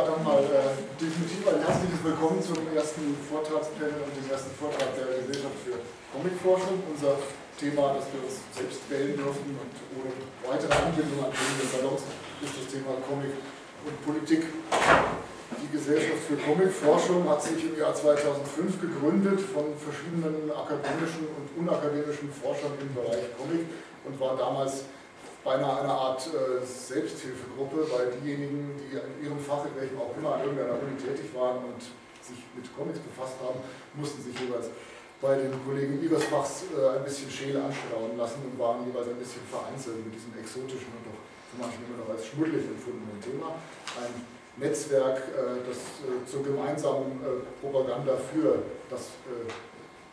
Dann mal äh, definitiv ein herzliches Willkommen zum ersten Vortragspanel und dem ersten Vortrag der Gesellschaft für Comicforschung. Unser Thema, das wir uns selbst wählen dürfen und ohne weitere Anbindung an den Salons, ist das Thema Comic und Politik. Die Gesellschaft für Comicforschung hat sich im Jahr 2005 gegründet von verschiedenen akademischen und unakademischen Forschern im Bereich Comic und war damals beinahe eine Art äh, Selbsthilfegruppe, weil diejenigen, die in ihrem Fach, in welchem auch immer, an irgendeiner Uni tätig waren und sich mit Comics befasst haben, mussten sich jeweils bei den Kollegen ihres Fachs äh, ein bisschen Schäle anschlauen lassen und waren jeweils ein bisschen vereinzelt mit diesem exotischen und doch für manche immer noch als schmuddelig empfundenen Thema. Ein Netzwerk, äh, das zur gemeinsamen Propaganda für das,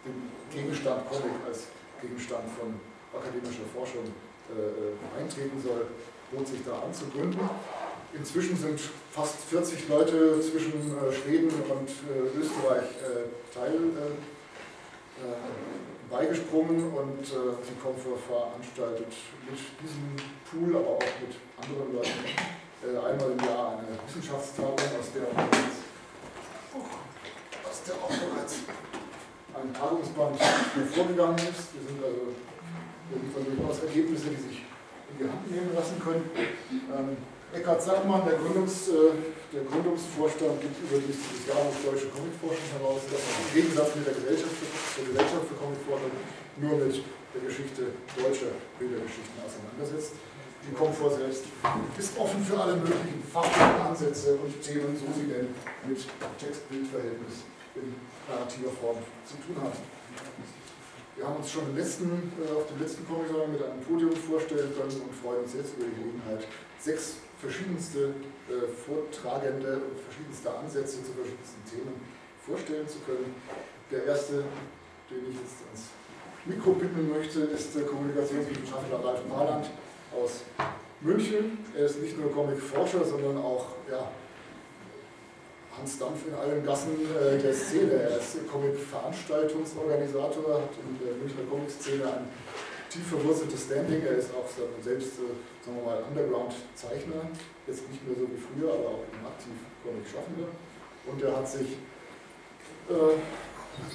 den Gegenstand Comic als Gegenstand von akademischer Forschung äh, eintreten soll, lohnt sich da anzugründen. Inzwischen sind fast 40 Leute zwischen äh, Schweden und äh, Österreich Teil beigesprungen und die Comfort veranstaltet mit diesem Pool, aber auch mit anderen Leuten einmal im Jahr eine Wissenschaftstagung, aus der auch bereits, aus der auch bereits ein Tagungsband vorgegangen ist. Wir sind also liefern durchaus Ergebnisse, die sich in die Hand nehmen lassen können. Ähm, Eckhard Sackmann, der, Gründungs, äh, der Gründungsvorstand, gibt überdies dieses Jahr das Deutsche Comicforschung heraus, das im Gegensatz mit der Gesellschaft, der Gesellschaft für Comicforschung nur mit der Geschichte deutscher Bildergeschichten auseinandersetzt. Die Komfort selbst ist offen für alle möglichen fachlichen Ansätze und Themen, so sie denn mit Text-Bild-Verhältnis in narrativer Form zu tun haben. Wir haben uns schon letzten, äh, auf dem letzten Kommissar mit einem Podium vorstellen können und freuen uns jetzt über die Gelegenheit, sechs verschiedenste äh, Vortragende und verschiedenste Ansätze zu verschiedensten Themen vorstellen zu können. Der erste, den ich jetzt ans Mikro bitten möchte, ist der Kommunikationswissenschaftler Ralf Marland aus München. Er ist nicht nur Comicforscher, sondern auch ja, Hans Dampf in allen Gassen äh, der Szene. Er ist Comic-Veranstaltungsorganisator, hat in der Münchner Comic-Szene ein tief verwurzeltes Standing. Er ist auch selbst, äh, sagen wir mal, Underground-Zeichner, jetzt nicht mehr so wie früher, aber auch aktiv Comic-Schaffender. Und er hat sich äh,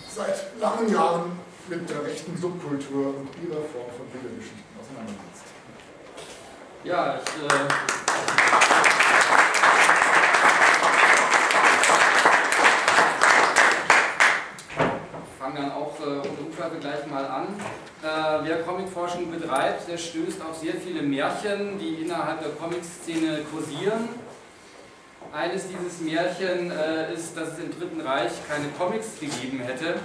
seit langen Jahren mit der rechten Subkultur und ihrer Form von Bildergeschichten auseinandergesetzt. Ja, ich. Fange dann auch äh, ohne Umschweife gleich mal an. Äh, wer Comicforschung betreibt, der stößt auf sehr viele Märchen, die innerhalb der Comic-Szene kursieren. Eines dieses Märchen äh, ist, dass es im Dritten Reich keine Comics gegeben hätte.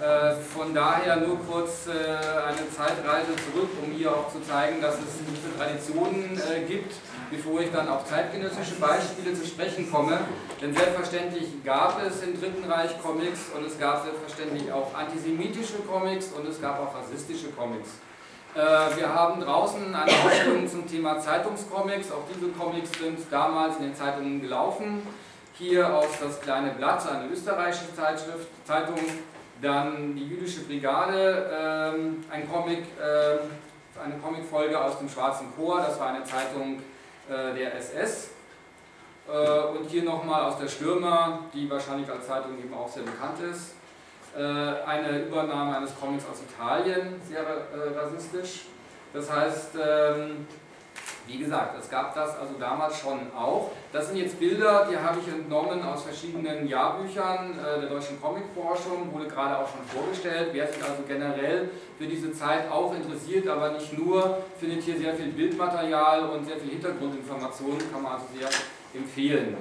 Äh, von daher nur kurz äh, eine Zeitreise zurück, um hier auch zu zeigen, dass es diese Traditionen äh, gibt, bevor ich dann auf zeitgenössische Beispiele zu sprechen komme. Denn selbstverständlich gab es im Dritten Reich Comics und es gab selbstverständlich auch antisemitische Comics und es gab auch rassistische Comics. Wir haben draußen eine Ausstellung zum Thema Zeitungscomics. Auch diese Comics sind damals in den Zeitungen gelaufen. Hier aus das kleine Blatt, eine österreichische Zeitschrift, Zeitung dann die jüdische Brigade, ähm, ein Comic, äh, eine Comicfolge aus dem Schwarzen Chor, das war eine Zeitung äh, der SS. Äh, und hier nochmal aus der Stürmer, die wahrscheinlich als Zeitung eben auch sehr bekannt ist. Äh, eine Übernahme eines Comics aus Italien, sehr äh, rassistisch. Das heißt, ähm, wie gesagt, es gab das also damals schon auch. Das sind jetzt Bilder, die habe ich entnommen aus verschiedenen Jahrbüchern äh, der deutschen Comicforschung, wurde gerade auch schon vorgestellt. Wer sich also generell für diese Zeit auch interessiert, aber nicht nur, findet hier sehr viel Bildmaterial und sehr viel Hintergrundinformationen, kann man also sehr empfehlen.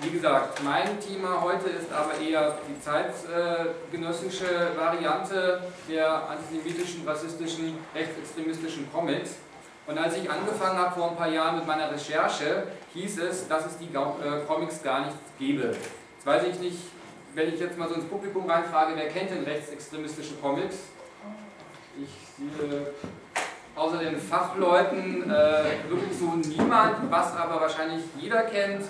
Wie gesagt, mein Thema heute ist aber eher die zeitgenössische Variante der antisemitischen, rassistischen, rechtsextremistischen Comics. Und als ich angefangen habe vor ein paar Jahren mit meiner Recherche, hieß es, dass es die äh, Comics gar nicht gäbe. Jetzt weiß ich nicht, wenn ich jetzt mal so ins Publikum reinfrage, wer kennt denn rechtsextremistische Comics? Ich sehe außer den Fachleuten äh, wirklich so niemand, was aber wahrscheinlich jeder kennt,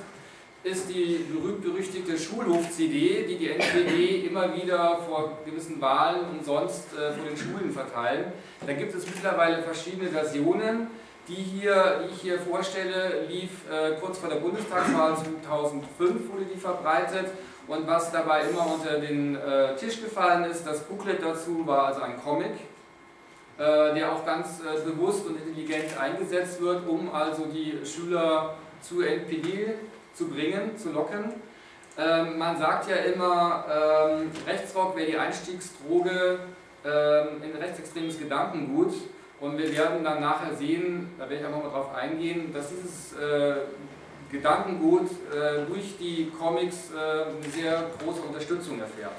ist die berühmt-berüchtigte Schulhof-CD, die die NPD immer wieder vor gewissen Wahlen und sonst äh, vor den Schulen verteilen. Da gibt es mittlerweile verschiedene Versionen. Die, hier, die ich hier vorstelle, lief äh, kurz vor der Bundestagswahl 2005, wurde die verbreitet. Und was dabei immer unter den äh, Tisch gefallen ist, das Booklet dazu war also ein Comic, äh, der auch ganz äh, bewusst und intelligent eingesetzt wird, um also die Schüler zu NPD zu bringen, zu locken. Ähm, man sagt ja immer, ähm, Rechtsrock wäre die Einstiegsdroge ähm, in rechtsextremes Gedankengut. Und wir werden dann nachher sehen, da werde ich auch nochmal drauf eingehen, dass dieses äh, Gedankengut äh, durch die Comics äh, eine sehr große Unterstützung erfährt.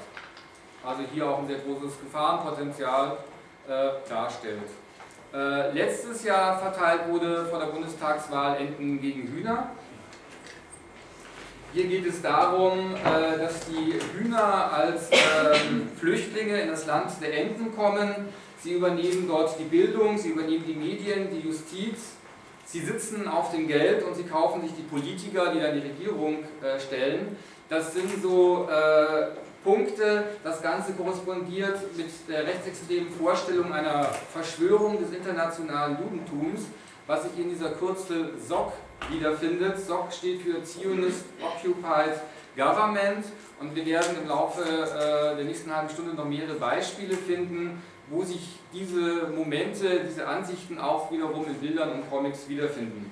Also hier auch ein sehr großes Gefahrenpotenzial äh, darstellt. Äh, letztes Jahr verteilt wurde vor der Bundestagswahl Enten gegen Hühner. Hier geht es darum, äh, dass die Hühner als ähm, Flüchtlinge in das Land der Enten kommen. Sie übernehmen dort die Bildung, sie übernehmen die Medien, die Justiz. Sie sitzen auf dem Geld und sie kaufen sich die Politiker, die dann die Regierung äh, stellen. Das sind so äh, Punkte. Das Ganze korrespondiert mit der rechtsextremen Vorstellung einer Verschwörung des internationalen Judentums, was sich in dieser Kürzel SOC wiederfindet. SOC steht für Zionist Occupied Government und wir werden im Laufe äh, der nächsten halben Stunde noch mehrere Beispiele finden, wo sich diese Momente, diese Ansichten auch wiederum in Bildern und Comics wiederfinden.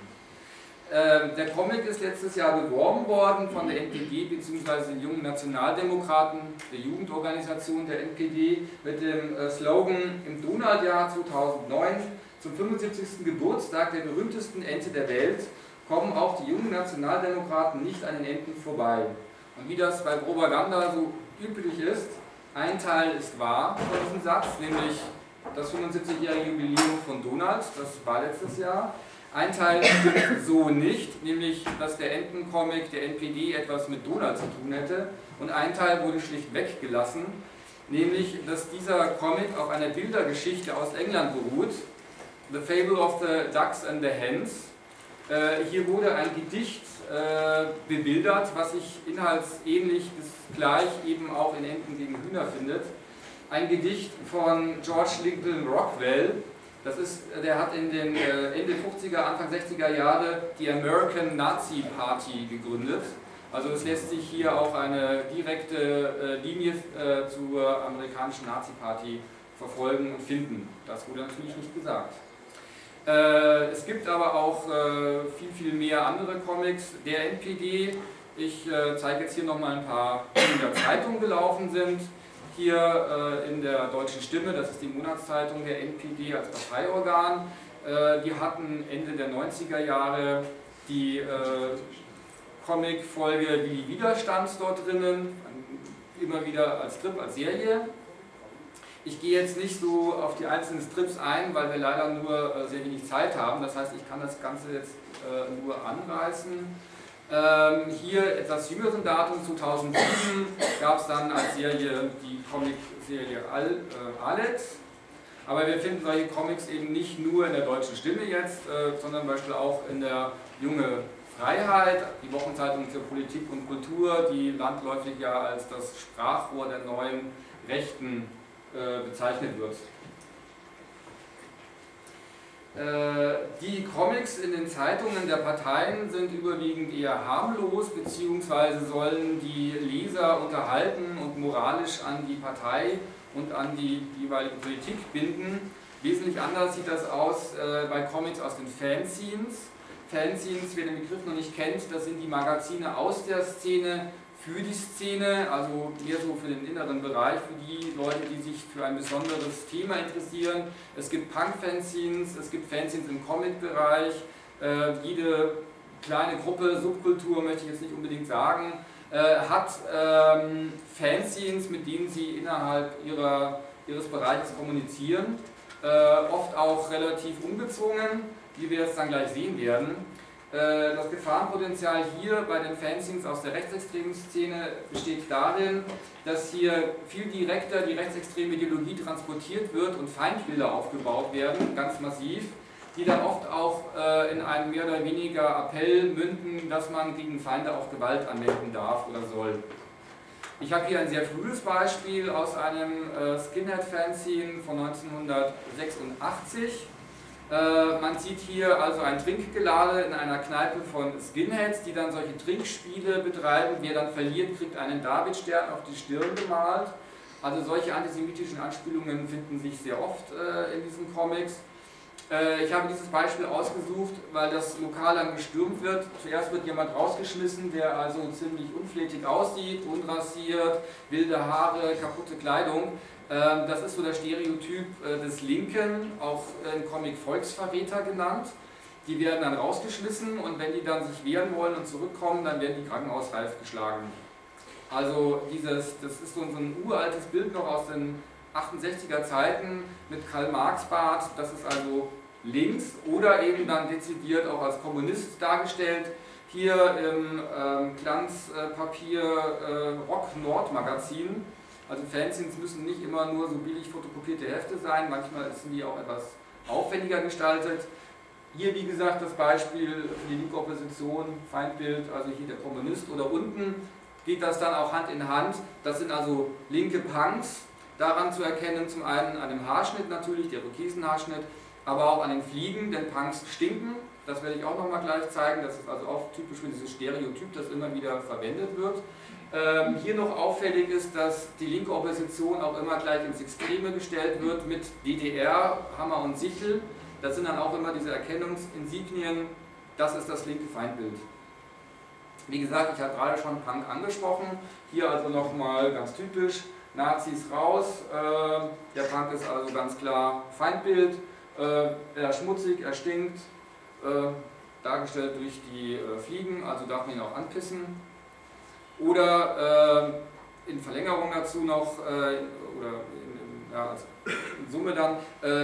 Ähm, der Comic ist letztes Jahr beworben worden von der NPD bzw. den jungen Nationaldemokraten, der Jugendorganisation der NPD, mit dem äh, Slogan im Donaldjahr 2009 zum 75. Geburtstag der berühmtesten Ente der Welt kommen auch die jungen Nationaldemokraten nicht an den Enten vorbei. Und wie das bei Propaganda so üblich ist, ein Teil ist wahr von diesem Satz, nämlich das 75-jährige Jubiläum von Donald, das war letztes Jahr. Ein Teil stimmt so nicht, nämlich dass der Entencomic der NPD etwas mit Donald zu tun hätte. Und ein Teil wurde schlicht weggelassen, nämlich dass dieser Comic auf einer Bildergeschichte aus England beruht, The Fable of the Ducks and the Hens. Äh, hier wurde ein Gedicht äh, bebildert, was sich inhaltsähnlich bis gleich eben auch in Enten gegen Hühner findet. Ein Gedicht von George Lincoln Rockwell, das ist, der hat in den äh, Ende 50er, Anfang 60er Jahre die American Nazi Party gegründet. Also es lässt sich hier auch eine direkte äh, Linie äh, zur amerikanischen Nazi-Party verfolgen und finden. Das wurde natürlich nicht gesagt. Äh, es gibt aber auch äh, viel, viel mehr andere Comics der NPD. Ich äh, zeige jetzt hier nochmal ein paar, die in der Zeitung gelaufen sind hier äh, in der Deutschen Stimme, das ist die Monatszeitung der NPD als Parteiorgan. Äh, die hatten Ende der 90er Jahre die äh, Comic-Folge Willi Widerstand dort drinnen, immer wieder als Strip, als Serie. Ich gehe jetzt nicht so auf die einzelnen Strips ein, weil wir leider nur äh, sehr wenig Zeit haben. Das heißt, ich kann das Ganze jetzt äh, nur anreißen. Ähm, hier etwas jüngeren Datum, 2007, gab es dann als Serie die Comic-Serie Al, äh, Alex. Aber wir finden solche Comics eben nicht nur in der deutschen Stimme jetzt, sondern zum Beispiel auch in der Junge Freiheit, die Wochenzeitung für Politik und Kultur, die landläufig ja als das Sprachrohr der neuen Rechten bezeichnet wird. Äh, die Comics in den Zeitungen der Parteien sind überwiegend eher harmlos, beziehungsweise sollen die Leser unterhalten und moralisch an die Partei und an die jeweilige Politik binden. Wesentlich anders sieht das aus äh, bei Comics aus den Fanzines. Fanzines, wer den Begriff noch nicht kennt, das sind die Magazine aus der Szene, für die Szene, also eher so für den inneren Bereich, für die Leute, die sich für ein besonderes Thema interessieren. Es gibt Punk-Fanzines, es gibt Fanzines im Comic-Bereich, äh, jede kleine Gruppe, Subkultur möchte ich jetzt nicht unbedingt sagen, äh, hat ähm, Fanzines, mit denen sie innerhalb ihrer, ihres Bereiches kommunizieren, äh, oft auch relativ ungezwungen, wie wir es dann gleich sehen werden. Äh, das Gefahrenpotenzial hier bei den Fanzines aus der rechtsextremen Szene besteht darin, dass hier viel direkter die rechtsextreme Ideologie transportiert wird und Feindbilder aufgebaut werden, ganz massiv, die dann oft auch äh, in einem mehr oder weniger Appell münden, dass man gegen Feinde auch Gewalt anwenden darf oder soll. Ich habe hier ein sehr frühes Beispiel aus einem äh, Skinhead-Fanzine von 1986 Äh, man sieht hier also ein Trinkgelade in einer Kneipe von Skinheads, die dann solche Trinkspiele betreiben. Wer dann verliert, kriegt einen Davidstern auf die Stirn gemalt. Also solche antisemitischen Anspielungen finden sich sehr oft äh, in diesen Comics. Äh, ich habe dieses Beispiel ausgesucht, weil das Lokal dann gestürmt wird. Zuerst wird jemand rausgeschmissen, der also ziemlich unflätig aussieht, unrasiert, wilde Haare, kaputte Kleidung. Ähm, das ist so der Stereotyp äh, des Linken, auch im Comic Volksverräter genannt. Die werden dann rausgeschmissen und wenn die dann sich wehren wollen und zurückkommen, dann werden die krankenhausreif geschlagen. Also dieses, das ist so ein uraltes Bild noch aus den 68er Zeiten mit Karl Marx Bart, das ist also links oder eben dann dezidiert auch als Kommunist dargestellt. Hier im ähm, Glanzpapier äh, Rock Nord Magazin. Also Fanzines müssen nicht immer nur so billig fotokopierte Hefte sein, manchmal sind die auch etwas aufwendiger gestaltet. Hier, wie gesagt, das Beispiel für die linke Opposition, Feindbild, also hier der Kommunist oder unten geht das dann auch Hand in Hand. Das sind also linke Punks, daran zu erkennen, zum einen an dem Haarschnitt natürlich, der Rokesenhaarschnitt, aber auch an den Fliegen, denn Punks stinken. Das werde ich auch nochmal gleich zeigen. Das ist also auch typisch für dieses Stereotyp, das immer wieder verwendet wird. Ähm, hier noch auffällig ist, dass die linke Opposition auch immer gleich ins Extreme gestellt wird mit DDR, Hammer und Sichel. Das sind dann auch immer diese Erkennungsinsignien. Das ist das linke Feindbild. Wie gesagt, ich habe gerade schon Punk angesprochen. Hier also nochmal ganz typisch Nazis raus. Äh, der Punk ist also ganz klar Feindbild. Äh, er ist schmutzig, er stinkt, äh, dargestellt durch die Fliegen, also darf man ihn auch anpissen. Oder in Verlängerung dazu noch, oder in, ja, also in Summe dann,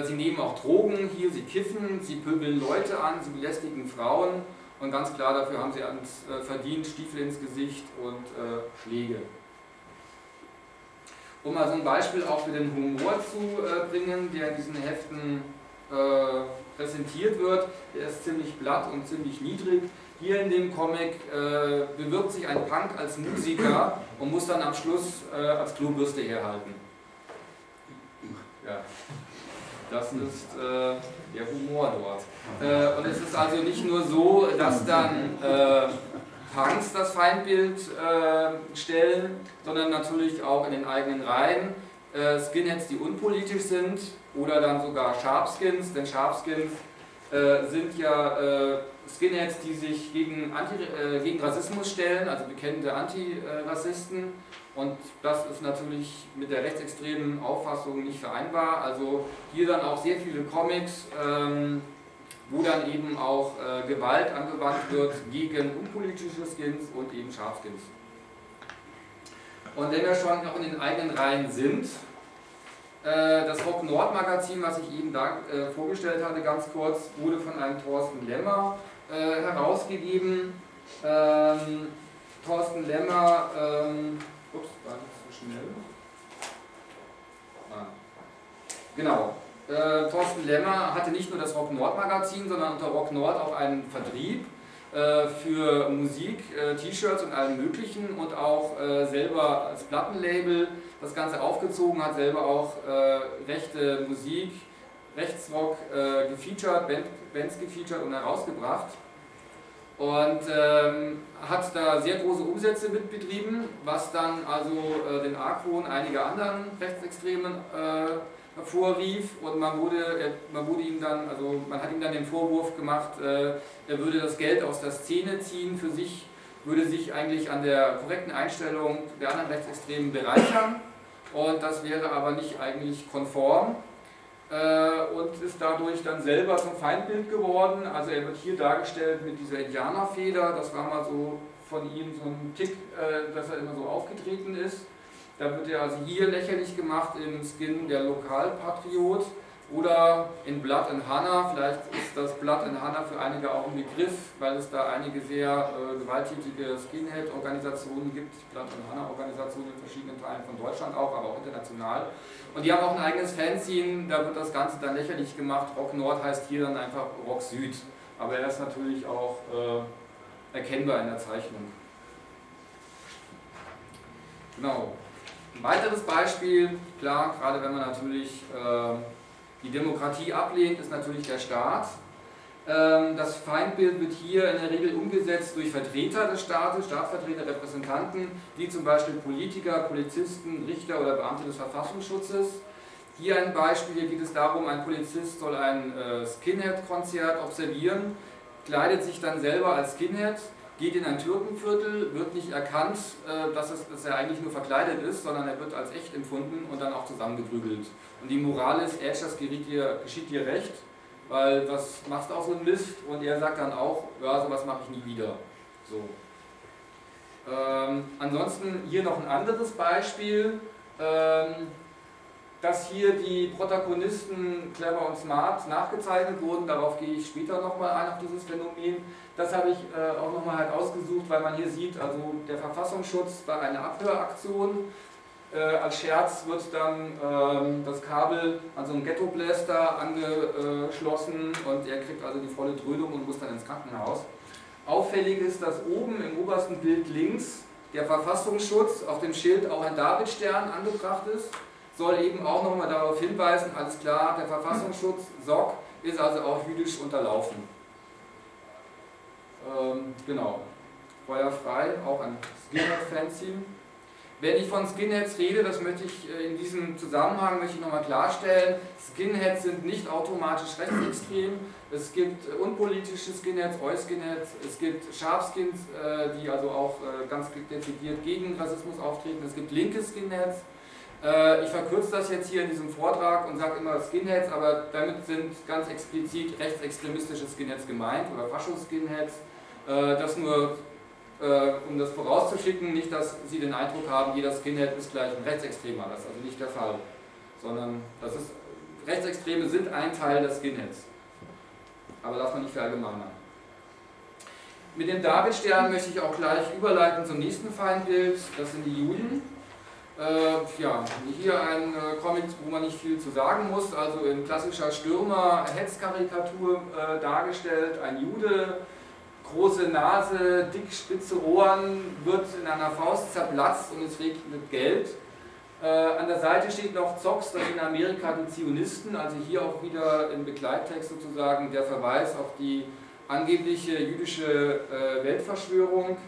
sie nehmen auch Drogen hier, sie kiffen, sie pöbeln Leute an, sie belästigen Frauen und ganz klar dafür haben sie ans, verdient Stiefel ins Gesicht und Schläge. Um mal so ein Beispiel auch für den Humor zu äh, bringen, der in diesen Heften äh, präsentiert wird, der ist ziemlich platt und ziemlich niedrig. Hier in dem Comic äh, bewirbt sich ein Punk als Musiker und muss dann am Schluss äh, als Klobürste herhalten. Ja. Das ist äh, der Humor dort. Äh, und es ist also nicht nur so, dass dann Punks das Feindbild äh, stellen, sondern natürlich auch in den eigenen Reihen. Äh, Skinheads, die unpolitisch sind oder dann sogar Sharpskins, denn Sharpskins äh, sind ja äh, Skinheads, die sich gegen, Anti, äh, gegen Rassismus stellen, also bekennende Antirassisten. Und das ist natürlich mit der rechtsextremen Auffassung nicht vereinbar. Also hier dann auch sehr viele Comics. Ähm, wo dann eben auch äh, Gewalt angewandt wird gegen unpolitische Skins und eben Schafskins. Und wenn wir schon noch in den eigenen Reihen sind, äh, das Rock Nord Magazin, was ich eben da äh, vorgestellt hatte, ganz kurz, wurde von einem Thorsten Lemmer äh, herausgegeben. Ähm, Thorsten Lemmer, ähm, ups, war nicht so schnell. Ah. Genau, äh, Thorsten Lemmer hatte nicht nur das Rock Nord Magazin, sondern unter Rock Nord auch einen Vertrieb äh, für Musik, äh, T-Shirts und allem Möglichen und auch äh, selber als Plattenlabel das Ganze aufgezogen, hat selber auch äh, rechte Musik, Rechtsrock äh, gefeatured, Band, Bands gefeatured und herausgebracht. Und ähm, hat da sehr große Umsätze mitbetrieben, was dann also äh, den Argwohn einiger anderen Rechtsextremen äh, hervorrief. Und man wurde, man wurde ihm dann, also man hat ihm dann den Vorwurf gemacht, äh, er würde das Geld aus der Szene ziehen für sich, würde sich eigentlich an der korrekten Einstellung der anderen Rechtsextremen bereichern. Und das wäre aber nicht eigentlich konform. äh, und ist dadurch dann selber zum Feindbild geworden. Also er wird hier dargestellt mit dieser Indianerfeder, das war mal so von ihm so ein Tick, äh, dass er immer so aufgetreten ist. Da wird er also hier lächerlich gemacht im Skin der Lokalpatriot oder in Blood and Hannah. Vielleicht ist das Blood and Hannah für einige auch ein Begriff, weil es da einige sehr äh, gewalttätige Skinhead-Organisationen gibt, Blood and Hannah-Organisationen in verschiedenen Teilen von Deutschland auch, aber auch international. Und die haben auch ein eigenes Fanzine, da wird das Ganze dann lächerlich gemacht. Rock Nord heißt hier dann einfach Rock Süd. Aber er ist natürlich auch äh, erkennbar in der Zeichnung. Genau. Ein weiteres Beispiel, klar, gerade wenn man natürlich äh, die Demokratie ablehnt, ist natürlich der Staat. Ähm, das Feindbild wird hier in der Regel umgesetzt durch Vertreter des Staates, Staatsvertreter, Repräsentanten, wie zum Beispiel Politiker, Polizisten, Richter oder Beamte des Verfassungsschutzes. Hier ein Beispiel, hier geht es darum, ein Polizist soll ein äh, Skinhead-Konzert observieren, kleidet sich dann selber als Skinhead, geht in ein Türkenviertel, wird nicht erkannt, äh, dass, es, dass er eigentlich nur verkleidet ist, sondern er wird als echt empfunden und dann auch zusammengeprügelt. Und die Moral ist, Edge, das dir, geschieht dir recht, weil was machst du auch so ein Mist? Und er sagt dann auch, ja, sowas mache ich nie wieder. So. Ähm, ansonsten hier noch ein anderes Beispiel. Ähm, dass hier die Protagonisten clever und smart nachgezeichnet wurden, darauf gehe ich später nochmal ein, auf dieses Phänomen. Das habe ich äh, auch nochmal halt ausgesucht, weil man hier sieht, also der Verfassungsschutz bei einer Abhöraktion. Äh, als Scherz wird dann ähm, das Kabel an so einen Ghetto-Blaster angeschlossen und er kriegt also die volle Dröhnung und muss dann ins Krankenhaus. Auffällig ist, dass oben im obersten Bild links der Verfassungsschutz auf dem Schild auch ein Davidstern angebracht ist soll eben auch nochmal darauf hinweisen, alles klar, der Verfassungsschutz, SOC, ist also auch jüdisch unterlaufen. Ähm, genau. Feuerfrei, auch ein Skinhead-Fanzine. Wenn ich von Skinheads rede, das möchte ich äh, in diesem Zusammenhang möchte ich nochmal klarstellen, Skinheads sind nicht automatisch rechtsextrem. Es gibt äh, unpolitische Skinheads, Eu-Skinheads, es gibt Scharfskins, äh, die also auch ganz dezidiert gegen Rassismus auftreten. Es gibt linke Skinheads, ich verkürze das jetzt hier in diesem Vortrag und sage immer Skinheads, aber damit sind ganz explizit rechtsextremistische Skinheads gemeint oder Faschos-Skinheads. Äh, das nur, äh, um das vorauszuschicken, nicht, dass Sie den Eindruck haben, jeder Skinhead ist gleich ein Rechtsextremer. Das ist also nicht der Fall. Sondern das ist, Rechtsextreme sind ein Teil des Skinheads. Aber darf man nicht verallgemeinern. Mit dem Davidstern möchte ich auch gleich überleiten zum nächsten Feindbild. Das sind die Juden. Äh, ja, hier ein äh, Comic, wo man nicht viel zu sagen muss, also in klassischer Stürmer-Hetzkarikatur äh, dargestellt, ein Jude, große Nase, dick spitze Ohren, wird in einer Faust zerplatzt und es regnet Geld. Äh, an der Seite steht noch Zocks, das in Amerika die Zionisten, also hier auch wieder im Begleittext sozusagen der Verweis auf die angebliche jüdische äh, Weltverschwörung.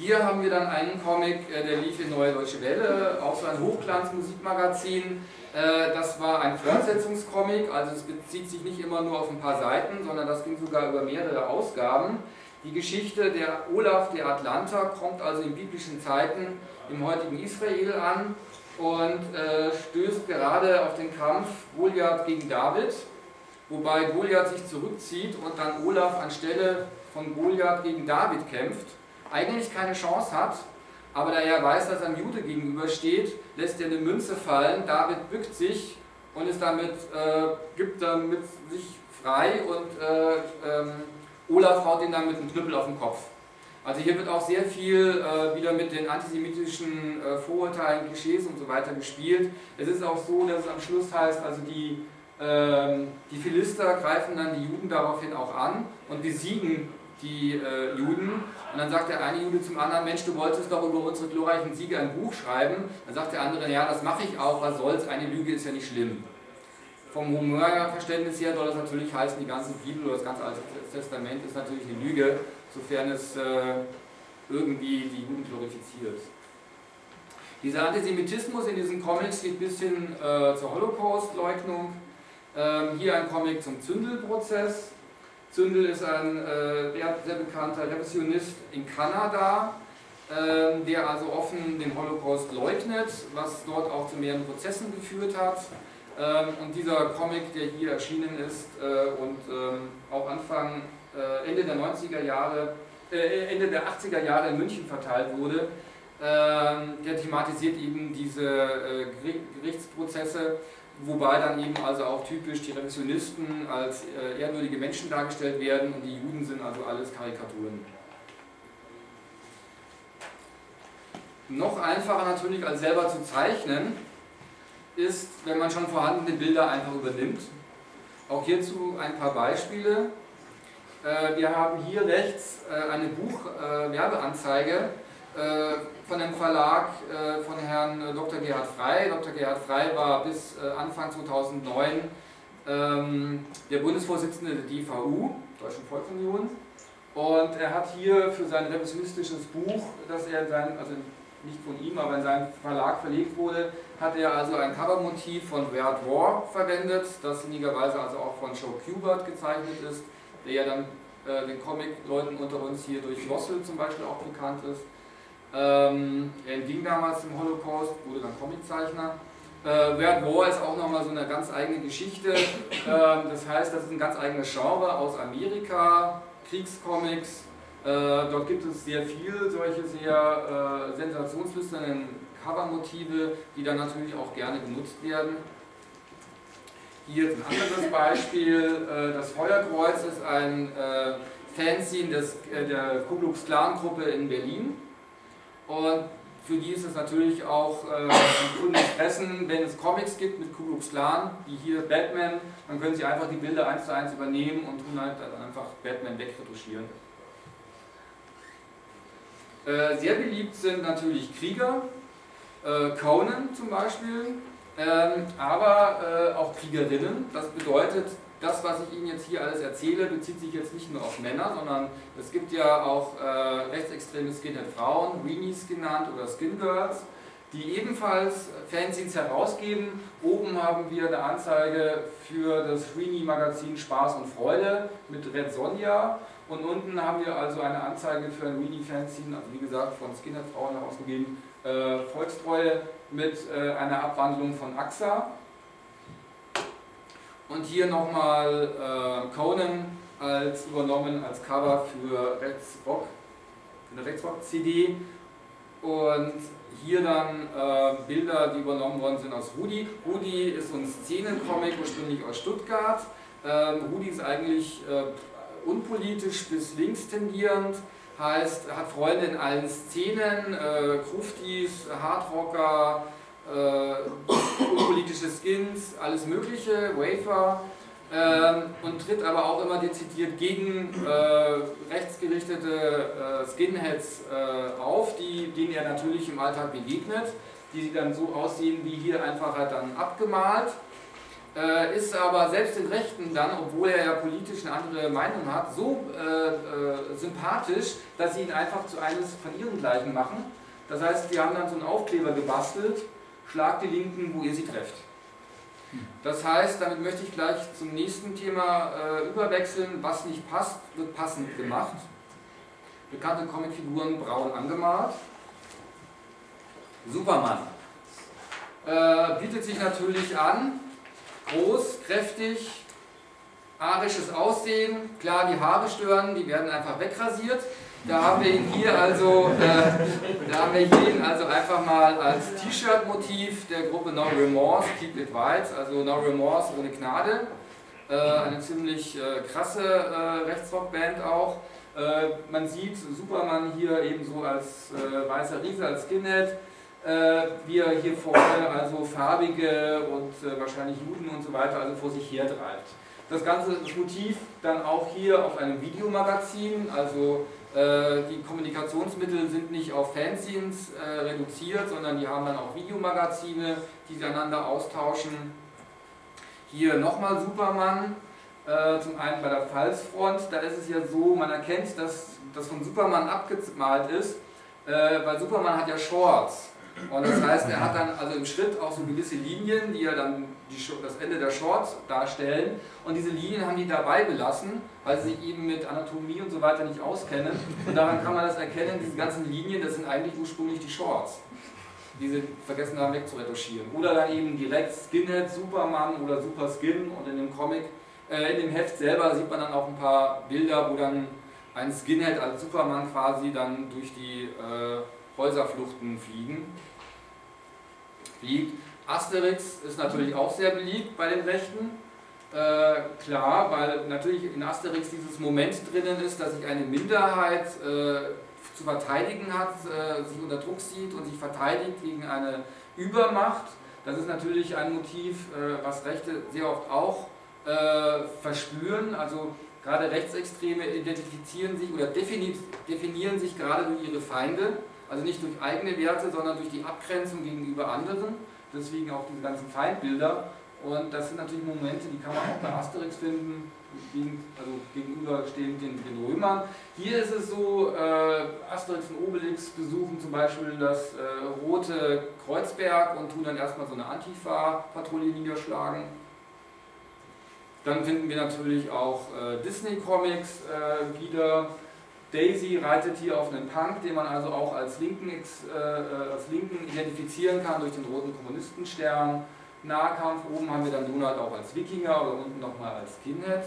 Hier haben wir dann einen Comic, äh, der lief in Neue Deutsche Welle, auch so ein Hochglanzmusikmagazin. Äh, das war ein Fortsetzungscomic, also es bezieht sich nicht immer nur auf ein paar Seiten, sondern das ging sogar über mehrere Ausgaben. Die Geschichte der Olaf der Atlanta kommt also in biblischen Zeiten im heutigen Israel an und äh, stößt gerade auf den Kampf Goliath gegen David, wobei Goliath sich zurückzieht und dann Olaf anstelle von Goliath gegen David kämpft eigentlich keine Chance hat, aber da er weiß, dass er einem Jude gegenübersteht, lässt er eine Münze fallen, David bückt sich und ist damit, äh, gibt damit sich frei und äh, ähm, Olaf haut ihn dann mit einem Knüppel auf den Kopf. Also hier wird auch sehr viel äh, wieder mit den antisemitischen äh, Vorurteilen, Klischees und so weiter gespielt. Es ist auch so, dass es am Schluss heißt, also die, ähm, die Philister greifen dann die Juden daraufhin auch an und besiegen die äh, Juden. Und dann sagt der eine Jude zum anderen, Mensch, du wolltest doch über unsere glorreichen Siege ein Buch schreiben. Dann sagt der andere, ja, das mache ich auch, was soll's, eine Lüge ist ja nicht schlimm. Vom Humorverständnis her soll das natürlich heißen, die ganze Bibel oder das ganze Alte Testament ist natürlich eine Lüge, sofern es äh, irgendwie die Juden glorifiziert. Dieser Antisemitismus in diesen Comics geht bis hin äh, zur Holocaust-Leugnung. Ähm, hier ein Comic zum Zündelprozess. Zündel ist ein äh, sehr bekannter Revisionist in Kanada, äh, der also offen den Holocaust leugnet, was dort auch zu mehreren Prozessen geführt hat. Ähm, und dieser Comic, der hier erschienen ist äh, und ähm, auch Anfang, äh, Ende der 90er Jahre, Ende der 80er Jahre in München verteilt wurde, ähm, der thematisiert eben diese Gerichtsprozesse wobei dann eben also auch typisch die Revisionisten als äh, ehrwürdige Menschen dargestellt werden und die Juden sind also alles Karikaturen. Noch einfacher natürlich als selber zu zeichnen ist, wenn man schon vorhandene Bilder einfach übernimmt. Auch hierzu ein paar Beispiele. Äh, wir haben hier rechts äh, eine Buchwerbeanzeige äh, von dem Verlag äh, von Herrn Dr. Gerhard Frey. Dr. Gerhard Frey war bis Anfang 2009 ähm, der Bundesvorsitzende der DVU, Deutschen Volksunion. Und er hat hier für sein revisionistisches Buch, das er in seinem, also nicht von ihm, aber in seinem Verlag verlegt wurde, hat er also ein Covermotiv von Wert War verwendet, das sinnigerweise also auch von Joe Kubert gezeichnet ist, der ja dann äh, den Comic-Leuten unter uns hier durch Rossel zum Beispiel auch bekannt ist. Ähm, er entging damals im Holocaust, wurde dann Comiczeichner. Äh, Wert War ist auch nochmal so eine ganz eigene Geschichte. Ähm, das heißt, das ist ein ganz eigenes Genre aus Amerika, Kriegscomics. Äh, dort gibt es sehr viel solche sehr äh, sensationslüsternen Covermotive, die dann natürlich auch gerne genutzt werden. Hier ein anderes Beispiel, äh, das Feuerkreuz ist ein äh, Fanzine des, äh, der Ku Klux Klan Gruppe in Berlin und für die ist es natürlich auch äh, ein Fressen, wenn es Comics gibt mit Ku Klux Klan, wie hier Batman, dann können sie einfach die Bilder eins zu eins übernehmen und tun halt dann einfach Batman wegretuschieren. Äh, sehr beliebt sind natürlich Krieger, äh, Conan zum Beispiel, ähm, aber äh, auch Kriegerinnen. Das bedeutet, das, was ich Ihnen jetzt hier alles erzähle, bezieht sich jetzt nicht nur auf Männer, sondern es gibt ja auch äh, rechtsextreme Skinhead-Frauen, Weenies genannt oder Skin-Girls, die ebenfalls Fanzines herausgeben. Oben haben wir eine Anzeige für das Weenie-Magazin Spaß und Freude mit Red Sonja und unten haben wir also eine Anzeige für ein Weenie-Fanzine, also wie gesagt von Skinhead-Frauen herausgegeben, äh, Volkstreue mit äh, einer Abwandlung von AXA. Und hier nochmal äh, Conan als übernommen als Cover für Rechtsrock, eine Rechtsrock-CD. Und hier dann äh, Bilder, die übernommen worden sind aus Rudi. Rudi ist ein Szenencomic ursprünglich aus Stuttgart. Ähm, Rudi ist eigentlich äh, unpolitisch bis links tendierend heißt, hat Freunde in allen Szenen, äh, Gruftis, Hardrocker, äh, unpolitische Skins, alles mögliche, Wafer äh, und tritt aber auch immer dezidiert gegen äh, rechtsgerichtete äh, Skinheads äh, auf, die, denen er natürlich im Alltag begegnet, die dann so aussehen wie hier einfach halt dann abgemalt äh, ist aber selbst den Rechten dann, obwohl er ja politisch eine andere Meinung hat, so sympathisch, dass sie ihn einfach zu eines von ihren gleichen machen. Das heißt, die haben dann so einen Aufkleber gebastelt, schlag die Linken, wo ihr sie trefft. Das heißt, damit möchte ich gleich zum nächsten Thema äh, überwechseln. Was nicht passt, wird passend gemacht. Bekannte Comicfiguren braun angemalt. Superman. Äh, bietet sich natürlich an, groß, kräftig, arisches Aussehen, klar die Haare stören, die werden einfach wegrasiert. Da haben wir ihn hier also, äh, da haben wir ihn also einfach mal als T-Shirt-Motiv der Gruppe No Remorse, Keep It White, also No Remorse ohne Gnade. Äh, eine ziemlich äh, krasse äh, Rechtsrockband auch. Äh, man sieht Superman hier ebenso als äh, weißer Riese, als Skinhead äh, wie er hier vorne also farbige und wahrscheinlich Juden und so weiter also vor sich her treibt. Das ganze Motiv dann auch hier auf einem Videomagazin, also die Kommunikationsmittel sind nicht auf Fanzines äh, reduziert, sondern die haben dann auch Videomagazine, die sie einander austauschen. Hier nochmal Superman, äh, zum einen bei der Pfalzfront, da ist es ja so, man erkennt, dass das von Superman abgemalt ist, äh, weil Superman hat ja Shorts. Und das heißt, er hat dann also im Schritt auch so gewisse Linien, die ja dann die, das Ende der Shorts darstellen. Und diese Linien haben die dabei gelassen, weil sie sich eben mit Anatomie und so weiter nicht auskennen. Und daran kann man das erkennen, diese ganzen Linien, das sind eigentlich ursprünglich die Shorts. Die sie vergessen haben wegzuretuschieren. Oder dann eben direkt Skinhead, Superman oder Super Skin und in dem Comic, äh, in dem Heft selber sieht man dann auch ein paar Bilder, wo dann ein Skinhead als Superman quasi dann durch die äh, Häuserfluchten fliegen fliegt. Asterix ist natürlich auch sehr beliebt bei den Rechten. Äh, klar, weil natürlich in Asterix dieses Moment drinnen ist, dass sich eine Minderheit äh, zu verteidigen hat, äh, sich unter Druck sieht und sich verteidigt gegen eine Übermacht. Das ist natürlich ein Motiv, äh, was Rechte sehr oft auch äh, verspüren. Also gerade Rechtsextreme identifizieren sich oder definieren sich gerade durch ihre Feinde Also nicht durch eigene Werte, sondern durch die Abgrenzung gegenüber anderen. Deswegen auch diese ganzen Feindbilder. Und das sind natürlich Momente, die kann man auch bei Asterix finden, also gegenüberstehend den, den Römern. Hier ist es so, äh, Asterix und Obelix besuchen zum Beispiel das äh, Rote Kreuzberg und tun dann erstmal so eine Antifa-Patrouille niederschlagen. Dann finden wir natürlich auch äh, Disney-Comics äh, wieder. Daisy reitet hier auf einen Punk, den man also auch als Linken, äh, äh, als Linken identifizieren kann durch den roten Kommunistenstern. Nahkampf, oben haben wir dann Donald auch als Wikinger oder unten nochmal als Skinhead.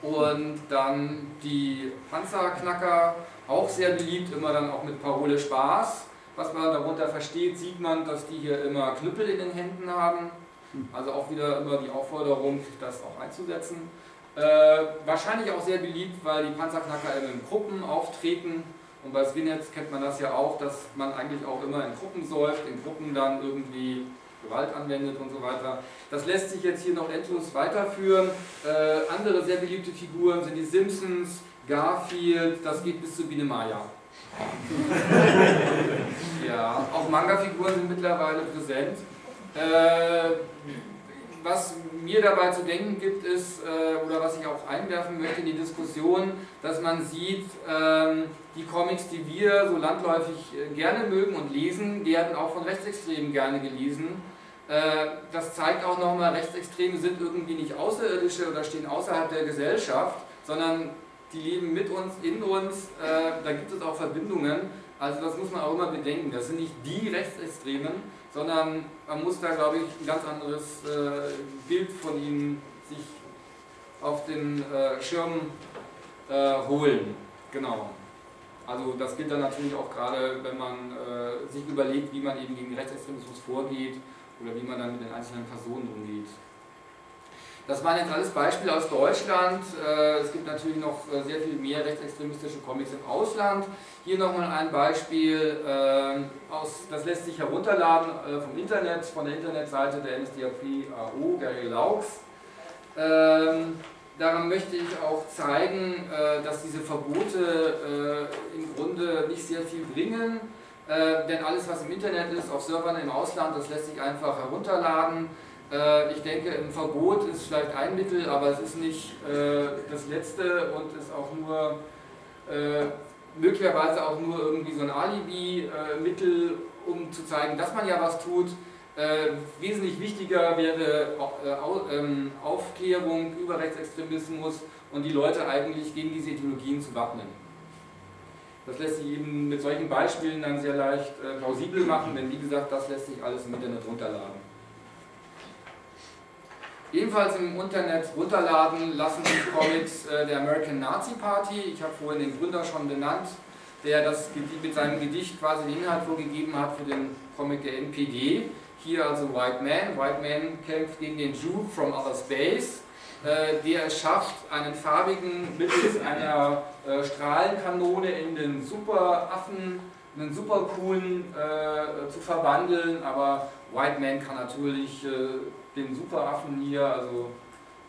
Und dann die Panzerknacker, auch sehr beliebt, immer dann auch mit Parole Spaß. Was man darunter versteht, sieht man, dass die hier immer Knüppel in den Händen haben. Also auch wieder immer die Aufforderung, das auch einzusetzen. Äh, wahrscheinlich auch sehr beliebt, weil die Panzerknacker immer in Gruppen auftreten. Und bei Skinheads kennt man das ja auch, dass man eigentlich auch immer in Gruppen säuft, in Gruppen dann irgendwie Gewalt anwendet und so weiter. Das lässt sich jetzt hier noch endlos weiterführen. Äh, andere sehr beliebte Figuren sind die Simpsons, Garfield, das geht bis zu Biene Maya. ja, auch Manga-Figuren sind mittlerweile präsent. Äh, was mir dabei zu denken gibt, ist, äh, oder was ich auch einwerfen möchte in die Diskussion, dass man sieht, ähm, die Comics, die wir so landläufig äh, gerne mögen und lesen, werden auch von Rechtsextremen gerne gelesen. Äh, das zeigt auch nochmal, Rechtsextreme sind irgendwie nicht Außerirdische oder stehen außerhalb der Gesellschaft, sondern die leben mit uns, in uns, da gibt es auch Verbindungen. Also das muss man auch immer bedenken. Das sind nicht die Rechtsextremen, sondern man muss da, glaube ich, ein ganz anderes äh, Bild von ihnen sich auf den äh, Schirm äh, holen. Genau. Also das gilt dann natürlich auch gerade, wenn man äh, sich überlegt, wie man eben gegen Rechtsextremismus vorgeht oder wie man dann mit den einzelnen Personen umgeht. Das waren jetzt alles Beispiele aus Deutschland. Äh, es gibt natürlich noch äh, sehr viel mehr rechtsextremistische Comics im Ausland. Hier nochmal ein Beispiel, äh, aus, das lässt sich herunterladen vom Internet, von der Internetseite der NSDAP-AO, Gary Laux. Ähm, daran möchte ich auch zeigen, dass diese Verbote im Grunde nicht sehr viel bringen, denn alles, was im Internet ist, auf Servern im Ausland, das lässt sich einfach herunterladen. Äh, ich denke, ein Verbot ist vielleicht ein Mittel, aber es ist nicht äh, das letzte und ist auch nur äh, möglicherweise auch nur irgendwie so ein Alibi-Mittel, um zu zeigen, dass man ja was tut. wesentlich wichtiger wäre ähm, Aufklärung über Rechtsextremismus und die Leute eigentlich gegen diese Ideologien zu wappnen. Das lässt sich eben mit solchen Beispielen dann sehr leicht plausibel machen, denn wie gesagt, das lässt sich alles im Internet runterladen. Ebenfalls im Internet runterladen lassen sich Comics äh, der American Nazi Party. Ich habe vorhin den Gründer schon benannt, der das mit seinem Gedicht quasi den Inhalt vorgegeben hat für den Comic der NPD. Hier also White Man. White Man kämpft gegen den Jew from Outer Space, äh, der es schafft, einen farbigen mittels einer äh, Strahlenkanone in den Superaffen, einen super coolen äh, zu verwandeln, aber White Man kann natürlich äh, den Superaffen hier, also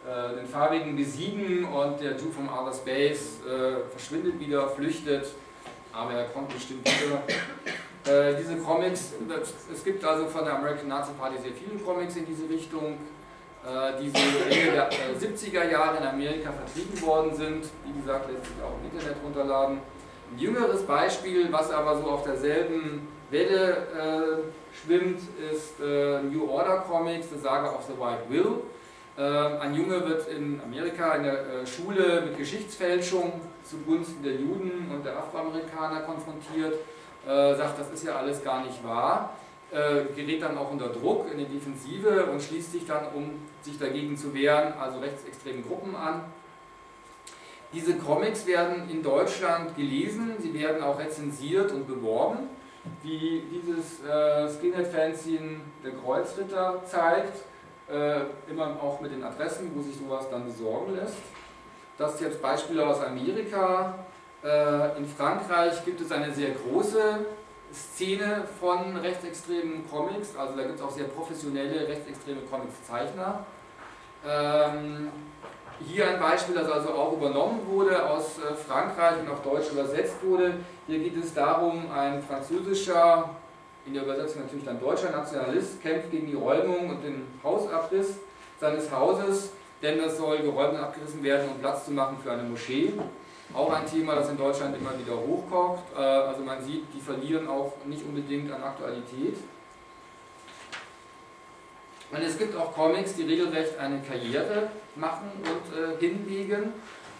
äh, den farbigen besiegen und der Dude vom Outer Space äh, verschwindet wieder, flüchtet, aber er kommt bestimmt wieder. Äh, diese Comics, es gibt also von der American Nazi Party sehr viele Comics in diese Richtung, äh, die so Ende der 70er äh, Jahre in Amerika vertrieben worden sind. Wie gesagt, lässt sich auch im Internet runterladen. Ein jüngeres Beispiel, was aber so auf derselben Welle äh, schwimmt, ist äh, New Order Comics, The Saga of the White Will. Äh, ein Junge wird in Amerika in der äh, Schule mit Geschichtsfälschung zugunsten der Juden und der Afroamerikaner konfrontiert, äh, sagt, das ist ja alles gar nicht wahr, äh, gerät dann auch unter Druck in die Defensive und schließt sich dann, um sich dagegen zu wehren, also rechtsextremen Gruppen an. Diese Comics werden in Deutschland gelesen, sie werden auch rezensiert und beworben wie dieses äh, Skinhead-Fanzine der Kreuzritter zeigt, äh, immer auch mit den Adressen, wo sich sowas dann besorgen lässt. Das ist jetzt Beispiele aus Amerika. Äh, in Frankreich gibt es eine sehr große Szene von rechtsextremen Comics, also da gibt es auch sehr professionelle rechtsextreme Comics-Zeichner. Ähm, hier ein Beispiel, das also auch übernommen wurde aus äh, Frankreich und auf Deutsch übersetzt wurde. Hier geht es darum, ein französischer, in der Übersetzung natürlich dann deutscher Nationalist, kämpft gegen die Räumung und den Hausabriss seines Hauses, denn das soll geräumt und abgerissen werden, um Platz zu machen für eine Moschee. Auch ein Thema, das in Deutschland immer wieder hochkocht. Äh, also man sieht, die verlieren auch nicht unbedingt an Aktualität. Und es gibt auch Comics, die regelrecht eine Karriere machen und äh, hinlegen.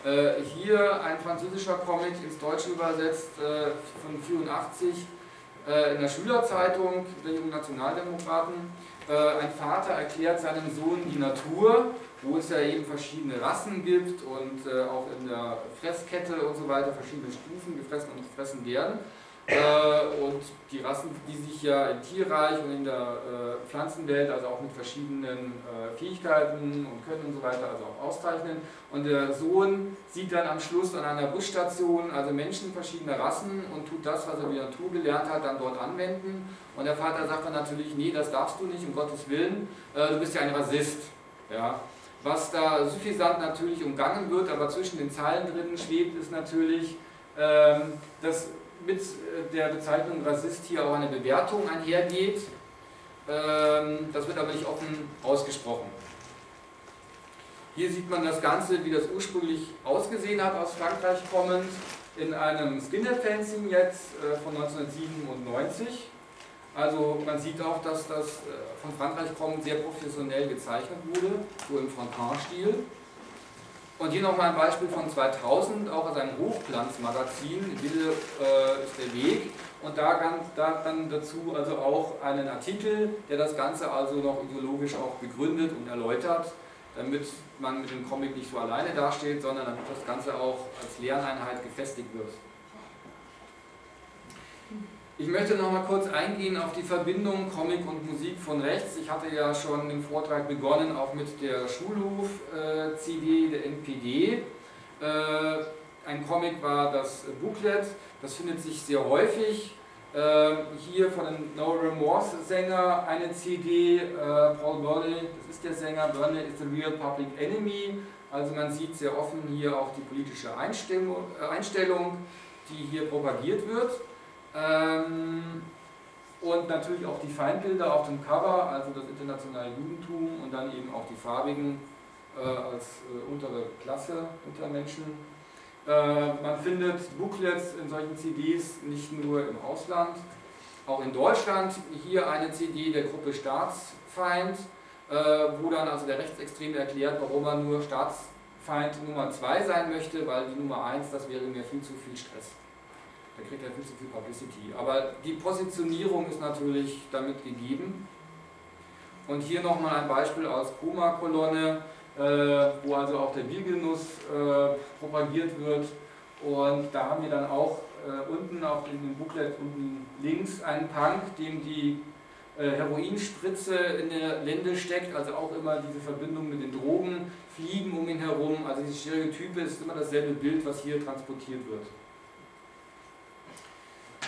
Äh, hier ein französischer Comic ins Deutsche übersetzt äh, von 84 äh, in der Schülerzeitung der Jungen Nationaldemokraten. Äh, ein Vater erklärt seinem Sohn die Natur, wo es ja eben verschiedene Rassen gibt und äh, auch in der Fresskette und so weiter verschiedene Stufen gefressen und gefressen werden. Äh, und die Rassen, die sich ja im Tierreich und in der äh, Pflanzenwelt, also auch mit verschiedenen äh, Fähigkeiten und Können und so weiter, also auch auszeichnen. Und der Sohn sieht dann am Schluss an einer Busstation also Menschen verschiedener Rassen und tut das, was er wie Natur gelernt hat, dann dort anwenden. Und der Vater sagt dann natürlich, nee, das darfst du nicht, um Gottes Willen, äh, du bist ja ein Rassist. Ja. Was da suffisant natürlich umgangen wird, aber zwischen den Zeilen drinnen schwebt, ist natürlich, ähm, dass mit äh, der Bezeichnung Rassist hier auch eine Bewertung einhergeht. Ähm, das wird aber nicht offen ausgesprochen. Hier sieht man das Ganze, wie das ursprünglich ausgesehen hat, aus Frankreich kommend, in einem Skinhead-Fanzine jetzt äh, von 1997. Also man sieht auch, dass das äh, von Frankreich kommend sehr professionell gezeichnet wurde, so im Frontin-Stil. Und hier nochmal ein Beispiel von 2000, auch aus einem Hochglanzmagazin, Wille äh, ist der Weg. Und da, ganz, da dann dazu also auch einen Artikel, der das Ganze also noch ideologisch auch begründet und erläutert, damit man mit dem Comic nicht so alleine dasteht, sondern damit das Ganze auch als Lerneinheit gefestigt wird. Ich möchte noch mal kurz eingehen auf die Verbindung Comic und Musik von rechts. Ich hatte ja schon den Vortrag begonnen, auch mit der Schulhof-CD der NPD. Äh, ein Comic war das Booklet, das findet sich sehr häufig. Äh, hier von dem No Remorse Sänger eine CD, äh, Paul Burnley, das ist der Sänger, Burnley is the real public enemy. Also man sieht sehr offen hier auch die politische Einstellung, die hier propagiert wird. Ähm, und natürlich auch die Feindbilder auf dem Cover, also das internationale Judentum und dann eben auch die farbigen äh, als äh, untere Klasse unter Menschen. Äh, man findet Booklets in solchen CDs nicht nur im Ausland, auch in Deutschland. Hier eine CD der Gruppe Staatsfeind, äh, wo dann also der Rechtsextreme erklärt, warum er nur Staatsfeind Nummer 2 sein möchte, weil die Nummer 1, das wäre mir viel zu viel Stress da kriegt er viel zu viel Publicity. Aber die Positionierung ist natürlich damit gegeben. Und hier nochmal ein Beispiel aus Koma-Kolonne, äh, wo also auch der Biergenuss äh, propagiert wird. Und da haben wir dann auch äh, unten auf dem Booklet unten links einen Punk, dem die Heroinspritze in der Lende steckt, also auch immer diese Verbindung mit den Drogen, Fliegen um ihn herum, also diese Stereotype ist immer dasselbe Bild, was hier transportiert wird.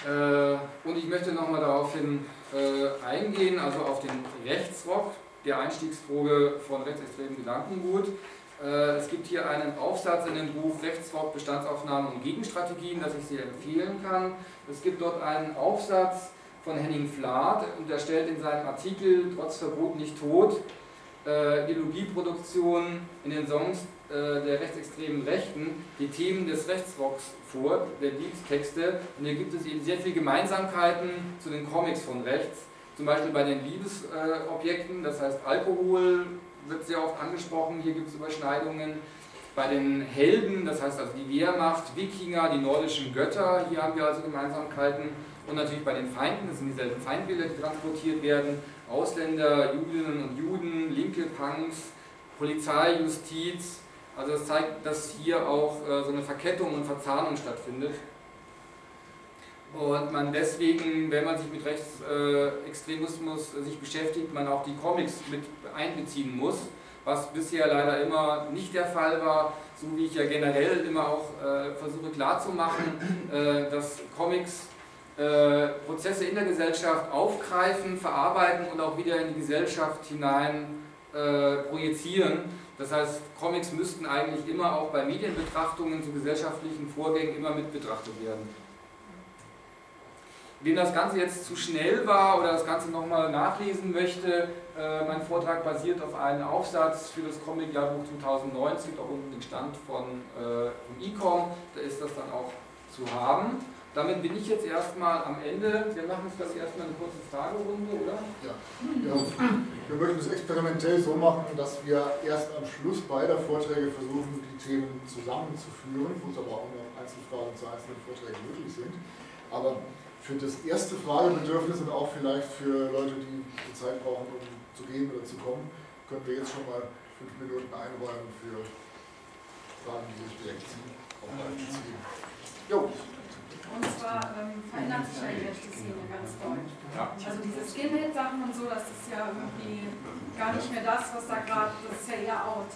Äh, und ich möchte nochmal daraufhin äh, eingehen, also auf den Rechtsrock, der Einstiegsdroge von rechtsextremen Gedankengut. Äh, es gibt hier einen Aufsatz in dem Buch Rechtsrock, Bestandsaufnahmen und Gegenstrategien, das ich sehr empfehlen kann. Es gibt dort einen Aufsatz von Henning Flath und er stellt in seinem Artikel Trotz Verbot nicht tot Ideologieproduktion in den Songs der rechtsextremen Rechten die Themen des Rechtsrocks vor, der Liedtexte. Und hier gibt es eben sehr viele Gemeinsamkeiten zu den Comics von rechts. Zum Beispiel bei den Liebesobjekten, das heißt Alkohol wird sehr oft angesprochen, hier gibt es Überschneidungen. Bei den Helden, das heißt also die Wehrmacht, Wikinger, die nordischen Götter, hier haben wir also Gemeinsamkeiten. Und natürlich bei den Feinden, das sind dieselben Feindbilder, die transportiert werden. Ausländer, Judinnen und Juden, linke Punks, Polizei, Justiz, also das zeigt, dass hier auch äh, so eine Verkettung und Verzahnung stattfindet. Und man deswegen, wenn man sich mit Rechtsextremismus äh, sich beschäftigt, man auch die Comics mit einbeziehen muss, was bisher leider immer nicht der Fall war, so wie ich ja generell immer auch äh, versuche klarzumachen, äh, dass Comics äh, Prozesse in der Gesellschaft aufgreifen, verarbeiten und auch wieder in die Gesellschaft hinein äh, projizieren Das heißt, Comics müssten eigentlich immer auch bei Medienbetrachtungen zu gesellschaftlichen Vorgängen immer mit betrachtet werden. Wem das Ganze jetzt zu schnell war oder das Ganze nochmal nachlesen möchte, äh, mein Vortrag basiert auf einem Aufsatz für das Comic-Jahrbuch 2009. Es gibt auch unten den Stand von äh, Ecom, da ist das dann auch zu haben. Damit bin ich jetzt erstmal am Ende. Wir machen jetzt das erstmal eine kurze Fragerunde, oder? Ja. ja. Wir möchten es experimentell so machen, dass wir erst am Schluss beider Vorträge versuchen, die Themen zusammenzuführen, wo es aber auch noch Einzelfragen zu einzelnen Vorträgen möglich sind. Aber für das erste Fragebedürfnis und auch vielleicht für Leute, die die Zeit brauchen, um zu gehen oder zu kommen, können wir jetzt schon mal fünf Minuten einräumen für Fragen, die sich direkt ziehen, auf ziehen. Jo. Und zwar ähm, verändert sich ja die rechte Szene ganz doll. Ja. Also diese Skinhead-Sachen und so, das ist ja irgendwie gar nicht mehr das, was da gerade, das ist ja eher out.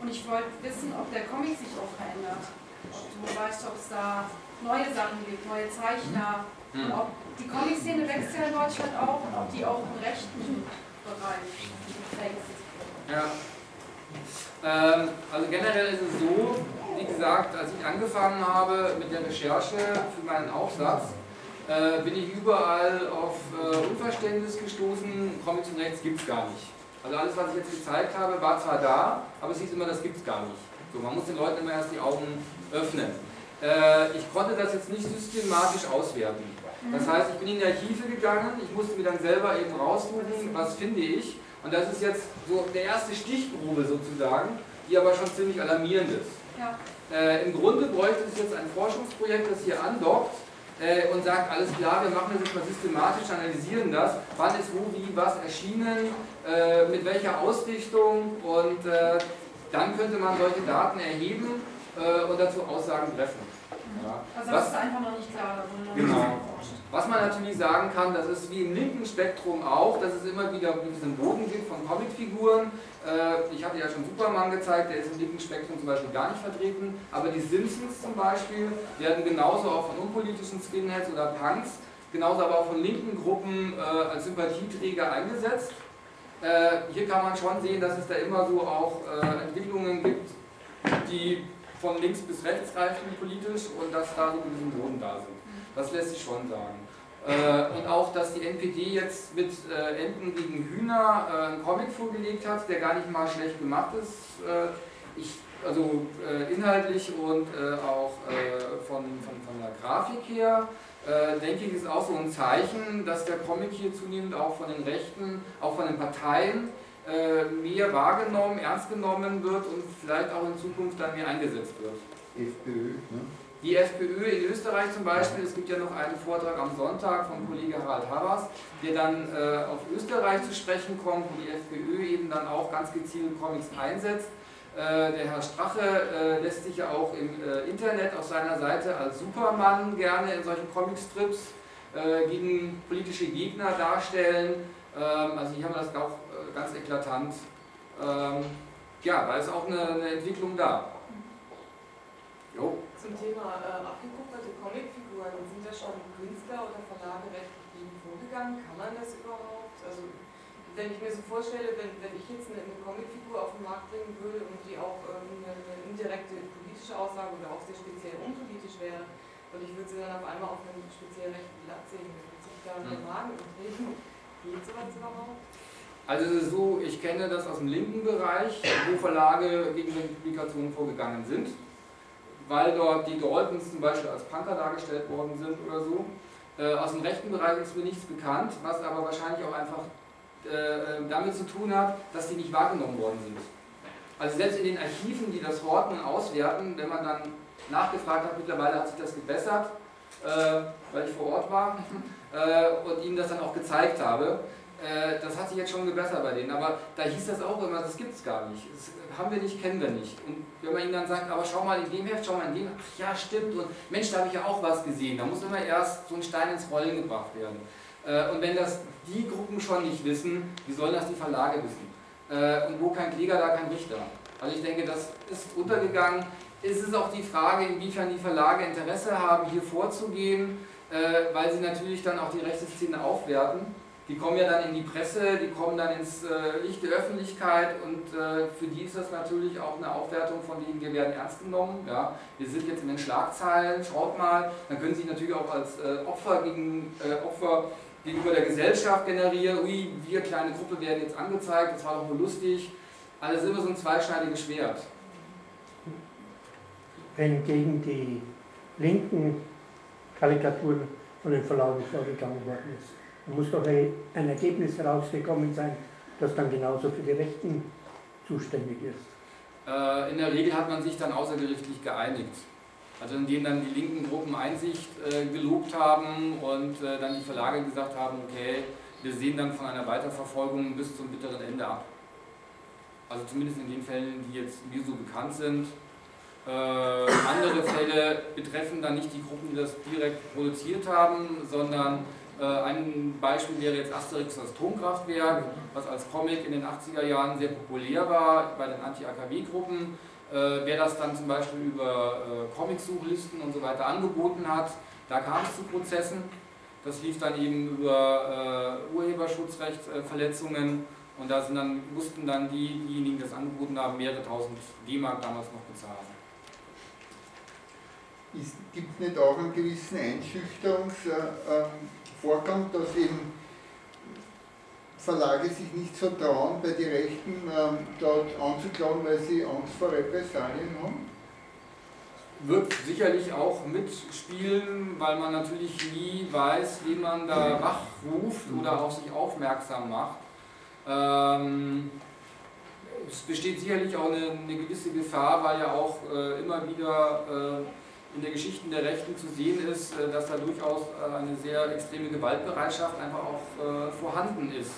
Und ich wollte wissen, ob der Comic sich auch verändert. Ob du weißt, ob es da neue Sachen gibt, neue Zeichner. Mhm. Und ob die Comic-Szene wächst ja in Deutschland auch und ob die auch im rechten Bereich wächst. Ja. Ähm, also generell ist es so, wie gesagt, als ich angefangen habe mit der Recherche für meinen Aufsatz, äh, bin ich überall auf äh, Unverständnis gestoßen, Comics und Rechts gibt es gar nicht. Also alles, was ich jetzt gezeigt habe, war zwar da, aber es hieß immer, das gibt es gar nicht. So, man muss den Leuten immer erst die Augen öffnen. Äh, ich konnte das jetzt nicht systematisch auswerten. Das mhm. heißt, ich bin in die Archive gegangen, ich musste mir dann selber eben raussuchen, was finde ich. Und das ist jetzt so der erste Stichprobe sozusagen, die aber schon ziemlich alarmierend ist. Ja. Äh, Im Grunde bräuchte es jetzt ein Forschungsprojekt, das hier andockt äh, und sagt, alles klar, wir machen das jetzt mal systematisch, analysieren das, wann ist wo, wie, was erschienen, äh, mit welcher Ausrichtung und äh, dann könnte man solche Daten erheben äh, und dazu Aussagen treffen. Ja. Also das Was, ist einfach noch nicht klar. Genau. Was man natürlich sagen kann, das ist wie im linken Spektrum auch, dass es immer wieder diesen Boden gibt von Comicfiguren. Äh, ich hatte ja schon Superman gezeigt, der ist im linken Spektrum zum Beispiel gar nicht vertreten, aber die Simpsons zum Beispiel werden genauso auch von unpolitischen Skinheads oder Punks, genauso aber auch von linken Gruppen äh, als Sympathieträger eingesetzt. Äh, hier kann man schon sehen, dass es da immer so auch Entwicklungen gibt, die von links bis rechts reichen politisch und dass da so gewisse Boden da sind. Das lässt sich schon sagen. Äh, und auch, dass die NPD jetzt mit äh, Enten gegen Hühner äh, einen Comic vorgelegt hat, der gar nicht mal schlecht gemacht ist. Äh, ich, also äh, inhaltlich und äh, auch von, von, von der Grafik her, denke ich, ist auch so ein Zeichen, dass der Comic hier zunehmend auch von den Rechten, auch von den Parteien mehr wahrgenommen, ernst genommen wird und vielleicht auch in Zukunft dann mehr eingesetzt wird. FPÖ, ne? Die FPÖ in Österreich zum Beispiel, es gibt ja noch einen Vortrag am Sonntag vom Kollege Harald Havas, der dann äh, auf Österreich zu sprechen kommt, wo die FPÖ eben dann auch ganz gezielt Comics einsetzt. Äh, der Herr Strache äh, lässt sich ja auch im äh, Internet auf seiner Seite als Superman gerne in solchen Comicstrips äh, gegen politische Gegner darstellen. Ähm, also hier haben wir das auch äh, ganz eklatant. Ähm, ja, da ist auch eine, eine Entwicklung da. Jo zum Thema äh, abgekupferte Comicfiguren, sind da schon Künstler oder Verlage rechtlich gegen vorgegangen? Kann man das überhaupt? Also wenn ich mir so vorstelle, wenn, wenn ich jetzt eine, eine Comicfigur auf den Markt bringen würde und die auch ähm, eine, eine, indirekte politische Aussage oder auch sehr speziell unpolitisch wäre und ich würde sie dann auf einmal auf einem speziell rechten Blatt sehen, würde sich da der Magen umdrehen. Geht sowas überhaupt? Also es ist so, ich kenne das aus dem linken Bereich, wo Verlage gegen Publikationen vorgegangen sind weil dort die Daltons zum Beispiel als Punker dargestellt worden sind oder so. Äh, aus dem rechten Bereich ist mir nichts bekannt, was aber wahrscheinlich auch einfach äh, damit zu tun hat, dass die nicht wahrgenommen worden sind. Also selbst in den Archiven, die das horten und auswerten, wenn man dann nachgefragt hat, mittlerweile hat sich das gebessert, äh, weil ich vor Ort war äh, und ihnen das dann auch gezeigt habe, äh, das hat sich jetzt schon gebessert bei denen, aber da hieß das auch immer, das gibt es gar nicht. Das haben wir nicht, kennen wir nicht. Und wenn man ihnen dann sagt, aber schau mal in dem Heft, schau mal in dem, ach ja, stimmt, und Mensch, da habe ich ja auch was gesehen, da muss immer erst so ein Stein ins Rollen gebracht werden. Äh, und wenn das die Gruppen schon nicht wissen, wie sollen das die Verlage wissen? Äh, und wo kein Kläger, da kein Richter. Also ich denke, das ist untergegangen. Es ist auch die Frage, inwiefern die Verlage Interesse haben, hier vorzugehen, weil sie natürlich dann auch die rechte Szene aufwerten die kommen ja dann in die Presse, die kommen dann ins äh, Licht der Öffentlichkeit und äh, für die ist das natürlich auch eine Aufwertung von denen, wir werden ernst genommen. Ja. Wir sind jetzt in den Schlagzeilen, schaut mal, dann können sie natürlich auch als äh, Opfer, gegen, äh, Opfer gegenüber der Gesellschaft generieren. Ui, wir kleine Gruppe werden jetzt angezeigt, das war doch nur lustig. Alles immer so ein zweischneidiges Schwert. Wenn gegen die linken Karikaturen von den Verlagen vorgegangen worden ist. Da muss doch ein Ergebnis herausgekommen sein, das dann genauso für die Rechten zuständig ist. Äh, in der Regel hat man sich dann außergerichtlich geeinigt. Also in denen dann die linken Gruppen Einsicht äh, gelobt haben und äh, dann die Verlage gesagt haben, okay, wir sehen dann von einer Weiterverfolgung bis zum bitteren Ende ab. Also zumindest in den Fällen, die jetzt mir so bekannt sind. Äh, andere Fälle betreffen dann nicht die Gruppen, die das direkt produziert haben, sondern ein Beispiel wäre jetzt Asterix das Atomkraftwerk, was als Comic in den 80er Jahren sehr populär war bei den Anti-AKW-Gruppen. Äh, wer das dann zum Beispiel über Comicsuchlisten und so weiter angeboten hat, da kam es zu Prozessen. Das lief dann eben über Urheberschutzrechtsverletzungen und da dann, mussten dann diejenigen, die das angeboten haben, mehrere tausend D-Mark damals noch bezahlen gibt es nicht auch einen gewissen Einschüchterungsvorgang, ähm, dass eben Verlage sich nicht so trauen, bei den Rechten ähm, dort anzuklagen, weil sie Angst vor Repressalien haben? Wird sicherlich auch mitspielen, weil man natürlich nie weiß, wie man da wachruft oder auf sich aufmerksam macht. Ähm, es besteht sicherlich auch eine, eine, gewisse Gefahr, weil ja auch äh, immer wieder äh, in der Geschichte der Rechten zu sehen ist, äh, dass da durchaus äh, eine sehr extreme Gewaltbereitschaft einfach auch äh, vorhanden ist,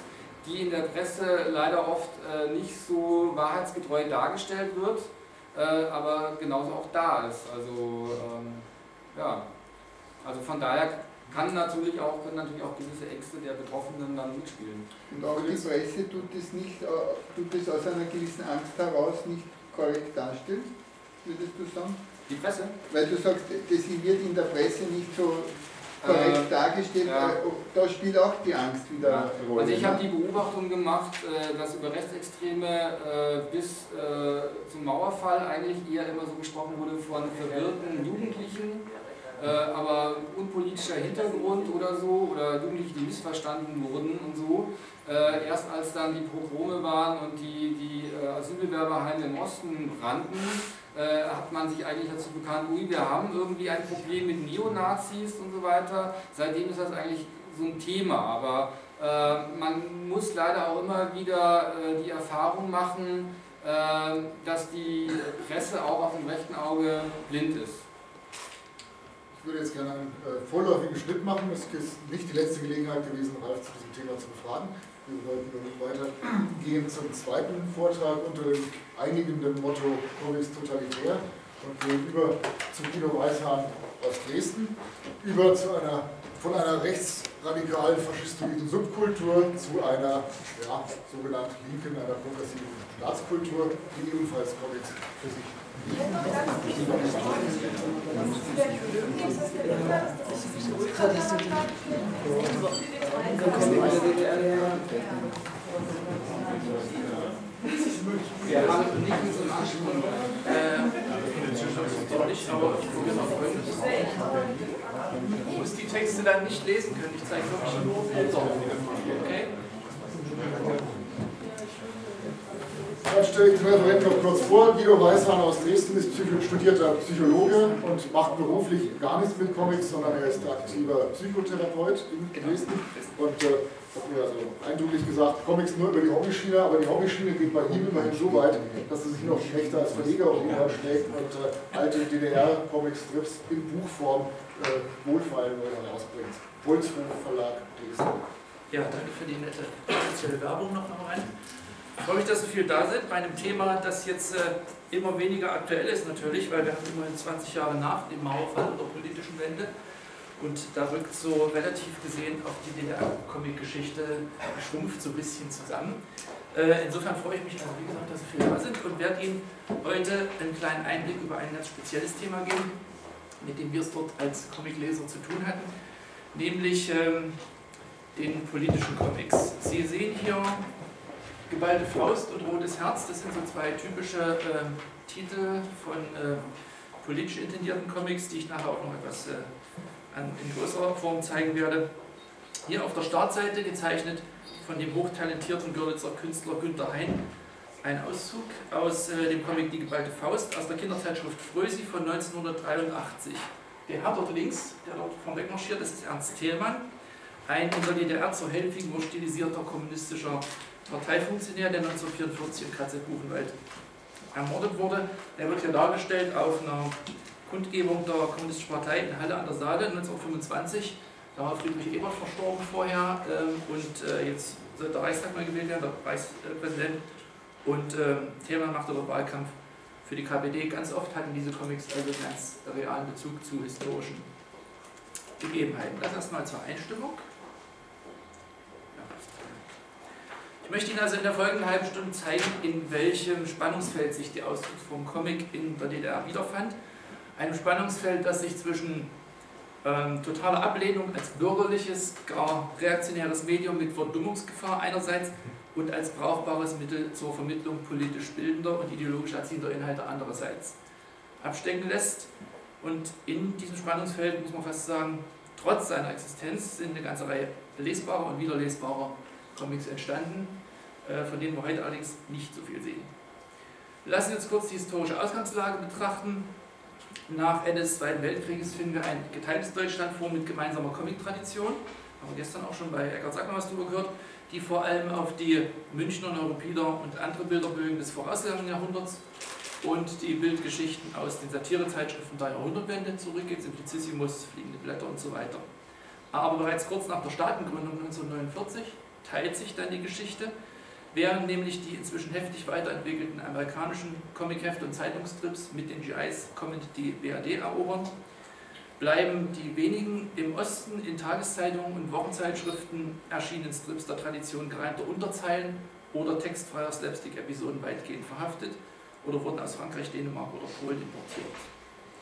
die in der Presse leider oft nicht so wahrheitsgetreu dargestellt wird, aber genauso auch da ist. Also ähm, ja, also von daher kann natürlich auch, können natürlich auch gewisse Ängste der Betroffenen dann mitspielen. Und auch die Presse tut es nicht, tut es aus einer gewissen Angst heraus nicht korrekt darstellen, würdest du sagen? Die Presse? Weil du sagst, das wird in der Presse nicht so korrekt äh, dargestellt. Ja. Da spielt auch die Angst wieder ja. eine Rolle. Also ich habe die Beobachtung gemacht, äh, dass über Rechtsextreme äh, bis äh, zum Mauerfall eigentlich eher immer so gesprochen wurde von verwirrten Jugendlichen, aber unpolitischer Hintergrund oder so, oder Jugendliche, die missverstanden wurden und so. Erst als dann die Pogrome waren und die, die Asylbewerberheime im Osten brannten, äh, hat man sich eigentlich dazu bekannt, ui, wir haben irgendwie ein Problem mit Neonazis und so weiter. Seitdem ist das eigentlich so ein Thema, aber äh, man muss leider auch immer wieder äh, die Erfahrung machen, äh, dass die Presse auch auf dem rechten Auge blind ist. Ich würde jetzt gerne einen äh, vorläufigen Schnitt machen. Es ist nicht die letzte Gelegenheit gewesen, Ralf zu diesem Thema zu befragen. Wir wollten nun weitergehen zum zweiten Vortrag unter dem einigenden Motto Comics totalitär und gehen über zu Guido Weishahn aus Dresden, über zu einer, von einer rechtsradikalen faschistoiden Subkultur zu einer ja, sogenannten linken, einer progressiven Staatskultur, die ebenfalls Comics für sich ich probiere die Texte dann nicht lesen können, ich zeige wirklich nur Bilder. Okay? Dann stelle ich den Referenten noch kurz vor. Guido Weißhahn aus Dresden ist studierter Psychologe und macht beruflich gar nichts mit Comics, sondern er ist aktiver Psychotherapeut in Dresden. Und äh, hat mir also eindrücklich gesagt, Comics nur über die Hobbyschiene, aber die Hobbyschiene geht bei ihm immerhin so weit, dass er sich noch schlechter als Verleger auf irgendwann schlägt und äh, alte DDR-Comic-Strips in Buchform äh, wohlfallen herausbringt. Holzhof Verlag Dresden. Ja, danke für die nette offizielle Werbung noch rein. Freue mich, dass so viele da sind bei einem Thema, das jetzt äh, immer weniger aktuell ist natürlich, weil wir haben immerhin 20 Jahre nach dem Mauerfall oder politischen Wende und da rückt so relativ gesehen auch die DDR-Comic-Geschichte schrumpft so ein bisschen zusammen. Äh, insofern freue ich mich, also wie gesagt, dass so viele da sind und werde Ihnen heute einen kleinen Einblick über ein ganz spezielles Thema geben, mit dem wir es dort als Comicleser zu tun hatten, nämlich ähm, den politischen Comics. Sie sehen hier Geballte Faust und Rotes Herz, das sind so zwei typische äh, Titel von äh, politisch intendierten Comics, die ich nachher auch noch etwas äh, an, in größerer Form zeigen werde. Hier auf der Startseite gezeichnet von dem hochtalentierten Görlitzer Künstler Günter Hein. Ein Auszug aus äh, dem Comic Die geballte Faust aus der Kinderzeitschrift Frösi von 1983. Der Herr dort links, der dort vorweg marschiert, das ist Ernst Thälmann, ein in der DDR zur Heldenfigur stilisierter kommunistischer Parteifunktionär, der 1944 in Katze-Buchenwald ermordet wurde. Er wird hier dargestellt auf einer Kundgebung der Kommunistischen Partei in Halle an der Saale 1925. Da war Friedrich Ebert verstorben vorher ähm, und äh, jetzt soll der Reichstag mal gewählt werden, der Reichspräsident. Und ähm, Thema machte der Wahlkampf für die KPD. Ganz oft hatten diese Comics also ganz realen Bezug zu historischen Gegebenheiten. Das erstmal zur Einstimmung. Ich möchte Ihnen also in der folgenden halben Stunde zeigen, in welchem Spannungsfeld sich die Ausdrucksform Comic in der DDR wiederfand. Einem Spannungsfeld, das sich zwischen ähm, totaler Ablehnung als bürgerliches, gar reaktionäres Medium mit Verdummungsgefahr einerseits und als brauchbares Mittel zur Vermittlung politisch bildender und ideologisch erziehender Inhalte andererseits abstecken lässt. Und in diesem Spannungsfeld muss man fast sagen, trotz seiner Existenz sind eine ganze Reihe lesbarer und wiederlesbarer Comics entstanden, von denen wir heute allerdings nicht so viel sehen. Lassen jetzt kurz die historische Ausgangslage betrachten. Nach Ende des Zweiten Weltkrieges finden wir ein geteiltes Deutschland vor mit gemeinsamer Comic-Tradition. Haben wir gestern auch schon bei Eckhard Sackmann was darüber gehört, die vor allem auf die Münchner Neuropider und andere Bilderbögen des vorausgegangenen Jahrhunderts und die Bildgeschichten aus den Satirezeitschriften der Jahrhundertwende zurückgeht, Simplicissimus, Fliegende Blätter und so weiter. Aber bereits kurz nach der Staatengründung 1949 teilt sich dann die Geschichte während nämlich die inzwischen heftig weiterentwickelten amerikanischen Comichefte und Zeitungstrips mit den GIs kommend die BRD erobern, bleiben die wenigen im Osten in Tageszeitungen und Wochenzeitschriften erschienenen Strips der Tradition gereimter Unterzeilen oder textfreier Slapstick-Episoden weitgehend verhaftet oder wurden aus Frankreich, Dänemark oder Polen importiert.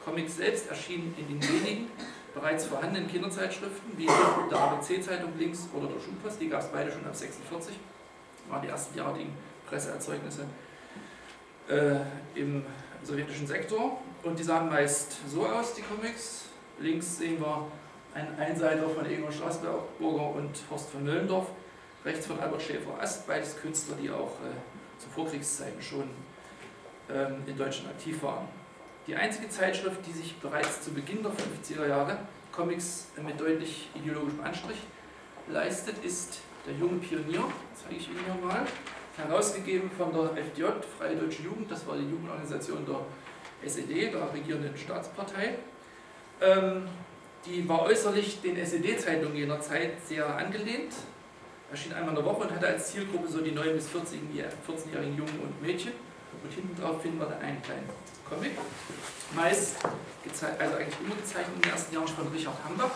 Comics selbst erschienen in den wenigen bereits vorhandenen Kinderzeitschriften, wie der ABC-Zeitung links oder der Schulpost, die gab es beide schon ab 46 waren die ersten derartigen Presseerzeugnisse äh, im sowjetischen Sektor. Und die sahen meist so aus, die Comics. Links sehen wir einen Einseiter von Egon Straßburger und Horst von Möllendorf. Rechts von Albert Schäfer-Ast, beides Künstler, die auch äh, zu Vorkriegszeiten schon ähm, in Deutschland aktiv waren. Die einzige Zeitschrift, die sich bereits zu Beginn der 50er Jahre Comics mit deutlich ideologischem Anstrich leistet, ist der junge Pionier, zeige ich Ihnen hier mal, herausgegeben von der FDJ, Freie Deutsche Jugend, das war die Jugendorganisation der SED, der regierenden Staatspartei. Ähm, die war äußerlich den SED-Zeitungen jener Zeit sehr angelehnt, erschien einmal in der Woche und hatte als Zielgruppe so die 9- bis 14-jährigen Jungen und Mädchen. Und hinten drauf finden wir dann einen kleinen Comic, meist, also eigentlich immer gezeichnet in den ersten Jahren von Richard Hambach.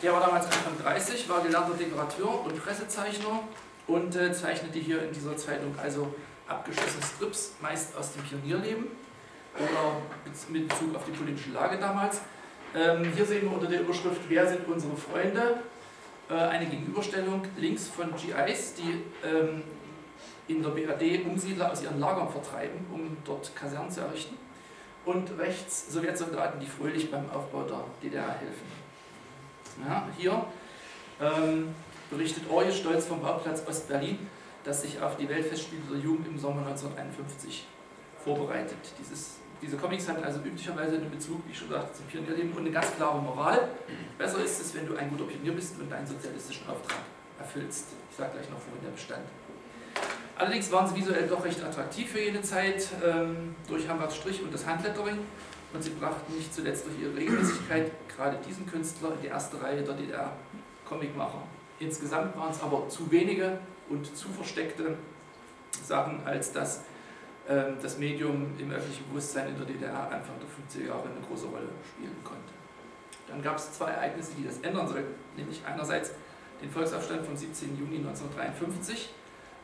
Der war damals Anfang 30, war gelernter Dekorateur und Pressezeichner und äh, zeichnete hier in dieser Zeitung also abgeschlossene Strips, meist aus dem Pionierleben oder mit Bezug auf die politische Lage damals. Ähm, hier sehen wir unter der Überschrift Wer sind unsere Freunde? Äh, eine Gegenüberstellung links von GIs, die ähm, in der BRD Umsiedler aus ihren Lagern vertreiben, um dort Kasernen zu errichten. Und rechts Sowjetsoldaten, die fröhlich beim Aufbau der DDR helfen. Ja, hier ähm, berichtet Orje stolz vom Bauplatz Ostberlin, das sich auf die Weltfestspiele der Jugend im Sommer 1951 vorbereitet. Dieses, diese Comics haben also üblicherweise einen Bezug, wie ich schon sagte, zum Pionierleben und eine ganz klare Moral. Besser ist es, wenn du ein guter Pionier bist und deinen sozialistischen Auftrag erfüllst. Ich sage gleich noch, worin der bestand. Allerdings waren sie visuell doch recht attraktiv für jene Zeit, ähm, durch Hamburgs Strich und das Handlettering und sie brachten nicht zuletzt durch ihre Regelmäßigkeit gerade diesen Künstler in die erste Reihe der DDR-Comicmacher. Insgesamt waren es aber zu wenige und zu versteckte Sachen, als dass ähm, das Medium im öffentlichen Bewusstsein in der DDR Anfang der 50er Jahre eine große Rolle spielen konnte. Dann gab es zwei Ereignisse, die das ändern sollten, nämlich einerseits den Volksaufstand vom 17. Juni 1953,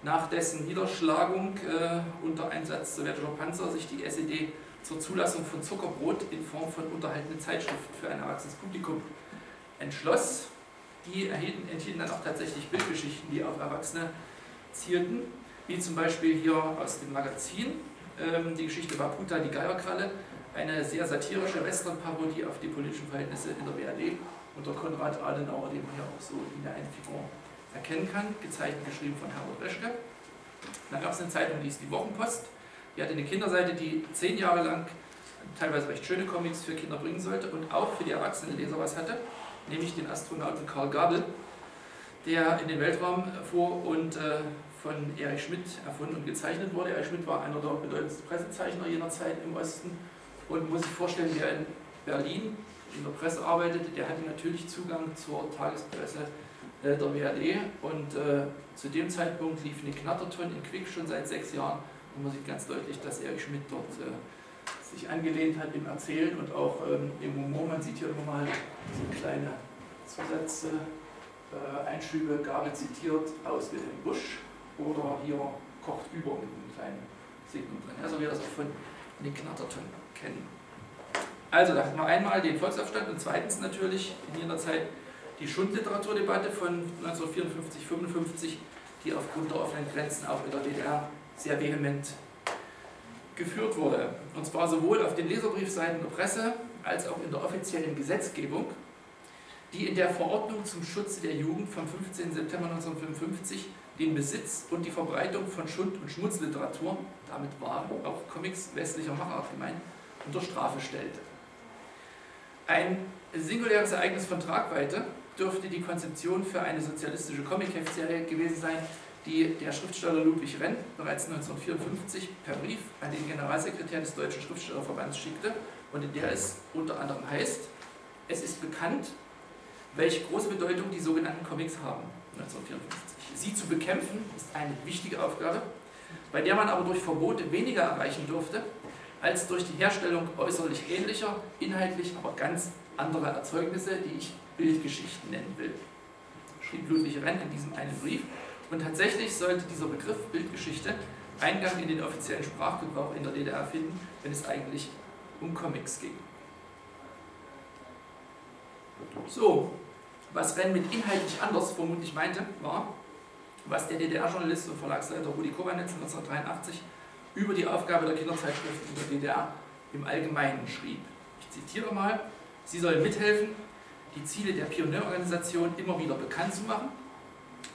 nach dessen Niederschlagung äh, unter Einsatz sowjetischer Panzer sich die SED zur Zulassung von Zuckerbrot in Form von unterhaltenden Zeitschriften für ein erwachsenes Publikum entschloss. die enthielten dann auch tatsächlich Bildgeschichten, die auf Erwachsene zielten, wie zum Beispiel hier aus dem Magazin. Ähm, die Geschichte war Puta die Geierkralle, eine sehr satirische Western-Parodie auf die politischen Verhältnisse in der BRD unter Konrad Adenauer, den man ja auch so in der Figur erkennen kann, gezeichnet geschrieben von Herbert Reschke. Dann gab es eine Zeitung, die hieß die Wochenpost. Die hatte eine Kinderseite, die zehn Jahre lang teilweise recht schöne Comics für Kinder bringen sollte und auch für die erwachsenen Leser was hatte, nämlich den Astronauten Karl Gabel, der in den Weltraum fuhr und äh, von Erich Schmidt erfunden und gezeichnet wurde. Erich Schmidt war einer der bedeutendsten Pressezeichner jener Zeit im Osten und muss sich vorstellen, wer in Berlin in der Presse arbeitete, der hatte natürlich Zugang zur Tagespresse äh, der WRD und äh, zu dem Zeitpunkt lief eine Knatterton in Quick schon seit sechs Jahren man sieht ganz deutlich, dass Erich Schmidt dort äh, sich angelehnt hat im Erzählen und auch ähm, im Humor. Man sieht hier immer mal so kleine Zusätze, äh, Einschübe, Gabe zitiert aus dem Busch oder hier kocht über mit einem kleinen Signum drin. Also wir das auch von Nick Knatterton kennen. Also da hatten wir einmal den Volksaufstand und zweitens natürlich in jener Zeit die Schundliteraturdebatte von 1954, 55, die aufgrund der offenen Grenzen auch in der DDR sehr vehement geführt wurde. Und zwar sowohl auf den Leserbriefseiten der Presse als auch in der offiziellen Gesetzgebung, die in der Verordnung zum Schutze der Jugend vom 15. September 1955 den Besitz und die Verbreitung von Schund- und Schmutzliteratur, damit waren auch Comics westlicher Machart gemeint, unter Strafe stellte. Ein singuläres Ereignis von Tragweite dürfte die Konzeption für eine sozialistische Comic-Heftserie gewesen sein, die der Schriftsteller Ludwig Renn bereits 1954 per Brief an den Generalsekretär des Deutschen Schriftstellerverbands schickte und in der es unter anderem heißt, es ist bekannt, welche große Bedeutung die sogenannten Comics haben. 1954. Sie zu bekämpfen ist eine wichtige Aufgabe, bei der man aber durch Verbote weniger erreichen durfte, als durch die Herstellung äußerlich ähnlicher, inhaltlich aber ganz anderer Erzeugnisse, die ich Bildgeschichten nennen will. Schrieb Ludwig Renn in diesem einen Brief. Und tatsächlich sollte dieser Begriff Bildgeschichte Eingang in den offiziellen Sprachgebrauch in der DDR finden, wenn es eigentlich um Comics ging. So, was Renn mit inhaltlich anders vermutlich meinte, war, was der DDR-Journalist und Verlagsleiter Rudi Kobanetz 1983 über die Aufgabe der Kinderzeitschriften in der DDR im Allgemeinen schrieb. Ich zitiere mal, sie sollen mithelfen, die Ziele der Pionierorganisation immer wieder bekannt zu machen,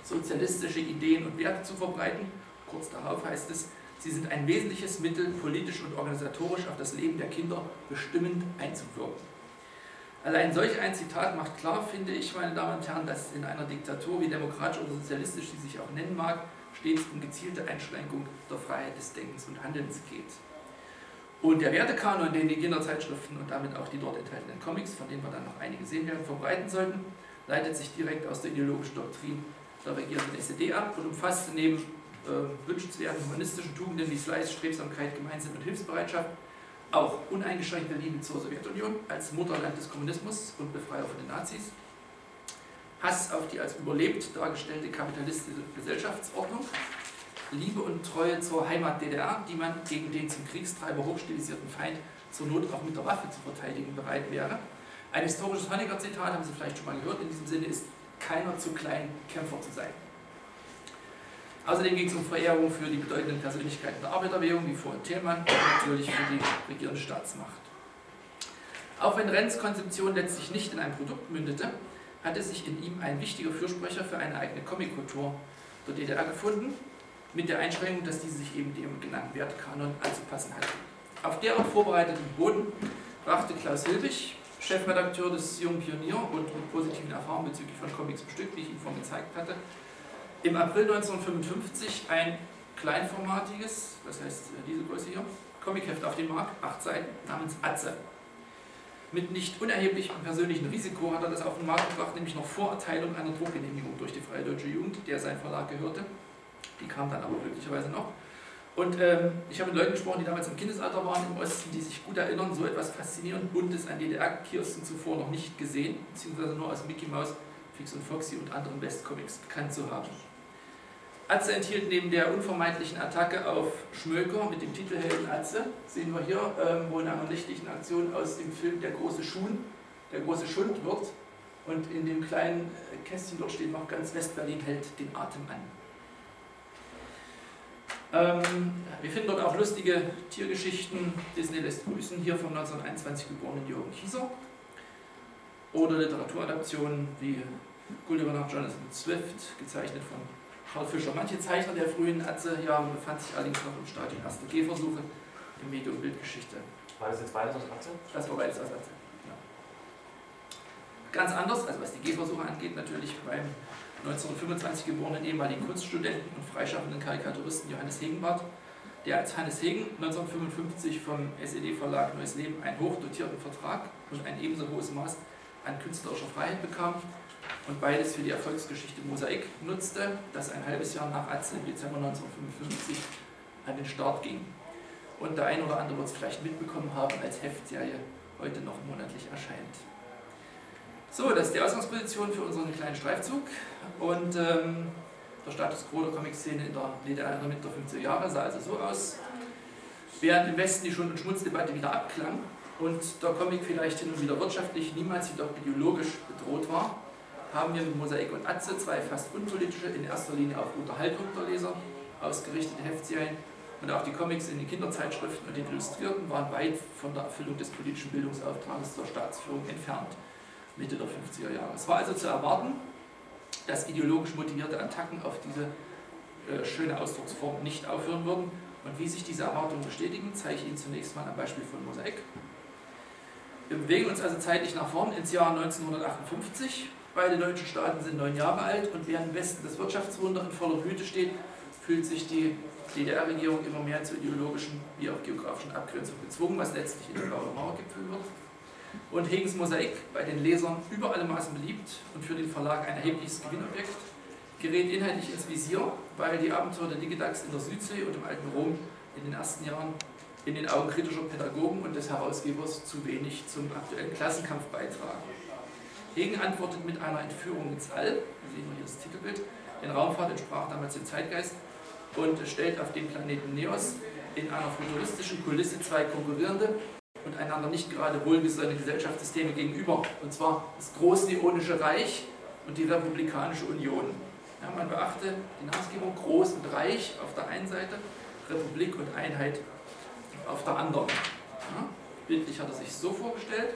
sozialistische Ideen und Werte zu verbreiten. Kurz darauf heißt es, sie sind ein wesentliches Mittel, politisch und organisatorisch auf das Leben der Kinder bestimmend einzuwirken. Allein solch ein Zitat macht klar, finde ich, meine Damen und Herren, dass in einer Diktatur wie demokratisch oder sozialistisch, die sich auch nennen mag, stets um gezielte Einschränkung der Freiheit des Denkens und Handelns geht. Und der Wertekanon, den die Kinderzeitschriften und damit auch die dort enthaltenen Comics, von denen wir dann noch einige sehen werden, verbreiten sollten, leitet sich direkt aus der ideologischen Doktrin der regierenden SED ab und umfasst neben äh, wünschenswerten humanistischen Tugenden wie Fleiß, Strebsamkeit, Gemeinsinn und Hilfsbereitschaft auch uneingeschränkte Liebe zur Sowjetunion als Mutterland des Kommunismus und Befreier von den Nazis, Hass auf die als überlebt dargestellte kapitalistische Gesellschaftsordnung, Liebe und Treue zur Heimat DDR, die man gegen den zum Kriegstreiber hochstilisierten Feind zur Not auch mit der Waffe zu verteidigen bereit wäre. Ein historisches Honecker-Zitat, haben Sie vielleicht schon mal gehört, in diesem Sinne ist keiner zu klein, Kämpfer zu sein. Außerdem ging es um Verehrung für die bedeutenden Persönlichkeiten der Arbeiterbewegung, wie vorhin Thälmann, und natürlich für die regierende Staatsmacht. Auch wenn Renns Konzeption letztlich nicht in ein Produkt mündete, hatte sich in ihm ein wichtiger Fürsprecher für eine eigene Comickultur der DDR gefunden, mit der Einschränkung, dass diese sich eben dem genannten Wertkanon anzupassen hatte. Auf deren vorbereiteten Boden brachte Klaus Hilbig, Chefredakteur des Jungen Pionier und mit positiven Erfahrungen bezüglich von Comics bestückt, wie ich Ihnen vorhin gezeigt hatte, im April 1955 ein kleinformatiges, das heißt äh, diese Größe hier, Comicheft auf den Markt, acht Seiten, namens Atze. Mit nicht unerheblichem persönlichen Risiko hat er das auf den Markt gebracht, nämlich noch vor Erteilung einer Druckgenehmigung durch die Freie Deutsche Jugend, der sein Verlag gehörte. Die kam dann aber glücklicherweise noch. Und ähm, ich habe mit Leuten gesprochen, die damals im Kindesalter waren im Osten, die sich gut erinnern, so etwas faszinierend Buntes an DDR-Kiosken zuvor noch nicht gesehen, beziehungsweise nur aus Mickey Mouse, Fix und Foxy und anderen Westcomics bekannt zu haben. Atze enthielt neben der unvermeidlichen Attacke auf Schmöker mit dem Titelhelden Atze, sehen wir hier, ähm, wo in einer nächtlichen Aktion aus dem Film Der große Schun, der große Schund wird, Und in dem kleinen Kästchen dort steht noch ganz Westberlin hält den Atem an. Ähm, wir finden dort auch lustige Tiergeschichten. Disney lässt grüßen, hier vom 1921 geborenen Jürgen Kieser. Oder Literaturadaptionen wie Gulliver nach Jonathan Swift, gezeichnet von Karl Fischer. Manche Zeichner der frühen Atze-Jahre befanden sich allerdings noch im Stadium erster Gehversuche im Medium Bildgeschichte. War das jetzt beides aus Atze? Das war beides aus Atze. Ja. Ganz anders, also was die Gehversuche angeht, natürlich beim 1925 geborenen ehemaligen Kunststudenten und freischaffenden Karikaturisten Johannes Hegenbart, der als Hannes Hegen 1955 vom SED-Verlag Neues Leben einen hochdotierten Vertrag und ein ebenso hohes Maß an künstlerischer Freiheit bekam und beides für die Erfolgsgeschichte Mosaik nutzte, das ein halbes Jahr nach Atze im Dezember 1955 an den Start ging. Und der ein oder andere wird es vielleicht mitbekommen haben, als Heftserie heute noch monatlich erscheint. So, das ist die Ausgangsposition für unseren kleinen Streifzug. Und ähm, der Status quo der Comic-Szene in der DDR in der Mitte der 50er Jahre sah also so aus. Während im Westen die Schund- und Schmutzdebatte wieder abklang und der Comic vielleicht hin und wieder wirtschaftlich, niemals jedoch ideologisch bedroht war, haben wir mit Mosaik und Atze zwei fast unpolitische, in erster Linie auf Unterhaltung der Leser ausgerichtete Heftserien und auch die Comics in den Kinderzeitschriften und den Illustrierten waren weit von der Erfüllung des politischen Bildungsauftrages zur Staatsführung entfernt, Mitte der 50er Jahre. Es war also zu erwarten, dass ideologisch motivierte Attacken auf diese äh, schöne Ausdrucksform nicht aufhören würden. Und wie sich diese Erwartungen bestätigen, zeige ich Ihnen zunächst mal am Beispiel von Mosaik. Wir bewegen uns also zeitlich nach vorn ins Jahr 1958. Beide deutschen Staaten sind neun Jahre alt und während im Westen das Wirtschaftswunder in voller Blüte steht, fühlt sich die DDR-Regierung immer mehr zur ideologischen wie auch geografischen Abgrenzung gezwungen, was letztlich in den Mauer gipfeln wird. Und Hegens Mosaik, bei den Lesern über alle Maßen beliebt und für den Verlag ein erhebliches Gewinnobjekt, gerät inhaltlich ins Visier, weil die Abenteuer der Digidax in der Südsee und im alten Rom in den ersten Jahren in den Augen kritischer Pädagogen und des Herausgebers zu wenig zum aktuellen Klassenkampf beitragen. Hegen antwortet mit einer Entführung ins All, wir sehen hier das Titelbild, denn Raumfahrt entsprach damals dem Zeitgeist und stellt auf dem Planeten Neos in einer futuristischen Kulisse zwei konkurrierende und einander nicht gerade wohlgesonnene Gesellschaftssysteme gegenüber. Und zwar das Großneonische Reich und die Republikanische Union. Ja, man beachte die Namensgebung Groß und Reich auf der einen Seite, Republik und Einheit auf der anderen. Ja, bildlich hat er sich so vorgestellt.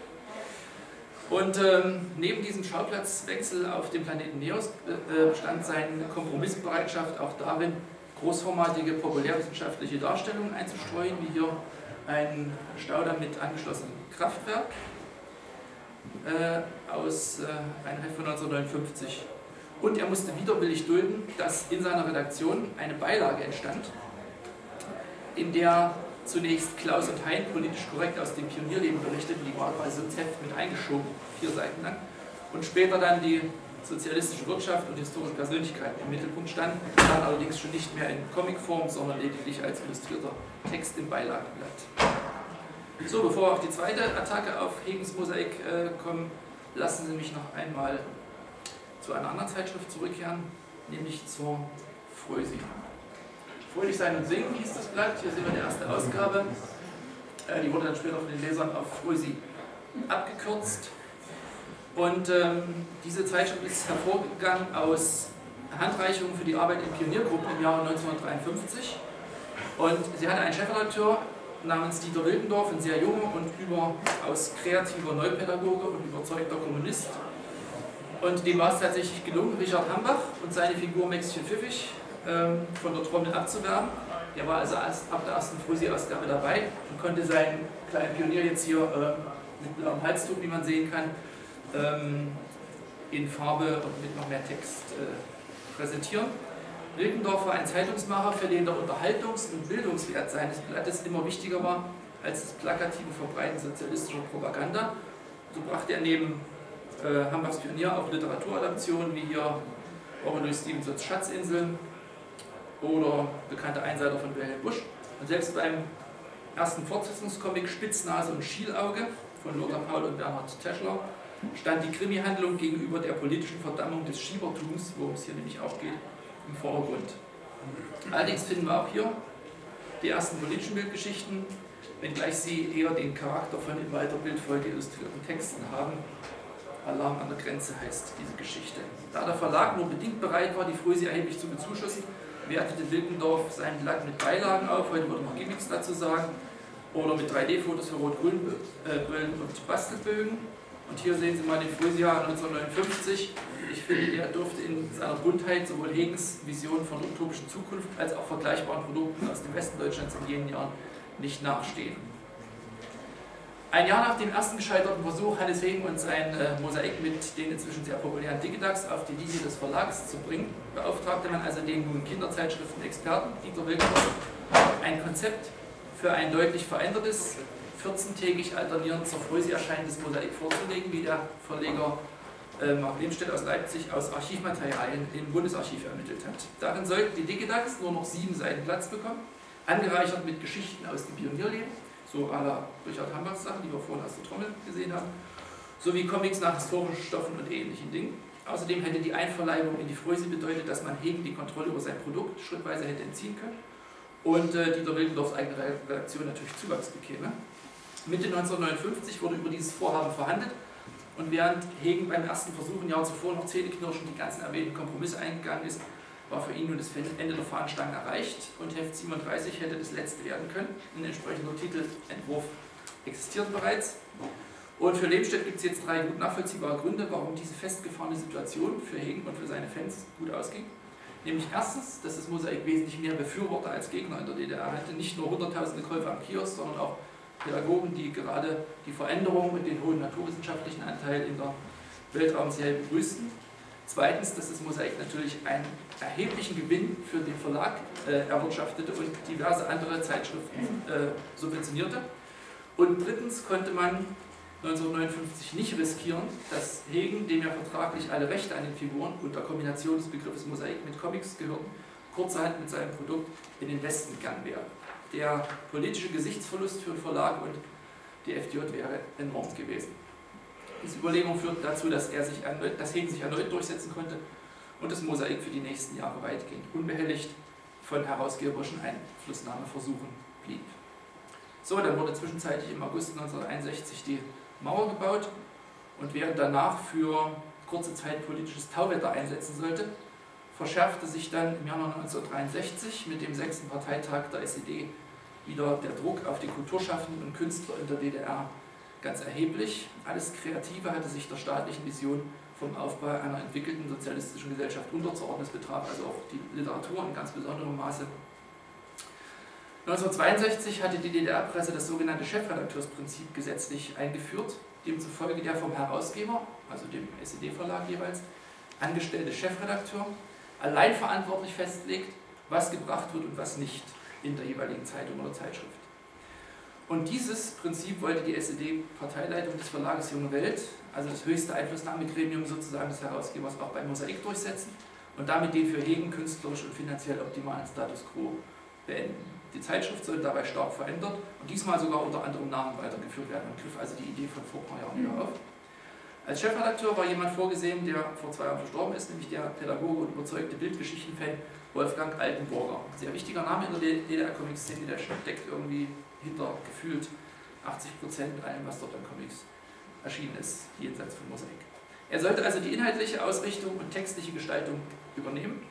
Und ähm, neben diesem Schauplatzwechsel auf dem Planeten Neos äh, bestand seine Kompromissbereitschaft auch darin, großformatige populärwissenschaftliche Darstellungen einzustreuen, wie hier ein Staudamm mit angeschlossenem Kraftwerk äh, aus äh, einem Heft von 1959. Und er musste widerwillig dulden, dass in seiner Redaktion eine Beilage entstand, in der zunächst Klaus und Hein politisch korrekt aus dem Pionierleben berichteten, die war quasi ins Heft mit eingeschoben, vier Seiten lang, und später dann die sozialistische Wirtschaft und historische Persönlichkeiten im Mittelpunkt standen, dann allerdings schon nicht mehr in Comicform, sondern lediglich als illustrierter Text im Beilagenblatt. So, bevor wir auf die zweite Attacke auf Hegens Mosaik äh, kommen, lassen Sie mich noch einmal zu einer anderen Zeitschrift zurückkehren, nämlich zur Frösi. Fröhlich sein und singen hieß das Blatt, hier sehen wir die erste Ausgabe. Äh, die wurde dann später von den Lesern auf Frösi abgekürzt. Und ähm, diese Zeitschrift ist hervorgegangen aus Handreichungen für die Arbeit in Pioniergruppen im Jahre 1953. Und sie hatte einen Chefredakteur namens Dieter Wildendorf, ein sehr junger und überaus kreativer Neupädagoge und überzeugter Kommunist. Und dem war es tatsächlich gelungen, Richard Hambach und seine Figur Mäxchen Pfiffig ähm, von der Trommel abzuwerben. Der war also erst ab der ersten Frühsee-Ausgabe dabei und konnte seinen kleinen Pionier jetzt hier äh, mit blauem Halstuch, wie man sehen kann, ähm, in Farbe und mit noch mehr Text äh, präsentieren. Wildendorf war ein Zeitungsmacher, für den der Unterhaltungs- und Bildungswert seines Blattes immer wichtiger war als das plakative Verbreiten sozialistischer Propaganda. So brachte er neben äh, Hambachs Pionier auch Literaturadaptionen wie hier Louis Stevensons Schatzinseln oder bekannte Einseiter von Wilhelm Busch. Und selbst beim ersten Fortsetzungscomic Spitznase und Schielauge von Lothar Paul und Bernhard Teschler stand die Krimi-Handlung gegenüber der politischen Verdammung des Schiebertums, worum es hier nämlich auch geht, im Vordergrund. Allerdings finden wir auch hier die ersten politischen Bildgeschichten, wenngleich sie eher den Charakter von in weiter Bildfolge illustrierten Texten haben Alarm an der Grenze heißt diese Geschichte. Da der Verlag nur bedingt bereit war, die Frösi erheblich zu bezuschussen, wertete Wilkendorf sein Blatt mit Beilagen auf, heute würde man Gimmicks dazu sagen, oder mit 3D-Fotos für Rot-Grün äh, und Bastelbögen. Und hier sehen Sie mal den Frösia 1959. Ich finde, er dürfte in seiner Buntheit sowohl Hegens Vision von der utopischen Zukunft als auch vergleichbaren Produkten aus dem Westen Deutschlands in jenen Jahren nicht nachstehen. Ein Jahr nach dem ersten gescheiterten Versuch, Hannes Hegen und sein äh, Mosaik mit den inzwischen sehr populären Digidax auf die Linie des Verlags zu bringen, beauftragte man also den nun Kinderzeitschriften-Experten Dieter Wilkendorf ein Konzept für ein deutlich verändertes, 14-tägig alternierend zur Fröse erscheinendes Mosaik vorzulegen, wie der Verleger äh, Mark Lehmstedt aus Leipzig aus Archivmaterialien im Bundesarchiv ermittelt hat. Darin sollten die Digidax nur noch sieben Seiten Platz bekommen, angereichert mit Geschichten aus dem Pionierleben so la Richard Hambachs Sachen, die wir vorhin aus der Trommel gesehen haben, sowie Comics nach historischen Stoffen und ähnlichen Dingen. Außerdem hätte die Einverleibung in die Fröse bedeutet, dass man Hegen die Kontrolle über sein Produkt schrittweise hätte entziehen können und äh, Dieter Wildendorfs eigene Redaktion natürlich Zuwachs bekäme. Mitte 1959 wurde über dieses Vorhaben verhandelt und während Hegen beim ersten Versuch im Jahr zuvor noch zähneknirschend die ganzen erwähnten Kompromisse eingegangen ist, war für ihn nun das Ende der Fahnenstange erreicht und Heft 37 hätte das letzte werden können. Ein entsprechender Titelentwurf existiert bereits. Und für Lehmstedt gibt es jetzt drei gut nachvollziehbare Gründe, warum diese festgefahrene Situation für Hegen und für seine Fans gut ausging. Nämlich erstens, dass das Mosaik wesentlich mehr Befürworter als Gegner in der DDR hatte. Nicht nur hunderttausende Käufer am Kiosk, sondern auch Pädagogen, die gerade die Veränderung und den hohen naturwissenschaftlichen Anteil in der Weltraumserie begrüßten. Zweitens, dass das Mosaik natürlich einen erheblichen Gewinn für den Verlag äh, erwirtschaftete und diverse andere Zeitschriften äh, subventionierte. Und drittens konnte man 1959 nicht riskieren, dass Hegen, dem ja vertraglich alle Rechte an den Figuren unter Kombination des Begriffes Mosaik mit Comics gehörten, kurzerhand mit seinem Produkt in den Westen gegangen wäre. Der politische Gesichtsverlust für den Verlag und die FDJ wäre enorm gewesen. Diese Überlegung führte dazu, dass, er sich erneut, dass Hegen sich erneut durchsetzen konnte und das Mosaik für die nächsten Jahre weitgehend unbehelligt von herausgeberischen Einflussnahmeversuchen blieb. So, dann wurde zwischenzeitlich im August 1961 die Mauer gebaut und während danach für kurze Zeit politisches Tauwetter einsetzen sollte, verschärfte sich dann im Januar 1963 mit dem sechsten Parteitag der SED wieder der Druck auf die Kulturschaffenden und Künstler in der DDR ganz erheblich. Alles Kreative hatte sich der staatlichen Vision vom Aufbau einer entwickelten sozialistischen Gesellschaft unterzuordnen. Das betraf also auch die Literatur in ganz besonderem Maße. 1962 hatte die DDR-Presse das sogenannte Chefredakteursprinzip gesetzlich eingeführt, demzufolge der vom Herausgeber, also dem SED-Verlag jeweils, angestellte Chefredakteur allein verantwortlich festlegt, was gebracht wird und was nicht in der jeweiligen Zeitung oder Zeitschrift. Und dieses Prinzip wollte die SED-Parteileitung des Verlages Junge Welt, also das höchste Einflussnahmegremium sozusagen des Herausgebers, auch bei Mosaik durchsetzen und damit den für Hegen künstlerisch und finanziell optimalen Status quo beenden. Die Zeitschrift sollte dabei stark verändert und diesmal sogar unter anderem Namen weitergeführt werden und griff also die Idee von vor ein paar Jahren wieder auf. Als Chefredakteur war jemand vorgesehen, der vor zwei Jahren verstorben ist, nämlich der Pädagoge und überzeugte Bildgeschichten-Fan Wolfgang Altenburger. Sehr wichtiger Name in der DDR-Comic-Szene, der steckt irgendwie hinter gefühlt 80 Prozent allem, was dort an Comics erschienen ist, jenseits von Mosaik. Er sollte also die inhaltliche Ausrichtung und textliche Gestaltung übernehmen,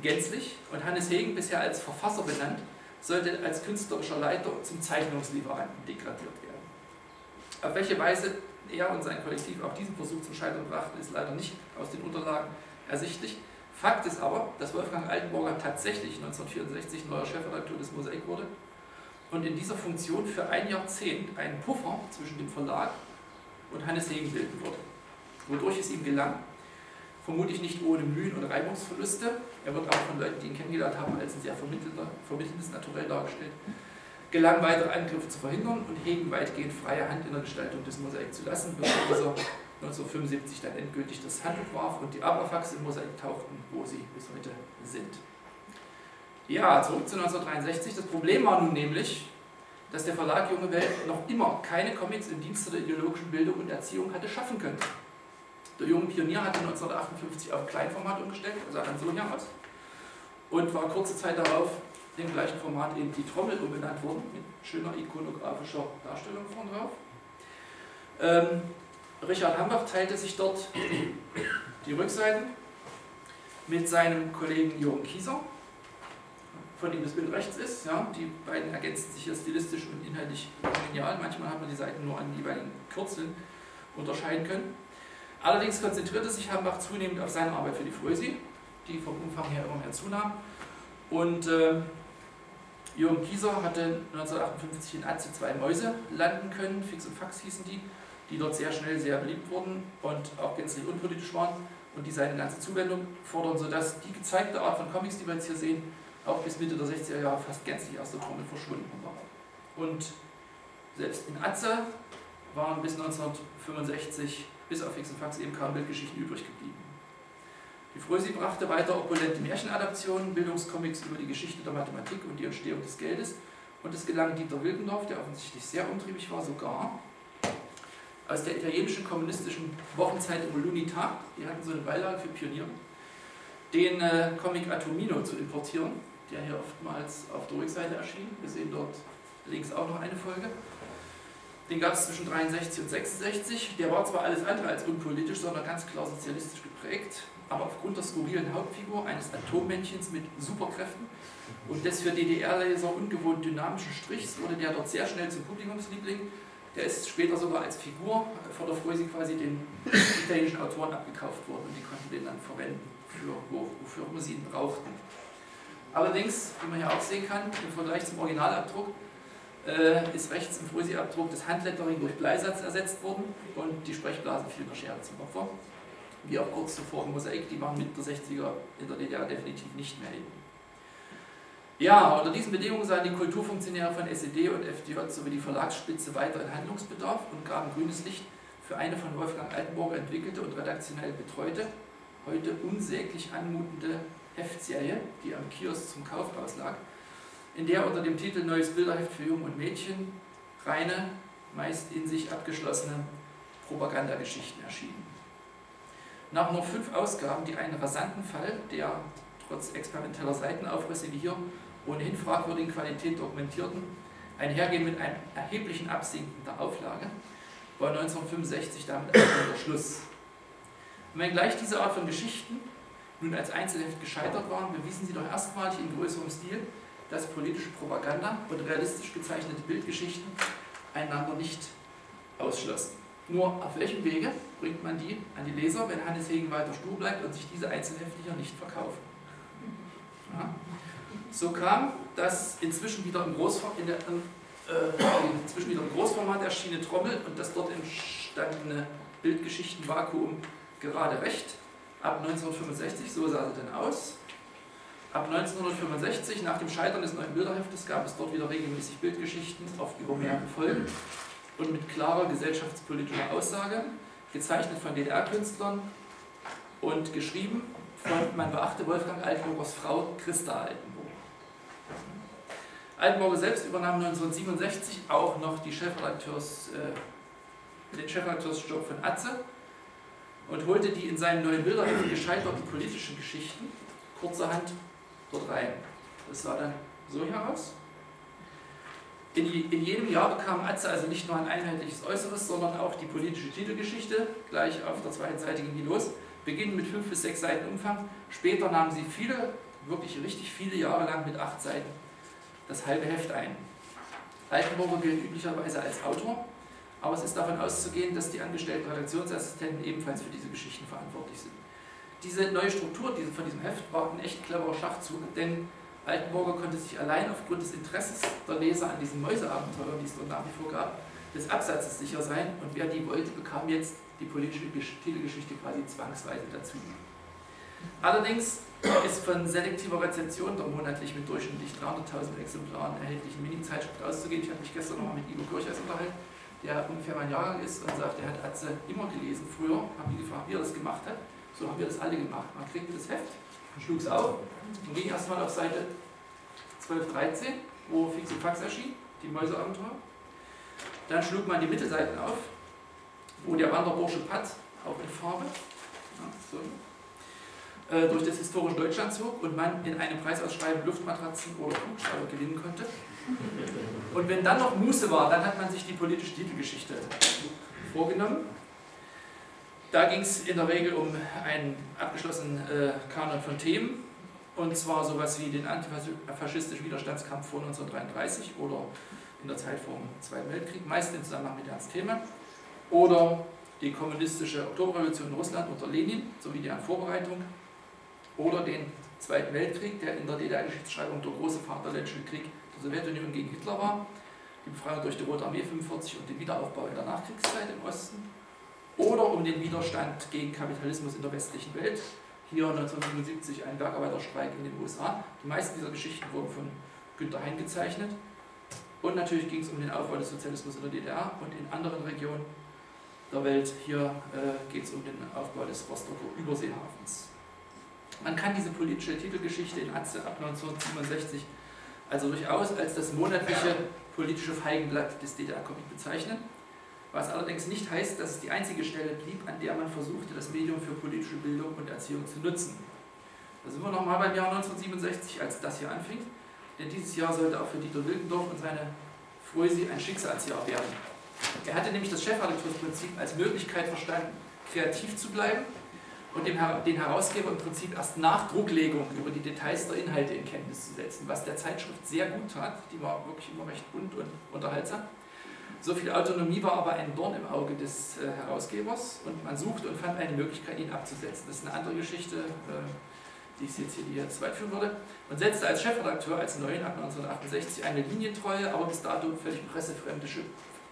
gänzlich, und Hannes Hegen, bisher als Verfasser benannt, sollte als künstlerischer Leiter zum Zeichnungslieferanten degradiert werden. Auf welche Weise er und sein Kollektiv auch diesen Versuch zum Scheitern brachten, ist leider nicht aus den Unterlagen ersichtlich. Fakt ist aber, dass Wolfgang Altenburger tatsächlich 1964 neuer Chefredakteur des Mosaik wurde und in dieser Funktion für ein Jahrzehnt einen Puffer zwischen dem Verlag und Hannes Hegen bilden würde. Wodurch es ihm gelang, vermutlich nicht ohne Mühen und Reibungsverluste, er wird auch von Leuten, die ihn kennengelernt haben, als ein sehr vermittelndes Naturell dargestellt, gelang weitere Angriffe zu verhindern und Hegen weitgehend freie Hand in der Gestaltung des Mosaik zu lassen, bevor dieser 1975 dann endgültig das Handtuch warf und die Abrafax im Mosaik tauchten, wo sie bis heute sind. Ja, zurück zu 1963. Das Problem war nun nämlich, dass der Verlag Junge Welt noch immer keine Comics im Dienste der ideologischen Bildung und Erziehung hatte schaffen können. Der junge Pionier hatte 1958 auf Kleinformat umgestellt, also an Sonja aus, und war kurze Zeit darauf im gleichen Format in die Trommel umbenannt worden, mit schöner ikonografischer Darstellung vorn drauf. Ähm, Richard Hambach teilte sich dort die Rückseiten mit seinem Kollegen Jürgen Kieser, von dem das Bild rechts ist. Ja, die beiden ergänzen sich hier stilistisch und inhaltlich genial. Manchmal hat man die Seiten nur an jeweiligen Kürzeln unterscheiden können. Allerdings konzentrierte sich Hambach zunehmend auf seine Arbeit für die Frösi, die vom Umfang her immer mehr zunahm. Und äh, Jürgen Kieser hatte 1958 in Atze zwei Mäuse landen können, Fix und Fax hießen die, die dort sehr schnell sehr beliebt wurden und auch gänzlich unpolitisch waren und die seine ganze Zuwendung fordern, sodass die gezeigte Art von Comics, die wir jetzt hier sehen, auch bis Mitte der 60er Jahre fast gänzlich aus der Trommel verschwunden war. Und selbst in Atze waren bis 1965 bis auf Fix und Fax eben kaum Bildgeschichten übrig geblieben. Die Frösi brachte weiter opulente Märchenadaptionen, Bildungscomics über die Geschichte der Mathematik und die Entstehung des Geldes. Und es gelang Dieter Wilkendorf, der offensichtlich sehr umtriebig war, sogar aus der italienischen kommunistischen Wochenzeitung L'Unità, die hatten so eine Beilage für Pioniere, den äh, Comic Atomino zu importieren, der hier oftmals auf der Rückseite erschien. Wir sehen dort links auch noch eine Folge. Den gab es zwischen 63 und 66. Der war zwar alles andere als unpolitisch, sondern ganz klar sozialistisch geprägt, aber aufgrund der skurrilen Hauptfigur eines Atommännchens mit Superkräften und des für DDR-Leser ungewohnt dynamischen Strichs wurde der dort sehr schnell zum Publikumsliebling. Der ist später sogar als Figur von der Freusi quasi den italienischen Autoren abgekauft worden und die konnten den dann verwenden, für, wofür immer sie ihn brauchten. Allerdings, wie man hier auch sehen kann, im Vergleich zum Originalabdruck, äh, ist rechts im Frösi-Abdruck das Handlettering durch Bleisatz ersetzt worden und die Sprechblasen fielen der Schere zum Opfer. Wie auch kurz zuvor im Mosaik, die waren mit der 60er in der DDR definitiv nicht mehr hin. Ja, unter diesen Bedingungen sahen die Kulturfunktionäre von SED und FDJ sowie die Verlagsspitze weiter in Handlungsbedarf und gaben grünes Licht für eine von Wolfgang Altenburger entwickelte und redaktionell betreute, heute unsäglich anmutende Heftserie, die am Kiosk zum Kauf auslag, in der unter dem Titel Neues Bilderheft für Jungen und Mädchen reine, meist in sich abgeschlossene Propagandageschichten erschienen. Nach nur fünf Ausgaben, die einen rasanten Fall, der trotz experimenteller Seitenaufrisse wie hier ohnehin fragwürdigen Qualität dokumentierten, einhergehen mit einem erheblichen Absinken der Auflage, war 1965 damit der Schluss. Und wenngleich diese Art von Geschichten nun als Einzelheft gescheitert waren, bewiesen sie doch erstmalig in größerem Stil, dass politische Propaganda und realistisch gezeichnete Bildgeschichten einander nicht ausschlossen. Nur auf welchem Wege bringt man die an die Leser, wenn Hannes Hegen weiter stur bleibt und sich diese Einzelheftlicher nicht verkaufen? Ja. So kam das inzwischen wieder im, Großformat, in der, äh, inzwischen wieder im Großformat erschienene Trommel und das dort entstandene Bildgeschichtenvakuum gerade recht. Ab 1965, so sah sie denn aus. Ab 1965, nach dem Scheitern des neuen Bilderheftes, gab es dort wieder regelmäßig Bildgeschichten, oft über mehrere Folgen und mit klarer gesellschaftspolitischer Aussage, gezeichnet von DDR-Künstlern und geschrieben von, man beachte, Wolfgang Altenburgers Frau Christa Altenburg. Altenburger selbst übernahm 1967 auch noch Chefredakteurs, äh, den Chefredakteursjob von Atze und holte die in seinen neuen Bilderheft gescheiterten politischen Geschichten kurzerhand dort rein. Das sah dann so hier aus. In, in, jedem Jahr bekam Atze also nicht nur ein einheitliches Äußeres, sondern auch die politische Titelgeschichte, gleich auf der zweiten Seite ging die los, beginnen mit fünf bis sechs Seiten Umfang. Später nahmen sie viele, wirklich richtig viele Jahre lang mit acht Seiten das halbe Heft ein. Altenburger gilt üblicherweise als Autor, aber es ist davon auszugehen, dass die angestellten Redaktionsassistenten ebenfalls für diese Geschichten verantwortlich sind. Diese neue Struktur von diesem Heft war ein echt cleverer Schachzug, denn Altenburger konnte sich allein aufgrund des Interesses der Leser an diesen Mäuseabenteuern, die es dort nach wie vor gab, des Absatzes sicher sein und wer die wollte, bekam jetzt die politische Titelgeschichte quasi zwangsweise dazu. Allerdings ist von selektiver Rezeption der monatlich mit durchschnittlich 300.000 Exemplaren erhältlichen Mini-Zeitschrift auszugehen. Ich habe mich gestern noch mal mit Ivo Kirchers unterhalten, der ungefähr mein Jahrgang ist und sagt, er hat Atze immer gelesen. Früher haben die gefragt, wie er das gemacht hat. So haben wir das alle gemacht. Man kriegte das Heft, schlug es auf und ging erstmal auf Seite 12, 13, wo Fix und Fax erschien, die Mäuseabenteuer. Dann schlug man die Mittelseiten auf, wo der Wanderbursche Pat, auch in Farbe, ja, so, äh, durch das historische Deutschland zog und man in einem Preisausschreiben Luftmatratzen oder Kugelschreiber gewinnen konnte. Und wenn dann noch Muße war, dann hat man sich die politische Titelgeschichte vorgenommen. Da ging es in der Regel um einen abgeschlossenen äh, Kanon von Themen, und zwar sowas wie den antifaschistischen Widerstandskampf vor 1933 oder in der Zeit vor dem Zweiten Weltkrieg, meist im Zusammenhang mit Ernst Thälmann, oder die kommunistische Oktoberrevolution in Russland unter Lenin sowie deren Vorbereitung, oder den Zweiten Weltkrieg, der in der DDR-Geschichtsschreibung der große Vaterländische Krieg der Sowjetunion gegen Hitler war, die Befreiung durch die Rote Armee 45 und den Wiederaufbau in der Nachkriegszeit im Osten, oder um den Widerstand gegen Kapitalismus in der westlichen Welt, hier 1977 ein Bergarbeiterstreik in den USA. Die meisten dieser Geschichten wurden von Günter Hein gezeichnet. Und natürlich ging es um den Aufbau des Sozialismus in der DDR und in anderen Regionen der Welt. Hier äh, geht es um den Aufbau des Rostocker Überseehafens. Man kann diese politische Titelgeschichte in Atze ab 1967 also durchaus als das monatliche politische Feigenblatt des DDR-Comic bezeichnen, was allerdings nicht heißt, dass es die einzige Stelle blieb, an der man versuchte, das Medium für politische Bildung und Erziehung zu nutzen. Da sind wir nochmal beim Jahr 1967, als das hier anfing, denn dieses Jahr sollte auch für Dieter Wildendorf und seine Frösi ein Schicksalsjahr werden. Er hatte nämlich das Chefredakteurinsprinzip als Möglichkeit verstanden, kreativ zu bleiben und dem, den Herausgeber im Prinzip erst nach Drucklegung über die Details der Inhalte in Kenntnis zu setzen, was der Zeitschrift sehr gut tat. Die war wirklich immer recht bunt und unterhaltsam. So viel Autonomie war aber ein Dorn im Auge des äh, Herausgebers und man suchte und fand eine Möglichkeit, ihn abzusetzen. Das ist eine andere Geschichte, äh, die ich jetzt hier jetzt weit führen würde. Und setzte als Chefredakteur, als neuen ab 1968, eine linientreue, aber bis dato völlig pressefremde,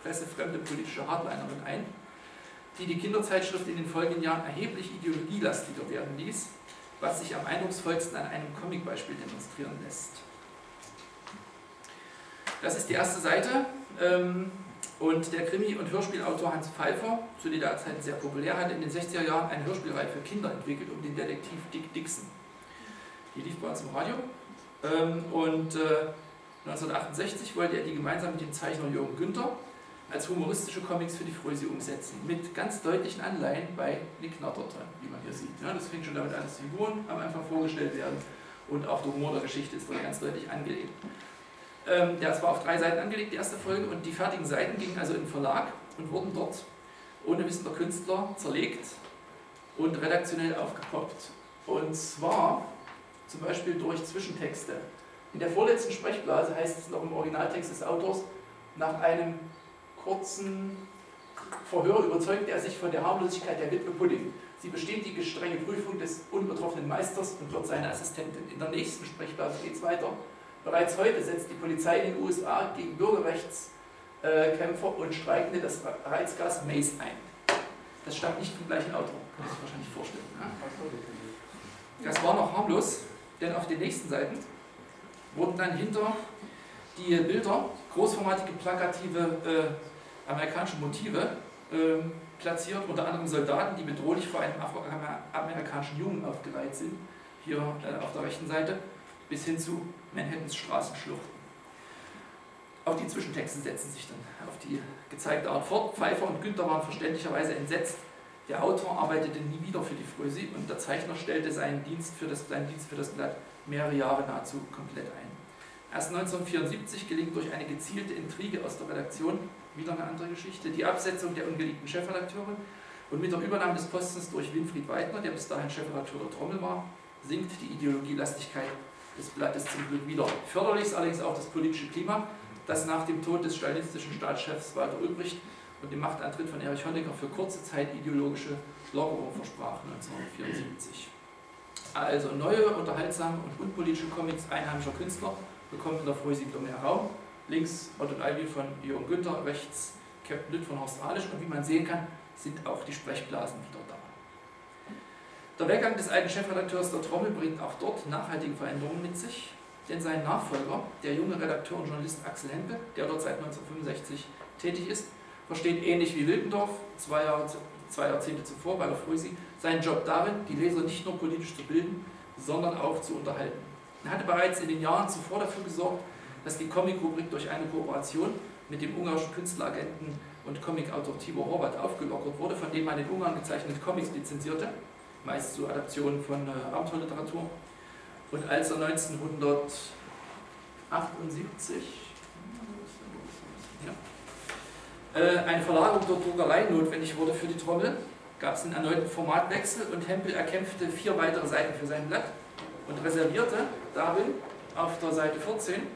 pressefremde politische Hardlinerin ein die die Kinderzeitschrift in den folgenden Jahren erheblich ideologielastiger werden ließ, was sich am eindrucksvollsten an einem Comicbeispiel demonstrieren lässt. Das ist die erste Seite. Ähm, und der Krimi- und Hörspielautor Hans Pfeiffer, zu der Zeit sehr populär, hat in den 60er Jahren eine Hörspielreihe für Kinder entwickelt um den Detektiv Dick Dixon. Die lief bei uns im Radio. Ähm, und 1968 äh, wollte er die gemeinsam mit dem Zeichner Jürgen Günther als humoristische Comics für die Fröse umsetzen, mit ganz deutlichen Anleihen bei Nick Natterton, wie man hier sieht. Ja, das fängt schon damit an, dass Figuren am Anfang vorgestellt werden und auch der Humor der Geschichte ist da ganz deutlich angelegt. Ähm, der ist zwar auf drei Seiten angelegt, die erste Folge, und die fertigen Seiten gingen also in den Verlag und wurden dort ohne Wissen der Künstler zerlegt und redaktionell aufgepoppt. Und zwar zum Beispiel durch Zwischentexte. In der vorletzten Sprechblase heißt es noch im Originaltext des Autors, nach einem kurzen Verhör überzeugt er sich von der Harmlosigkeit der Witwe Pudding. Sie besteht die strenge Prüfung des unbetroffenen Meisters und wird seine Assistentin. In der nächsten Sprechblase geht es weiter. Bereits heute setzt die Polizei in den USA gegen Bürgerrechtskämpfer und Streikende das Reizgas Mace ein. Das stammt nicht vom gleichen Autor, kann man sich wahrscheinlich vorstellen. Das war noch harmlos, denn auf den nächsten Seiten wurden dann hinter die Bilder großformatige, plakative äh, amerikanische Motive äh, platziert, unter anderem Soldaten, die bedrohlich vor einem afroamerikanischen Jungen aufgereiht sind, hier äh, auf der rechten Seite, bis hin zu Manhattans Straßenschluchten. Auch die Zwischentexte setzen sich dann auf die gezeigte Art fort. Pfeiffer und Günther waren verständlicherweise entsetzt. Der Autor arbeitete nie wieder für die Frösi und der Zeichner stellte seinen Dienst für das, seinen Dienst für das Blatt mehrere Jahre nahezu komplett ein. Erst 1974 gelingt durch eine gezielte Intrige aus der Redaktion wieder eine andere Geschichte, die Absetzung der ungeliebten Chefredakteurin und mit der Übernahme des Postens durch Winfried Weidner, der bis dahin Chefredakteur der Trommel war, sinkt die Ideologielastigkeit des Blattes zum Glück wieder. Förderlich ist allerdings auch das politische Klima, das nach dem Tod des stalinistischen Staatschefs Walter Ulbricht und dem Machtantritt von Erich Honecker für kurze Zeit ideologische Lockerung versprach 1974. Also neue, unterhaltsame und unpolitische Comics einheimischer Künstler bekommen in der Frühsiedlung mehr Raum links Ott und Alwin von Jürgen Günther, rechts Captain Lütt von Horst Radisch und wie man sehen kann, sind auch die Sprechblasen wieder da. Der Weggang des alten Chefredakteurs der Trommel bringt auch dort nachhaltige Veränderungen mit sich, denn sein Nachfolger, der junge Redakteur und Journalist Axel Hempe, der dort seit 1965 tätig ist, versteht ähnlich wie Wildendorf, zwei, Jahre, zwei Jahrzehnte zuvor bei der Früsi, seinen Job darin, die Leser nicht nur politisch zu bilden, sondern auch zu unterhalten. Er hatte bereits in den Jahren zuvor dafür gesorgt, dass die Comic-Rubrik durch eine Kooperation mit dem ungarischen Künstleragenten und Comicautor Tibor Horvath aufgelockert wurde, von dem man in Ungarn gezeichnete Comics lizenzierte, meist zu Adaptionen von äh, Abenteuerliteratur. Und als er 1978 ja, äh, eine Verlagerung der Druckerei notwendig wurde für die Trommel, gab es einen erneuten Formatwechsel und Hempel erkämpfte vier weitere Seiten für sein Blatt und reservierte darin auf der Seite 14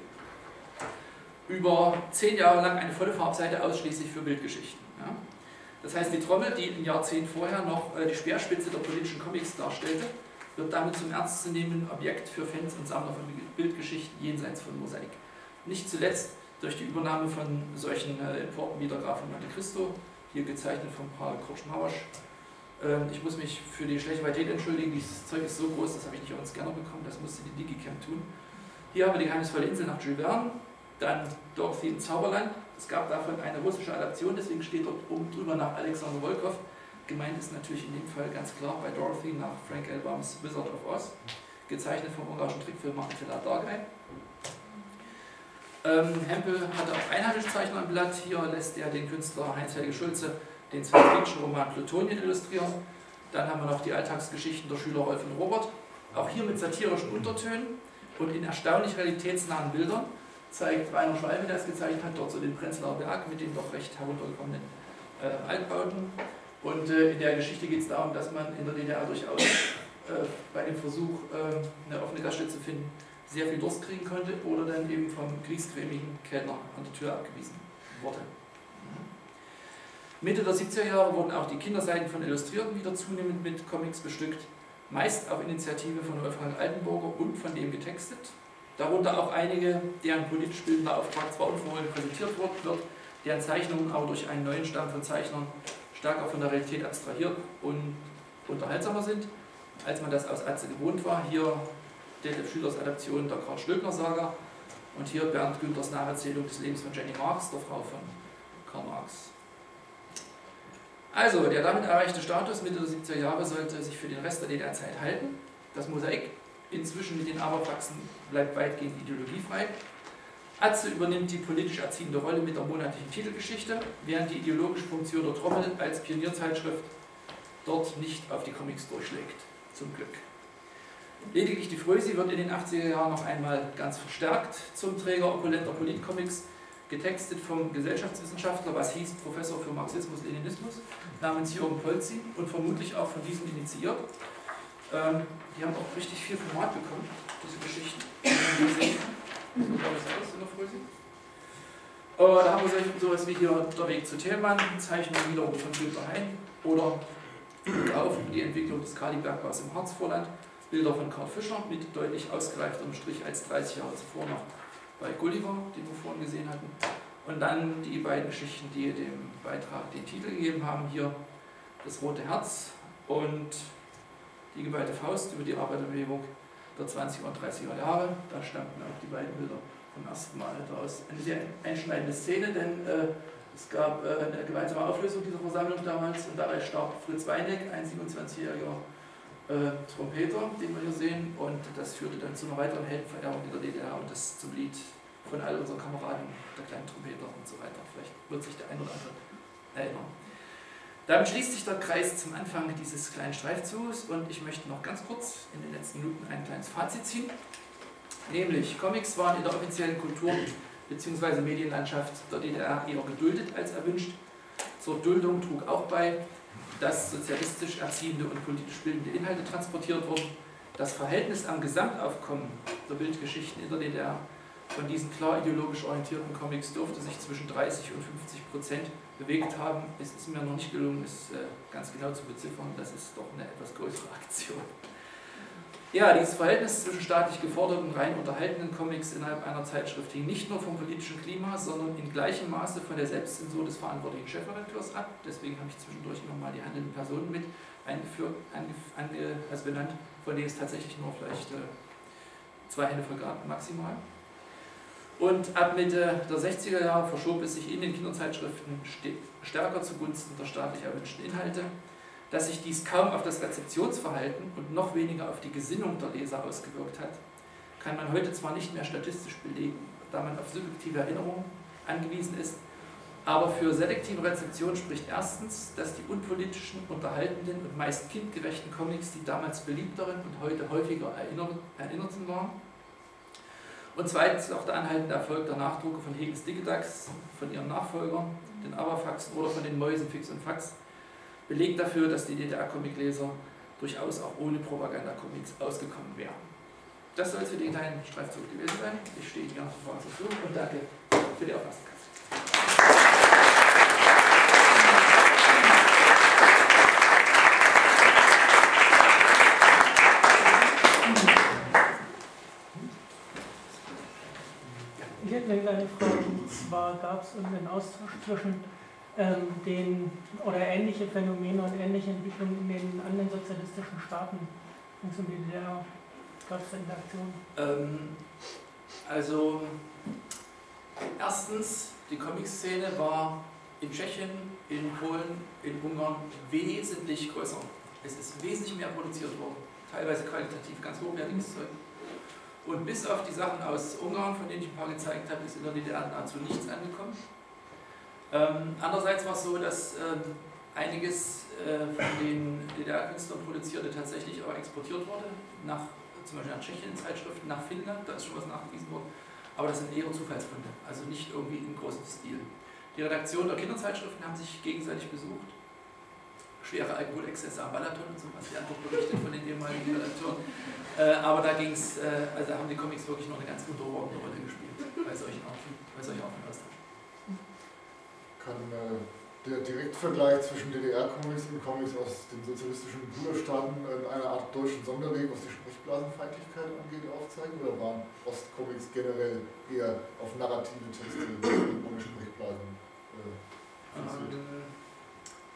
über zehn Jahre lang eine volle Farbseite ausschließlich für Bildgeschichten. Ja. Das heißt, die Trommel, die ein Jahrzehnt vorher noch äh, die Speerspitze der politischen Comics darstellte, wird damit zum ernstzunehmenden Objekt für Fans und Sammler von Bildgeschichten jenseits von Mosaik. Nicht zuletzt durch die Übernahme von solchen äh, Importen wie der Graf von Monte Cristo, hier gezeichnet von Paul Kurschmauersch. Ähm, ich muss mich für die schlechte Qualität entschuldigen, dieses Zeug ist so groß, das habe ich nicht auf den Scanner bekommen, das musste die Digicam tun. Hier haben wir die geheimnisvolle Insel nach Jules Verne, dann Dorothy im Zauberland. Es gab davon eine russische Adaption, deswegen steht dort oben drüber nach Alexander Volkov. Gemeint ist natürlich in dem Fall ganz klar bei Dorothy nach Frank Elbams Wizard of Oz, gezeichnet vom ungarischen Trickfilmer Attila Dargay. Ähm, Hempel hatte auch Einheimischzeichner am Blatt. Hier lässt er den Künstler Heinz-Helge Schulze den Science-Fiction-Roman Plutonien illustrieren. Dann haben wir noch die Alltagsgeschichten der Schüler Rolf und Robert. Auch hier mit satirischen Untertönen und in erstaunlich realitätsnahen Bildern zeigt Rainer Schwalbe, der es gezeichnet hat, dort so den Prenzlauer Berg mit den doch recht heruntergekommenen äh, Altbauten. Und äh, in der Geschichte geht es darum, dass man in der DDR durchaus äh, bei dem Versuch, ähm, eine offene Gaststätte zu finden, sehr viel Durst kriegen konnte oder dann eben vom kriegscremigen Kellner an der Tür abgewiesen wurde. Mitte der 70er Jahre wurden auch die Kinderseiten von Illustrierten wieder zunehmend mit Comics bestückt, meist auf Initiative von Wolfgang Altenburger und von dem getextet. Darunter auch einige, deren politisch bildender Auftrag zwar unverhohlen präsentiert wird, deren Zeichnungen aber durch einen neuen Stamm von Zeichnern stärker von der Realität abstrahiert und unterhaltsamer sind, als man das aus Atze gewohnt war. Hier Detlef Schülers Adaption der Karl-Stöckner-Saga und hier Bernd Günthers Nacherzählung des Lebens von Jenny Marx, der Frau von Karl Marx. Also, der damit erreichte Status Mitte der 70er Jahre sollte sich für den Rest der DDR-Zeit halten. Das Mosaik, inzwischen mit den Aberpraxen, bleibt weitgehend ideologiefrei. Atze übernimmt die politisch erziehende Rolle mit der monatlichen Titelgeschichte, während die ideologische Funktion der Trommel als Pionierzeitschrift dort nicht auf die Comics durchschlägt. Zum Glück. Lediglich die Frösi wird in den 80er Jahren noch einmal ganz verstärkt zum Träger opulenter Politcomics, getextet vom Gesellschaftswissenschaftler, was hieß Professor für Marxismus-Leninismus, namens Jürgen Polzi und vermutlich auch von diesem initiiert. Ähm, die haben auch richtig viel Format bekommen, diese Geschichten. Äh, da haben wir sowas wie hier Der Weg zu Thälmann, Zeichnung wiederum von Günter Hein oder auf die Entwicklung des Kalibergbaus im Harzvorland. Bilder von Karl Fischer mit deutlich ausgereifterem Strich als 30 Jahre zuvor noch bei Gulliver, den wir vorhin gesehen hatten. Und dann die beiden Geschichten, die dem Beitrag den Titel gegeben haben. Hier das Rote Herz und die geballte Faust über die Arbeiterbewegung der 20er und 30er Jahre. Da stammten auch die beiden Bilder vom ersten Mal daraus. Eine sehr einschneidende Szene, denn äh, es gab äh, eine gemeinsame Auflösung dieser Versammlung damals und dabei starb Fritz Weineck, ein 27-jähriger äh, Trompeter, den wir hier sehen, und das führte dann zu einer weiteren Heldenverehrung in der DDR und das zum Lied von all unseren Kameraden, der kleinen Trompeter und so weiter. Vielleicht wird sich der ein oder andere erinnern. Damit schließt sich der Kreis zum Anfang dieses kleinen Streifzugs und ich möchte noch ganz kurz in den letzten Minuten ein kleines Fazit ziehen. Nämlich, Comics waren in der offiziellen Kultur- bzw. Medienlandschaft der DDR eher geduldet als erwünscht. Zur Duldung trug auch bei, dass sozialistisch erziehende und politisch bildende Inhalte transportiert wurden. Das Verhältnis am Gesamtaufkommen der Bildgeschichten in der DDR von diesen klar ideologisch orientierten Comics dürfte sich zwischen 30 und 50 Prozent bewegt haben. Es ist mir noch nicht gelungen, es äh, ganz genau zu beziffern. Das ist doch eine etwas größere Aktion. Ja, dieses Verhältnis zwischen staatlich geforderten, rein unterhaltenen Comics innerhalb einer Zeitschrift hing nicht nur vom politischen Klima, sondern in gleichem Maße von der Selbstzensur des verantwortlichen Chefredakteurs ab. Deswegen habe ich zwischendurch nochmal die handelnden Personen mit eingeführt, ange, also benannt, von denen es tatsächlich nur vielleicht äh, zwei Hände voll maximal. Und ab Mitte der 60er Jahre verschob es sich in den Kinderzeitschriften stärker zugunsten der staatlich erwünschten Inhalte dass sich dies kaum auf das Rezeptionsverhalten und noch weniger auf die Gesinnung der Leser ausgewirkt hat, kann man heute zwar nicht mehr statistisch belegen, da man auf subjektive Erinnerungen angewiesen ist, aber für selektive Rezeption spricht erstens, dass die unpolitischen, unterhaltenden und meist kindgerechten Comics die damals beliebteren und heute häufiger erinnerten waren. Und zweitens auch der anhaltende Erfolg der Nachdrucke von Hegens Digidax, von ihren Nachfolgern, den Aberfaxen oder von den Mäusen Fix und Fax, Beleg dafür, dass die DDR-Comicleser durchaus auch ohne Propaganda-Comics ausgekommen wären. Das soll es für den kleinen Streifzug gewesen sein. Ich stehe Ihnen gerne zur Verfügung und danke für die Aufmerksamkeit. Ich hätte eine kleine Zwar gab es einen Austausch zwischen ähm, den oder ähnliche Phänomene und ähnliche Entwicklungen in den anderen sozialistischen Staaten und zum DDR. Gab es Interaktionen? Ähm, also, erstens, die Comic-Szene war in Tschechien, in Polen, in Ungarn wesentlich größer. Es ist wesentlich mehr produziert worden, teilweise qualitativ ganz hochwertiges Zeug. Und bis auf die Sachen aus Ungarn, von denen ich ein paar gezeigt habe, ist in der DDR nahezu nichts angekommen. Ähm, andererseits war es so, dass ähm, einiges äh, von den DDR-Künstlern produzierte tatsächlich auch exportiert wurde, nach, zum Beispiel nach Tschechien Zeitschriften, nach Finnland, da ist schon was nachgewiesen worden. Aber das sind eher Zufallsfunde, also nicht irgendwie in großem Stil. Die Redaktion der Kinderzeitschriften haben sich gegenseitig besucht. Schwere Alkoholexzesse am Balaton und so, was die Antwort berichtet von den ehemaligen Redakteuren. Äh, aber da ging es, äh, also haben die Comics wirklich noch eine ganz untergeordnete Rolle gespielt bei solchen bei Austausch. Kann äh, der Direktvergleich zwischen DDR-Comics und Comics aus den sozialistischen Bruderstaaten eine Art deutschen Sonderweg, was die Sprechblasenfeindlichkeit angeht, aufzeigen? Oder waren Ostcomics generell eher auf narrative Texte ohne Sprechblasen äh,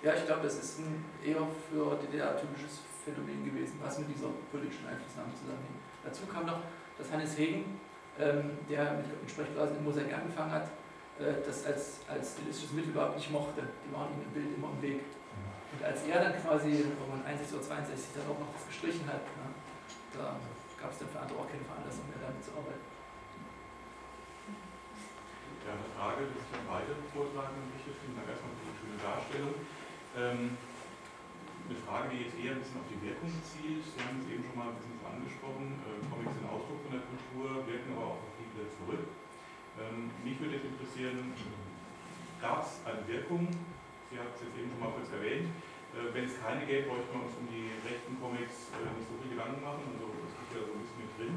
ja, ich glaube, das ist ein eher für DDR-typisches Phänomen gewesen, was mit dieser politischen Einflussnahme zusammenhängt. Dazu kam noch, dass Hannes Hegen, ähm, der mit Sprechblasen in Mosaik angefangen hat, äh, das als, als stilistisches Mittel überhaupt nicht mochte. Die waren ihm im Bild immer im Weg. Und als er dann quasi irgendwann 61 oder 62 dann auch noch das gestrichen hat, ne, da gab es dann für andere auch keine Veranlassung mehr damit zu arbeiten. Ja, eine Frage, die sich an beide vortragen möchte. Vielen Dank erstmal für die schöne Darstellung. Ähm, eine Frage, die jetzt eher ein bisschen auf die Wirkung zielt. Sie haben es eben schon mal ein bisschen angesprochen. Äh, Comics sind Ausdruck von der Kultur, wirken aber auch auf wieder zurück. Ähm, mich würde jetzt interessieren, gab es eine Wirkung? Sie haben es jetzt eben schon mal kurz erwähnt. Äh, wenn es keine gäbe, bräuchten wir uns um die rechten Comics äh, nicht so viel Gedanken machen. Also das ist ja so ein bisschen mit drin.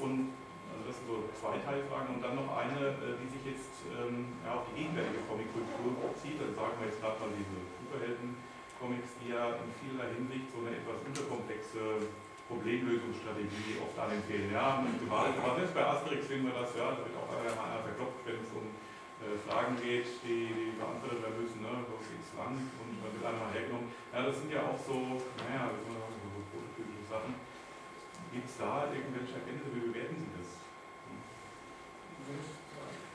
Und also das sind so zwei Teilfragen und dann noch eine, äh, die sich jetzt ähm, ja, auf die gegenwärtige Comickultur bezieht. Also sagen wir jetzt gerade mal diese Superhelden-Comics, die ja in vieler Hinsicht so eine etwas unterkomplexe Problemlösungsstrategie oft anempfehlen. Ja, mit Gewalt, aber selbst bei Asterix sehen wir das, ja, da wird auch einer verklopft, wenn es um äh, Fragen geht, die, die beantwortet werden müssen, ne, so X Land und dann wird einmal hergenommen. Ja, das sind ja auch so, naja, das sind so, so prototypische Sachen. Gibt es da irgendwelche Erkenntnisse, wie bewerten Sie das?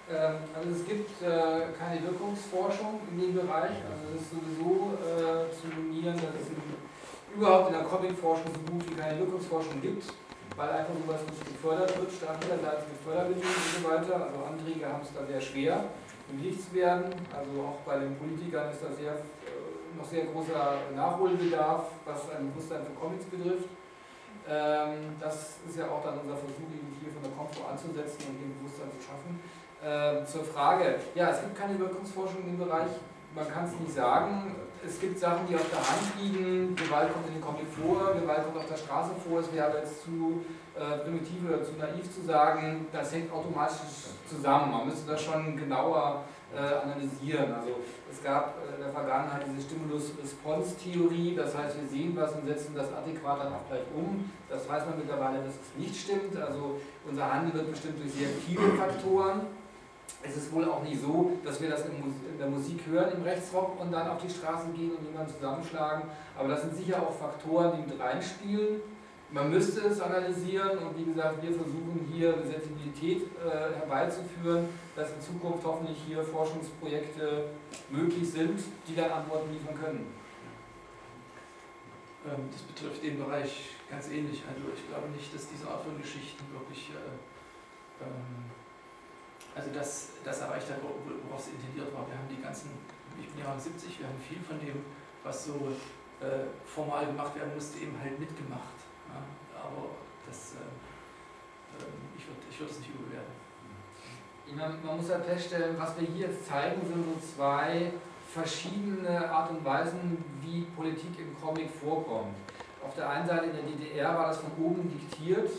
Ähm, also es gibt äh, keine Wirkungsforschung in dem Bereich. Also es ist sowieso äh, zu nominieren, dass es überhaupt in der Comic-Forschung so gut wie keine Wirkungsforschung gibt, weil einfach sowas nicht gefördert wird, staatlicherseits mit Fördermitteln und so weiter. Also Anträge haben es da sehr schwer, bewilligt zu werden. Also auch bei den Politikern ist da sehr, äh, noch sehr großer Nachholbedarf, was ein Bewusstsein für Comics betrifft. Ähm, das ist ja auch dann unser Versuch, hier von der Komfort anzusetzen und dem Bewusstsein zu schaffen. Ähm, zur Frage, ja, es gibt keine Wirkungsforschung im Bereich, man kann es nicht sagen. Es gibt Sachen, die auf der Hand liegen, Gewalt kommt in den Comic vor, Gewalt kommt auf der Straße vor, es wäre jetzt zu äh, primitiv oder zu naiv zu sagen, das hängt automatisch zusammen. Man müsste das schon genauer äh, analysieren. Also es gab äh, in der Vergangenheit diese Stimulus-Response-Theorie, das heißt, wir sehen was und setzen das adäquat dann auch gleich um. Das weiß man mittlerweile, dass es nicht stimmt. Also unser Handeln wird bestimmt durch sehr viele Faktoren es ist wohl auch nicht so, dass wir das in der Musik hören im Rechtsrock und dann auf die Straße gehen und jemanden zusammenschlagen. Aber das sind sicher auch Faktoren, die mit reinspielen. Man müsste es analysieren und wie gesagt, wir versuchen hier eine Sensibilität äh, herbeizuführen, dass in Zukunft hoffentlich hier Forschungsprojekte möglich sind, die dann Antworten liefern können. Ähm, das betrifft den Bereich ganz ähnlich. Also ich glaube nicht, dass diese Art von Geschichten wirklich äh, ähm, also das, das erreicht hat, worauf es intendiert war. Wir haben die ganzen, ich bin ja 70, wir haben viel von dem, was so äh, formal gemacht werden musste, eben halt mitgemacht. Ja? Aber das, äh, ähm, ich würde ich würd das nicht überbewerten. Man, man muss halt feststellen, was wir hier jetzt zeigen, sind so zwei verschiedene Art und Weisen, wie Politik im Comic vorkommt. Auf der einen Seite in der DDR war das von oben diktiert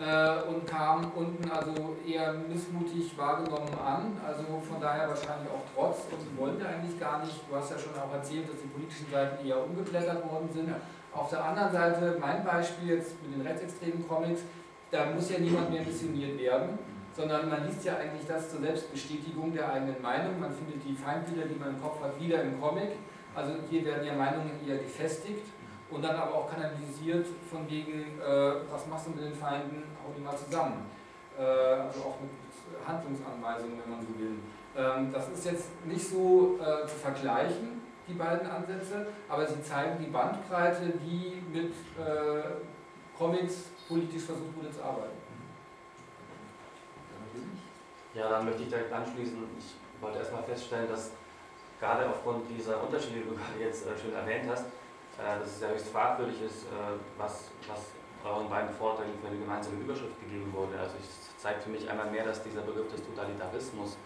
äh, und kam unten also eher missmutig wahrgenommen an. Also von daher wahrscheinlich auch trotz und wollte eigentlich gar nicht. Du hast ja schon auch erzählt, dass die politischen Seiten eher umgeblättert worden sind. Auf der anderen Seite, mein Beispiel jetzt mit den rechtsextremen Comics, da muss ja niemand mehr missioniert werden sondern man liest ja eigentlich das zur Selbstbestätigung der eigenen Meinung. Man findet die Feindbilder, die man im Kopf hat, wieder im Comic. Also hier werden ja Meinungen eher gefestigt und dann aber auch kanalisiert von wegen, äh, was machst du mit den Feinden, mal zusammen. Äh, also auch mit Handlungsanweisungen, wenn man so will. Ähm, das ist jetzt nicht so äh, zu vergleichen, die beiden Ansätze, aber sie zeigen die Bandbreite, die mit äh, Comics politisch versucht wurde zu arbeiten. Ja, dann möchte ich direkt anschließen. Ich wollte erstmal feststellen, dass gerade aufgrund dieser Unterschiede, die du gerade jetzt schön erwähnt hast, dass es ja höchst fragwürdig ist, was, was euren beiden Vorträgen für eine gemeinsame Überschrift gegeben wurde. Also es zeigt für mich einmal mehr, dass dieser Begriff des Totalitarismus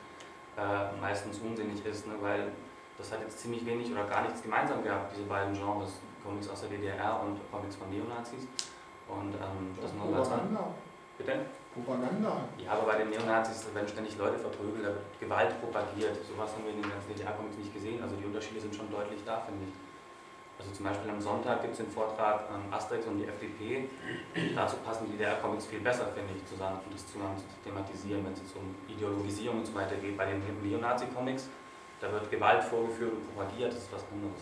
äh, meistens unsinnig ist, ne, weil das hat jetzt ziemlich wenig oder gar nichts gemeinsam gehabt, diese beiden Genres, Comics aus der DDR und Comics von Neonazis. Und ähm, das man sagen. Bitte? Propaganda. Ja, aber bei den Neonazis werden ständig Leute verprügelt, da wird Gewalt propagiert. Sowas haben wir in den ganzen DDR-Comics nicht gesehen. Also die Unterschiede sind schon deutlich da, finde ich. Also zum Beispiel am Sonntag gibt es den Vortrag ähm, Asterix und die FDP. Dazu passen die DDR-Comics viel besser, finde ich, zusammen, um das zusammen zu thematisieren, wenn es jetzt um Ideologisierung und so weiter geht. Bei den Neonazi-Comics, da wird Gewalt vorgeführt und propagiert, das ist was anderes.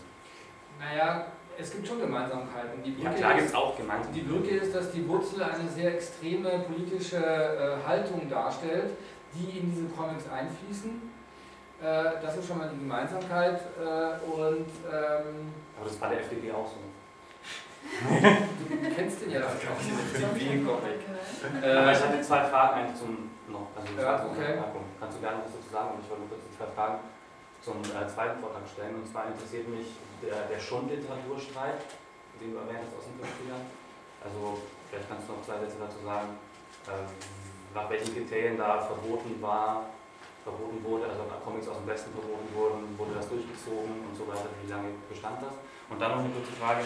Naja, es gibt schon Gemeinsamkeiten. Die ja, klar gibt es auch Gemeinsamkeiten. Die Brücke ist, dass die Wurzel eine sehr extreme politische äh, Haltung darstellt, die in diese Comics einfließen. Äh, das ist schon mal die Gemeinsamkeit. Äh, und, ähm, Aber das war der FDP auch so. du kennst den ja auch den FDP-Comic. Aber ich hatte zwei Fragen eigentlich zum noch. Also ja, okay. Kannst du gerne was dazu sagen? Ich wollte kurz zwei Fragen zum äh, zweiten Vortrag stellen. Und zwar interessiert mich der, der Schundliteraturstreit, den du erwähnt hast aus den 50ern. Also vielleicht kannst du noch zwei Sätze dazu sagen, äh, nach welchen Kriterien da verboten war, verboten wurde, also Comics aus dem Westen verboten wurden, wurde das durchgezogen und so weiter, wie lange bestand das? Und dann noch eine kurze Frage,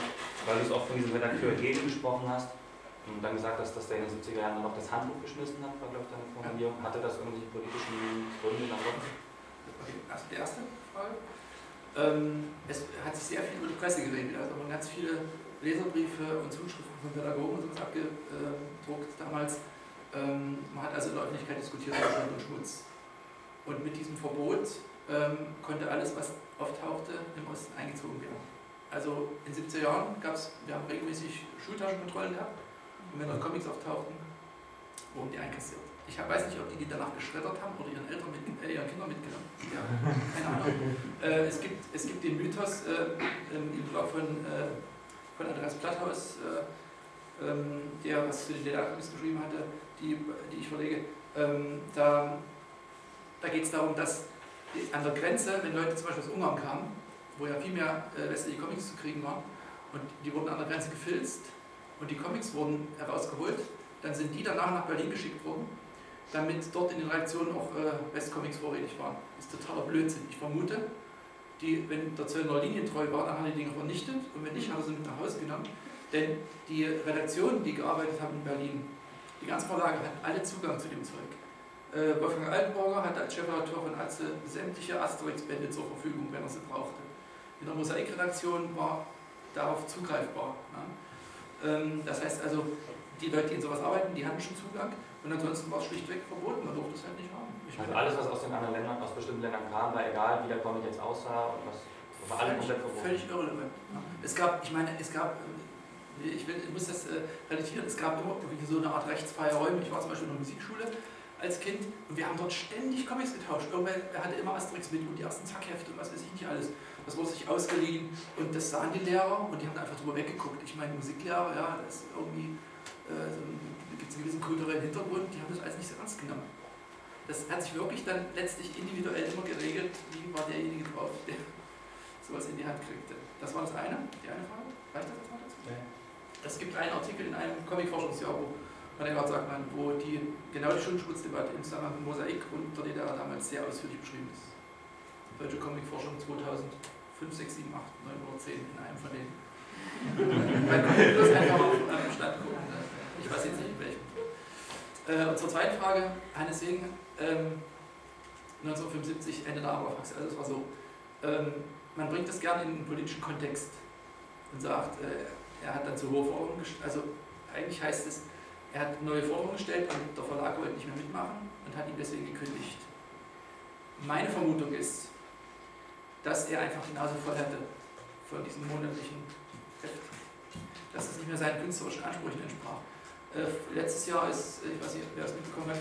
weil du es auch von diesem Redakteur Gegen gesprochen hast und dann gesagt hast, dass der in den 70er Jahren noch das Handbuch geschmissen hat, war glaube ich deine Formulierung. Hatte das irgendwelche politischen Gründe dann? Also die erste Frage. Ähm, es hat sich sehr viel über die Presse geredet. Also man ganz viele Leserbriefe und Zuschriften von Pädagogen und sowas abgedruckt damals. Ähm, man hat also in der Öffentlichkeit diskutiert über Schuld und Schmutz. Und mit diesem Verbot ähm, konnte alles, was auftauchte, im Osten eingezogen werden. Also in den 70er Jahren gab es, wir haben regelmäßig Schultaschenkontrollen gehabt. Und wenn da Comics auftauchten, wurden die einkassiert. Ich weiß nicht, ob die die danach geschreddert haben oder ihren Eltern mit, äh, ihren Kindern mitgenommen. Ja, keine Ahnung. Äh, es, gibt, es gibt den Mythos äh, im Blog von, äh, von Andreas Platthaus, äh, ähm, der was zu den DDR-Comics geschrieben hatte, die, die ich verlege. Ähm, da da geht es darum, dass an der Grenze, wenn Leute zum Beispiel aus Ungarn kamen, wo ja viel mehr äh, westliche Comics zu kriegen waren, und die wurden an der Grenze gefilzt und die Comics wurden herausgeholt, dann sind die danach nach Berlin geschickt worden damit dort in den Reaktionen auch äh, Westcomics vorrätig waren. Das ist totaler Blödsinn. Ich vermute, die, wenn der Zöllner linientreu war, dann haben die Dinge vernichtet und wenn nicht, haben sie mit nach Hause genommen. Denn die Redaktionen, die gearbeitet haben in Berlin, die ganze Verlage hatten alle Zugang zu dem Zeug. Äh, Wolfgang Altenburger hatte als Chefredakteur von Atze sämtliche Asterix-Bände zur Verfügung, wenn er sie brauchte. In der Mosaikredaktion war darauf zugreifbar. Ja. Ähm, das heißt also, die Leute, die in sowas arbeiten, die hatten schon Zugang. Und ansonsten war es schlichtweg verboten, man durfte es halt nicht haben. Ich also alles, was aus den anderen Ländern, aus bestimmten Ländern kam, war egal, wie der Comic jetzt aussah und was war alles komplett verboten. Völlig irrelevant. Es gab, ich meine, es gab, äh, ich, will, ich muss das äh, relativieren, es gab immer so eine Art rechtsfreie Räume. Ich war zum Beispiel in der Musikschule als Kind und wir haben dort ständig Comics getauscht. Irgendwer hatte immer Asterix mit und die ersten Zackhefte und was weiß ich nicht alles. Das wurde sich ausgeliehen und das sahen die Lehrer und die haben einfach drüber weggeguckt. Ich meine, Musiklehrer, ja, das ist irgendwie äh, so ein gibt es einen gewissen kulturellen Hintergrund, die haben das alles nicht so ernst genommen. Das hat sich wirklich dann letztlich individuell immer geregelt, wie war derjenige drauf, der sowas in die Hand kriegte. Das war das eine, die eine Frage. Reicht das mal dazu? Ja. Es gibt einen Artikel in einem Comic-Forschungsjahr, wo Manegard sagt man, wo die genau die Schuldenschmutzdebatte im Zusammenhang mit Mosaik und der DDR damals sehr ausführlich beschrieben ist. Deutsche Comicforschung 2005, 6, 7, 8, 9 oder 10 in einem von denen. Man bloß einfach auf einem Stand gucken. Ne? Ich weiß jetzt nicht in welchem. Äh, und zur zweiten Frage, Hannes Segen, ähm, 1975, Ende der Aberfax, also es war so. Ähm, man bringt das gerne in einen politischen Kontext und sagt, äh, er hat dann zu hohe Forderungen gestellt. Also eigentlich heißt es, er hat neue Forderungen gestellt und der Verlag wollte nicht mehr mitmachen und hat ihn deswegen gekündigt. Meine Vermutung ist, dass er einfach die Nase voll hatte von diesem monatlichen. Dass es nicht mehr seinen künstlerischen Ansprüchen entsprach. Äh, letztes Jahr ist, ich weiß nicht, wer es mitbekommen hat,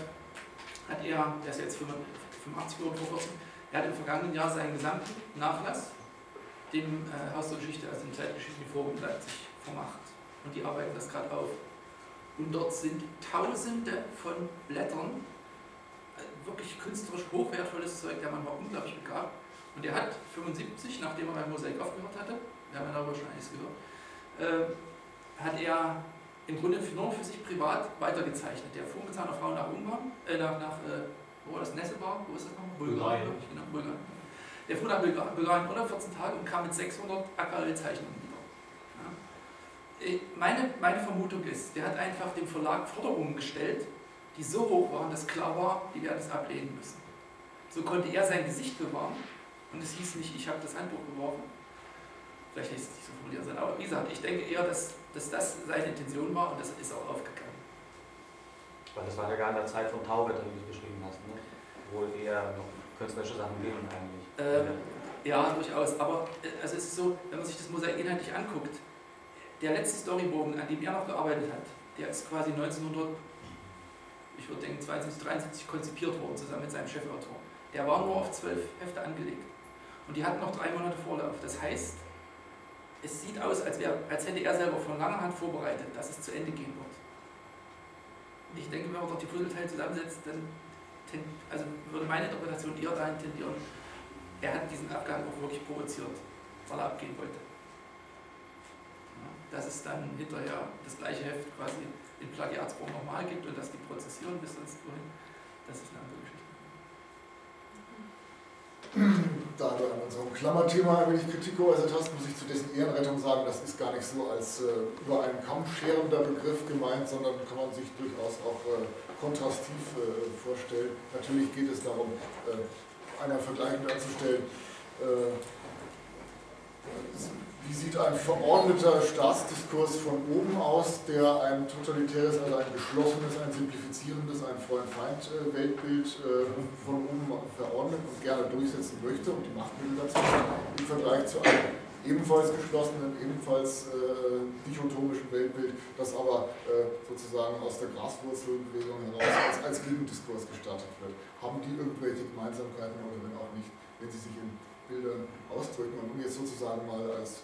hat er, der ist jetzt 85 Uhr vor kurzem, er hat im vergangenen Jahr seinen gesamten Nachlass dem äh, Haus der Geschichte, also dem Zeitgeschichtlichen Forum Leipzig, vermacht. Und die arbeiten das gerade auf. Und dort sind tausende von Blättern, äh, wirklich künstlerisch hochwertvolles Zeug, der Mann war unglaublich begabt. Und er hat 75, nachdem er beim Mosaik aufgehört hatte, wir haben ja darüber schon einiges gehört, äh, hat er im Grunde nur für sich privat weitergezeichnet. Der fuhr mit seiner Frau nach Ungarn, äh, nach, nach äh, wo war das, Nesselbar, wo ist das noch? Bulgarien. Genau, Bulgarien. Der fuhr nach Bulgarien unter 14 Tage und kam mit 600 Aquarellzeichnungen wieder. Ja. Äh, meine, meine Vermutung ist, der hat einfach dem Verlag Forderungen gestellt, die so hoch waren, dass klar war, die werden es ablehnen müssen. So konnte er sein Gesicht bewahren und es hieß nicht, ich habe das Handbuch geworfen. Vielleicht lässt es nicht so formuliert sein, aber wie gesagt, ich denke eher, dass, dass das seine Intention war und das ist auch aufgegangen. Weil das war ja gar in der Zeit von Taube, wie du beschrieben hast, ne? wo eher noch künstlerische Sachen gehen eigentlich. Ähm, ja, durchaus. Aber äh, also es ist so, wenn man sich das Mosaik inhaltlich anguckt, der letzte Storybogen, an dem er noch gearbeitet hat, der ist quasi 1900, ich würde denken 72, 73 konzipiert worden, zusammen mit seinem Chefautor. Der war nur auf zwölf Hefte angelegt. Und die hatten noch drei Monate Vorlauf. Das heißt, es sieht aus, als, wär, als hätte er selber von langer Hand vorbereitet, dass es zu Ende gehen wird. Und ich denke, wenn man dort die Puzzleteile zusammensetzt, dann also würde meine Interpretation eher dahin tendieren, er hat diesen Abgang auch wirklich provoziert, weil er abgehen wollte. Dass es dann hinterher das gleiche Heft quasi in Plagiatsform nochmal gibt und dass die prozessieren bis sonst wohin, das ist eine andere. Da du an unserem Klammerthema ein wenig Kritik geäußert hast, muss ich zu dessen Ehrenrettung sagen, das ist gar nicht so als äh, über einen Kamm scherender Begriff gemeint, sondern kann man sich durchaus auch äh, kontrastiv äh, vorstellen. Natürlich geht es darum, äh, einmal vergleichend anzustellen, äh, wie sieht ein verordneter Staatsdiskurs von oben aus, der ein totalitäres, also ein geschlossenes, ein simplifizierendes, ein Freund-Feind-Weltbild äh, von oben verordnet und gerne durchsetzen möchte und die Machtmittel dazu im Vergleich zu einem ebenfalls geschlossenen, ebenfalls äh, dichotomischen Weltbild, das aber äh, sozusagen aus der Graswurzelbewegung heraus als, als Gegendiskurs gestartet wird. Haben die irgendwelche Gemeinsamkeiten oder wenn auch nicht, wenn sie sich in Bildern ausdrücken und jetzt sozusagen mal als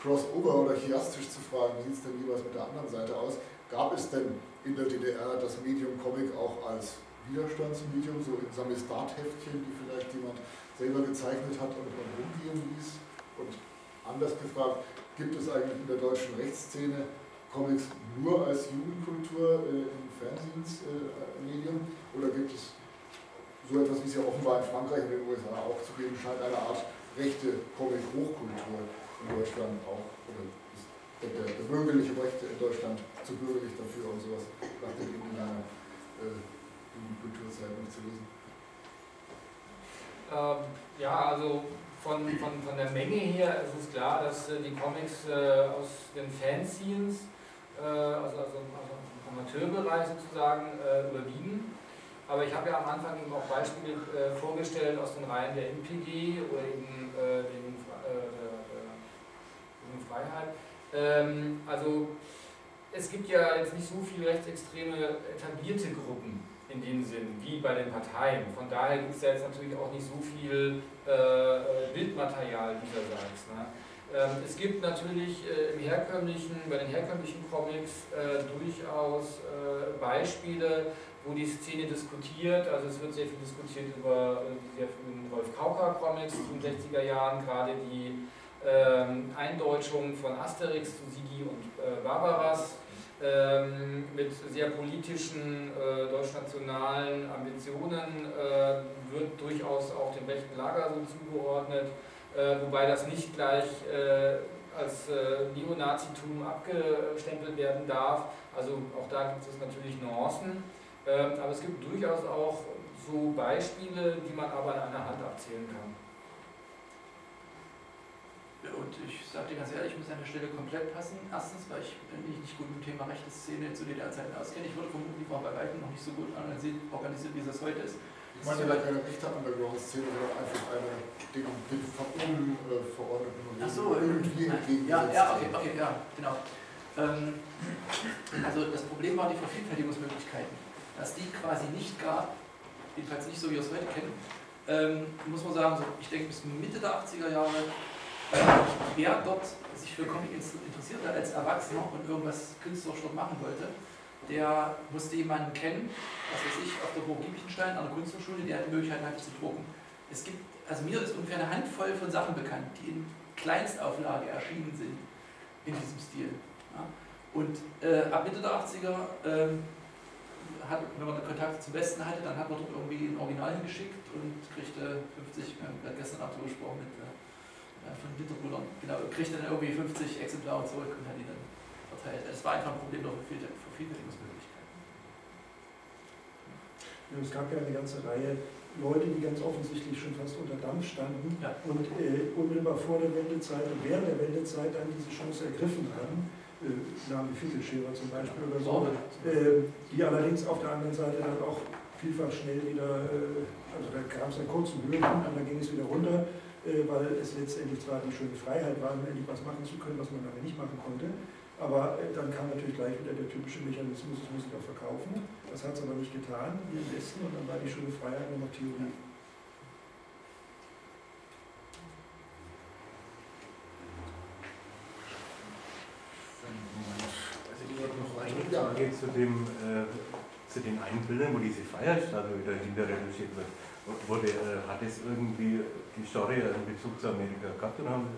Crossover oder chiastisch zu fragen, wie sieht es denn jeweils mit der anderen Seite aus? Gab es denn in der DDR das Medium Comic auch als Widerstandsmedium, so in Samistat-Heftchen, die vielleicht jemand selber gezeichnet hat und, und rumgehen ließ? Und anders gefragt, gibt es eigentlich in der deutschen Rechtsszene Comics nur als Jugendkultur äh, im Fernsehmedium äh, oder gibt es so etwas, wie es ja offenbar in Frankreich und in den USA auch zu geben scheint, eine Art rechte Comic-Hochkultur? In Deutschland auch, oder der, der, bürgerliche Recht in Deutschland zu bürgerlich dafür, um sowas nach dem in einer äh, Kulturzeitung zu lesen? Ähm, ja, also von, von, von der Menge her ist es klar, dass äh, die Comics äh, aus den Fanzines, äh, also, also, also im Amateurbereich sozusagen, äh, überwiegen. Aber ich habe ja am Anfang eben auch Beispiele äh, vorgestellt aus den Reihen der NPG oder eben äh, den Freiheit. Ähm, also es gibt ja jetzt nicht so viele rechtsextreme etablierte Gruppen in dem Sinn, wie bei den Parteien. Von daher gibt es ja jetzt natürlich auch nicht so viel äh, äh Bildmaterial dieserseits. Ne? Ähm, es gibt natürlich äh, im herkömmlichen, bei den herkömmlichen Comics äh, durchaus äh, Beispiele, wo die Szene diskutiert. Also es wird sehr viel diskutiert über äh, die sehr frühen Rolf Kauka Comics in den 60er Jahren, gerade die ähm, Eindeutschung von Asterix zu Sigi und äh, Barbaras. ähm, mit sehr politischen äh, deutschnationalen Ambitionen, äh, wird durchaus auch dem rechten Lager so zugeordnet, äh, wobei das nicht gleich äh, als äh, Neonazitum abgestempelt werden darf. Also auch da gibt es natürlich Nuancen, ähm, aber es gibt durchaus auch so Beispiele, die man aber an einer Hand abzählen kann. Und ich sage dir ganz ehrlich, ich muss an der Stelle komplett passen. Erstens, weil ich mich nicht gut mit dem Thema rechte Szene zu DDR-Zeiten auskenne. Ich würde vermuten, die war bei weitem noch nicht so gut organisiert, wie es heute ist. Ich meine, da keine rechte Underground-Szene, sondern einfach eine von oben äh, verordneten und Ach so, irgendwie entgegengesetzt. Ja, ja, okay, okay, ja, genau. Ähm, also das Problem war die Vervielfältigungsmöglichkeiten. Dass die quasi nicht gab, jedenfalls nicht so, wie wir es heute kennen, ähm, muss man sagen, so, ich denke bis Mitte der 80er Jahre wer dort sich für Comic interessiert hat als Erwachsener und irgendwas künstlerisch dort machen wollte, der musste jemanden kennen, was weiß ich, auf der Burg Giebichenstein, an der Kunsthochschule, der die Möglichkeit hatte zu drucken. Es gibt, also mir ist ungefähr eine Handvoll von Sachen bekannt, die in Kleinstauflage erschienen sind in diesem Stil. Ja. Und äh, ab Mitte der 80er, ähm, hat, wenn man Kontakt zum Westen hatte, dann hat man dort irgendwie ein Original hingeschickt und kriegte 50, wir haben gestern Abend gesprochen mit äh, von Winterbrüdern, genau, kriegte dann irgendwie 50 Exemplare zurück und hat die dann verteilt. Es war einfach ein Problem der Vervielfältigungsmöglichkeiten. Ja, es gab ja eine ganze Reihe Leute, die ganz offensichtlich schon fast unter Dampf standen ja. und äh, unmittelbar vor der Wendezeit und während der Wendezeit dann diese Chance ergriffen haben. Äh, Namen wie Finkelscherer zum Beispiel oder so, äh, die allerdings auf der anderen Seite dann auch vielfach schnell wieder, äh, also da gab es einen kurzen Höhepunkt und dann ging es wieder runter äh, weil es letztendlich zwar die schöne Freiheit war, endlich was machen zu können, was man lange nicht machen konnte, aber äh, dann kam natürlich gleich wieder der typische Mechanismus, es muss sich auch verkaufen. Das hat es aber nicht getan hier im Westen und dann war die schöne Freiheit nur noch Theorie. Also ich habe noch eine Frage zu, äh, zu den Einbildern, wo diese Feierstatue dahinter reduziert wird wurde, äh, hat es irgendwie die Story einen Bezug zu Amerika gehabt? Und haben,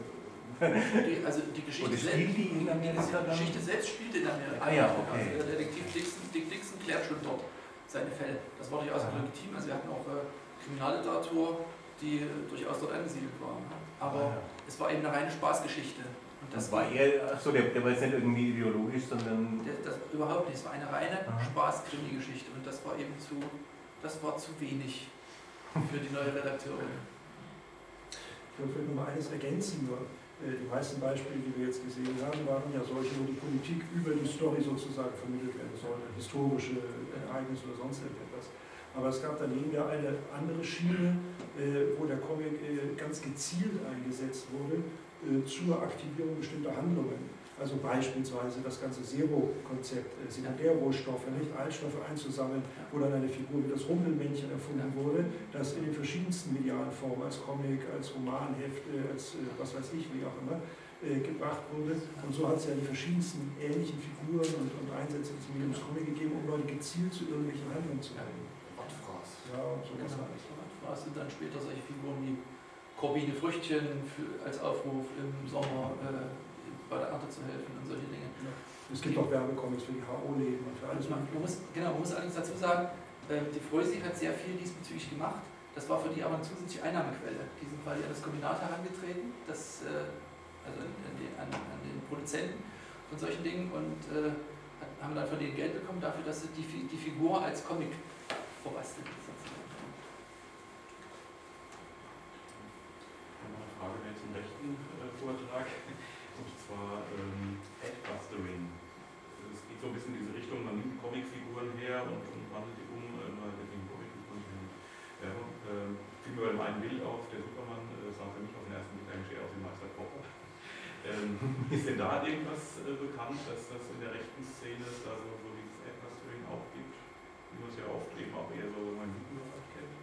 die, also die Geschichte, selbst, die in Amerika die Geschichte selbst spielt in Amerika. Ah, ja, okay. Also der Detektiv Dixon, Dick Dixon klärt schon dort seine Fälle. Das war durchaus auch legitim. Also wir hatten auch äh, Kriminalliteratur, die äh, durchaus dort angesiedelt war. Aber ah, ja. es war eben eine reine Spaßgeschichte. Und das, das war eher, achso, der, der war jetzt nicht irgendwie ideologisch, sondern. Der, das, überhaupt nicht, es war eine reine Spaß-Krimi-Geschichte und das war eben zu, das war zu wenig für die neue Redakteurin. Ich würde vielleicht noch mal eines ergänzen. Äh, die meisten Beispiele, die wir jetzt gesehen haben, waren ja solche, wo die Politik über die Story sozusagen vermittelt werden soll, historische Ereignisse oder sonst irgendetwas. Aber es gab daneben ja eine andere Schiene, äh, wo der Comic äh, ganz gezielt eingesetzt wurde zur Aktivierung bestimmter Handlungen. Also beispielsweise das ganze Zero-Konzept, äh, Sekundärrohstoffe, nicht Altstoffe einzusammeln, wo dann eine Figur wie das Rumpelmännchen erfunden wurde, das in den verschiedensten medialen Formen, als Comic, als Romanheft, äh, als äh, was weiß ich, wie auch immer, gebracht wurde. Und so hat es ja die verschiedensten ähnlichen Figuren und, und Einsätze des Mediums Comic gegeben, um Leute gezielt zu irgendwelchen Handlungen zu bringen. Ja, und so genau. Radfraß sind dann später solche Figuren wie Corbine Früchtchen für, als Aufruf im Sommer. Äh, bei der Ernte zu helfen und solche Dinge. Ja. Es gibt auch Werbecomics für die HO-Läden und für alles. Man, man muss, genau, man muss allerdings dazu sagen, äh, die Freusig hat sehr viel diesbezüglich gemacht. Das war für die aber eine zusätzliche Einnahmequelle. Die sind quasi an das Kombinat herangetreten, das, äh, also an den, an, an den, Produzenten von solchen Dingen und äh, haben dann von denen Geld bekommen dafür, dass sie die, die Figur als Comic verbastelt. Eine Frage zum rechten äh, Vortrag zwar ähm, Headbustering. Also es geht so ein bisschen in diese Richtung, man nimmt Comicfiguren her und, und wandelt die um, äh, deswegen Comicfiguren. Ja, äh, fiel mir bei dem Bild auf, der Superman äh, sah für mich auf den ersten Blick eigentlich eher aus wie Meister Popper. Ähm, ist denn da irgendwas äh, bekannt, dass das in der rechten Szene es da so, so dieses Headbustering auch gibt, wie man es ja oft eben auch eher so in Jugendbereich kennt?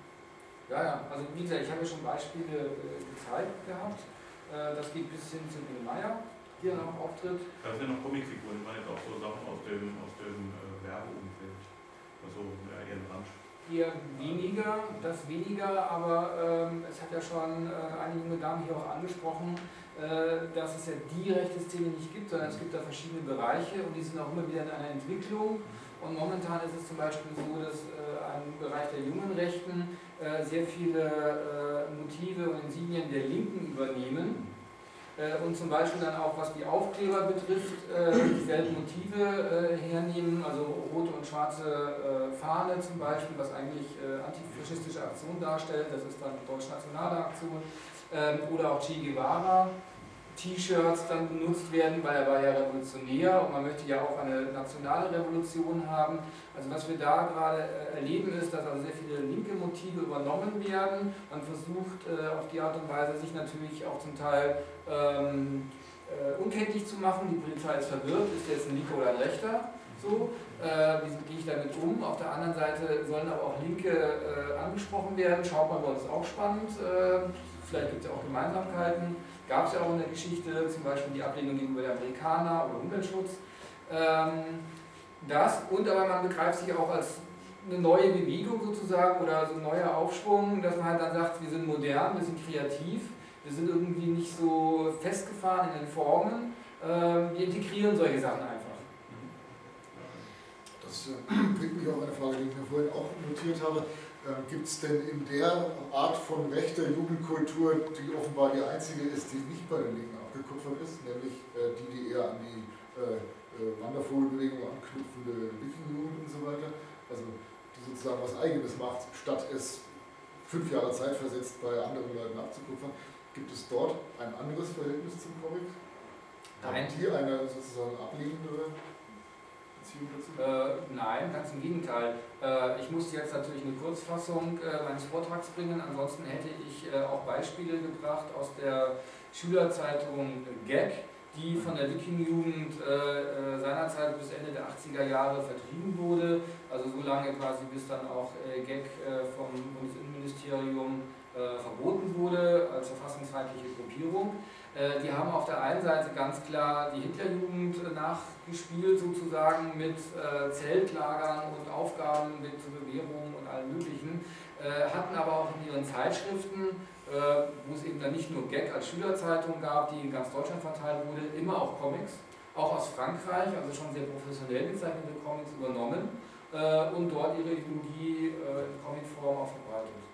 Ja, ja, also wie gesagt, ich habe ja schon Beispiele äh, gezeigt gehabt. Äh, das geht bis hin zu Bill Meyer, hier noch auftritt. Das sind ja noch Comicfiguren, ich meine jetzt auch so Sachen aus dem, aus dem äh, Werbeumfeld. Also ja, eher Rand, eher weniger, das weniger, aber ähm, es hat ja schon äh, eine junge Dame hier auch angesprochen, äh, dass es ja die rechte Szene nicht gibt, sondern es gibt da verschiedene Bereiche und die sind auch immer wieder in einer Entwicklung. Und momentan ist es zum Beispiel so, dass äh, im Bereich der jungen Rechten äh, sehr viele äh, Motive und Insignien der Linken übernehmen äh, und zum Beispiel dann auch, was die Aufkleber betrifft, äh, dieselben Motive äh, hernehmen, also rote und schwarze Fahne zum Beispiel, was eigentlich antifaschistische Aktion darstellt, das ist dann deutsch-nationale Aktion, ähm, oder auch Che Guevara. T-Shirts dann benutzt werden, weil er war ja revolutionär und man möchte ja auch eine nationale Revolution haben. Also was wir da gerade erleben ist, dass also sehr viele linke Motive übernommen werden. Man versucht auf die Art und Weise sich natürlich auch zum Teil ähm, äh, unkenntlich zu machen. Die Polizei ist verwirrt, ist jetzt ein Linker oder ein Rechter? So, äh, wie gehe ich damit um? Auf der anderen Seite sollen aber auch Linke äh, angesprochen werden. Schaut mal, das ist auch spannend. Äh, vielleicht gibt es ja auch Gemeinsamkeiten. Gab es ja auch in der Geschichte, zum Beispiel die Ablehnung gegenüber der Amerikaner oder Umweltschutz. Ähm, das und aber man begreift sich auch als eine neue Bewegung sozusagen oder so ein neuer Aufschwung, dass man halt dann sagt, wir sind modern, wir sind kreativ wir sind irgendwie nicht so festgefahren in den Formen, ähm, wir integrieren solche Sachen einfach. Das äh, bringt mich auf eine Frage, die ich mir vorhin auch notiert habe. Ähm, Gibt es denn in der Art von rechter Jugendkultur, die offenbar die einzige ist, die nicht bei den Linken abgekupfert ist, nämlich äh, die, die eher an die äh, Wandervogelbewegung anknüpfende Wiking-Jugend und so weiter, also die sozusagen was Eigenes macht, statt es fünf Jahre Zeit versetzt bei anderen Leuten abzukupfern. Gibt es dort ein anderes Verhältnis zum Comic? Nein. Haben die eine sozusagen ablehnendere Beziehung dazu? Äh, nein, ganz im Gegenteil. Äh, ich musste jetzt natürlich eine Kurzfassung äh, meines Vortrags bringen, ansonsten hätte ich äh, auch Beispiele gebracht aus der Schülerzeitung Gag, die von der Wiking-Jugend äh, äh, seinerzeit bis Ende der 80er Jahre vertrieben wurde, also so lange quasi bis dann auch Gag vom Bundesinnenministerium äh, verboten wurde als verfassungsfeindliche Gruppierung. Äh, die haben auf der einen Seite ganz klar die Hitlerjugend nachgespielt, sozusagen mit äh, Zeltlagern und Aufgaben mit Bewährung und allem Möglichen, hatten aber auch in ihren Zeitschriften, wo es eben dann nicht nur Gag als Schülerzeitung gab, die in ganz Deutschland verteilt wurde, immer auch Comics, auch aus Frankreich, also schon sehr professionell gezeichnete Comics übernommen und dort ihre Ideologie in Comicform auch verbreitet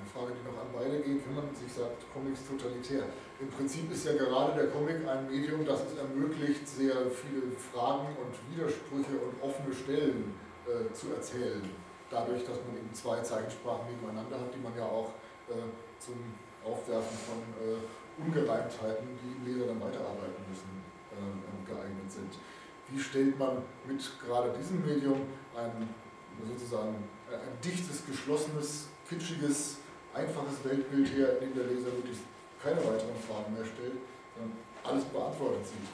eine Frage, die noch an beide geht, wenn man sich sagt, Comics totalitär. Im Prinzip ist ja gerade der Comic ein Medium, das es ermöglicht, sehr viele Fragen und Widersprüche und offene Stellen äh, zu erzählen. Dadurch, dass man eben zwei Zeichensprachen nebeneinander hat, die man ja auch äh, zum Aufwerfen von äh, Ungereimtheiten, die im Leser dann weiterarbeiten müssen, äh, geeignet sind. Wie stellt man mit gerade diesem Medium ein sozusagen ein dichtes, geschlossenes, kitschiges einfaches Weltbild her, in dem der Leser wirklich keine weiteren Fragen mehr stellt, sondern alles beantwortet sieht.